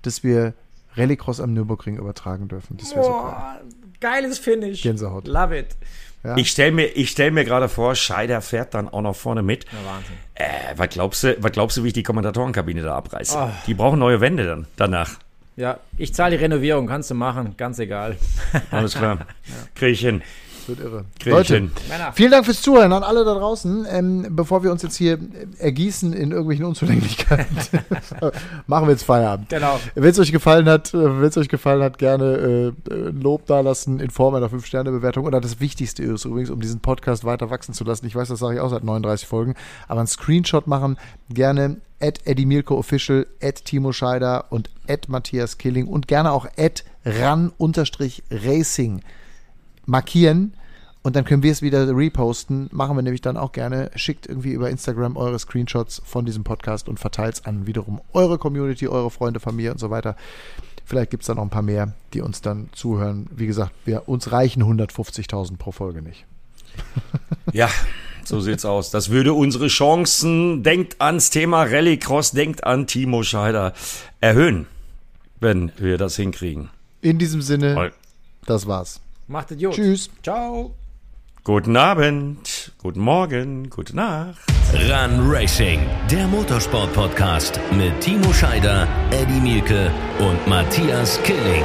Speaker 2: dass wir Rallycross am Nürburgring übertragen dürfen. Das wäre so geil.
Speaker 4: Boah, geiles Finish.
Speaker 2: Gänsehaut.
Speaker 4: Love it.
Speaker 2: Ja.
Speaker 3: Ich stelle mir, ich stell mir gerade vor, Scheider fährt dann auch noch vorne mit.
Speaker 4: Ja, Wahnsinn.
Speaker 3: Äh, was glaubst du, was glaubst du, wie ich die Kommentatorenkabine da abreiße?
Speaker 4: Oh.
Speaker 3: Die brauchen neue Wände dann, danach.
Speaker 4: Ja, ich zahle die Renovierung, kannst du machen, ganz egal.
Speaker 3: Alles klar. Krieg ich hin.
Speaker 2: Das wird irre. Leute, vielen Dank fürs Zuhören an alle da draußen. Ähm, bevor wir uns jetzt hier ergießen in irgendwelchen Unzulänglichkeiten, machen wir jetzt Feierabend.
Speaker 4: Genau.
Speaker 2: Wenn es euch gefallen hat, äh, wenn es euch gefallen hat, gerne äh, ein Lob dalassen in Form einer 5-Sterne-Bewertung. Oder das Wichtigste ist übrigens, um diesen Podcast weiter wachsen zu lassen. Ich weiß, das sage ich auch seit 39 Folgen, aber einen Screenshot machen, gerne at Eddie Milko Official, at Timo Scheider und at Matthias Killing und gerne auch at ran-racing markieren und dann können wir es wieder reposten. Machen wir nämlich dann auch gerne. Schickt irgendwie über Instagram eure Screenshots von diesem Podcast und verteilt es an wiederum eure Community, eure Freunde, Familie und so weiter. Vielleicht gibt es da noch ein paar mehr, die uns dann zuhören. Wie gesagt, wir, uns reichen 150.000 pro Folge nicht.
Speaker 3: Ja, so sieht's aus. Das würde unsere Chancen, denkt ans Thema Rallycross, denkt an Timo Scheider, erhöhen, wenn wir das hinkriegen.
Speaker 2: In diesem Sinne,
Speaker 3: Voll.
Speaker 2: das war's.
Speaker 4: Macht Idiot.
Speaker 2: Tschüss.
Speaker 4: Ciao.
Speaker 3: Guten Abend, guten Morgen, gute Nacht.
Speaker 1: Run Racing, der Motorsport-Podcast mit Timo Scheider, Eddie Mielke und Matthias Killing.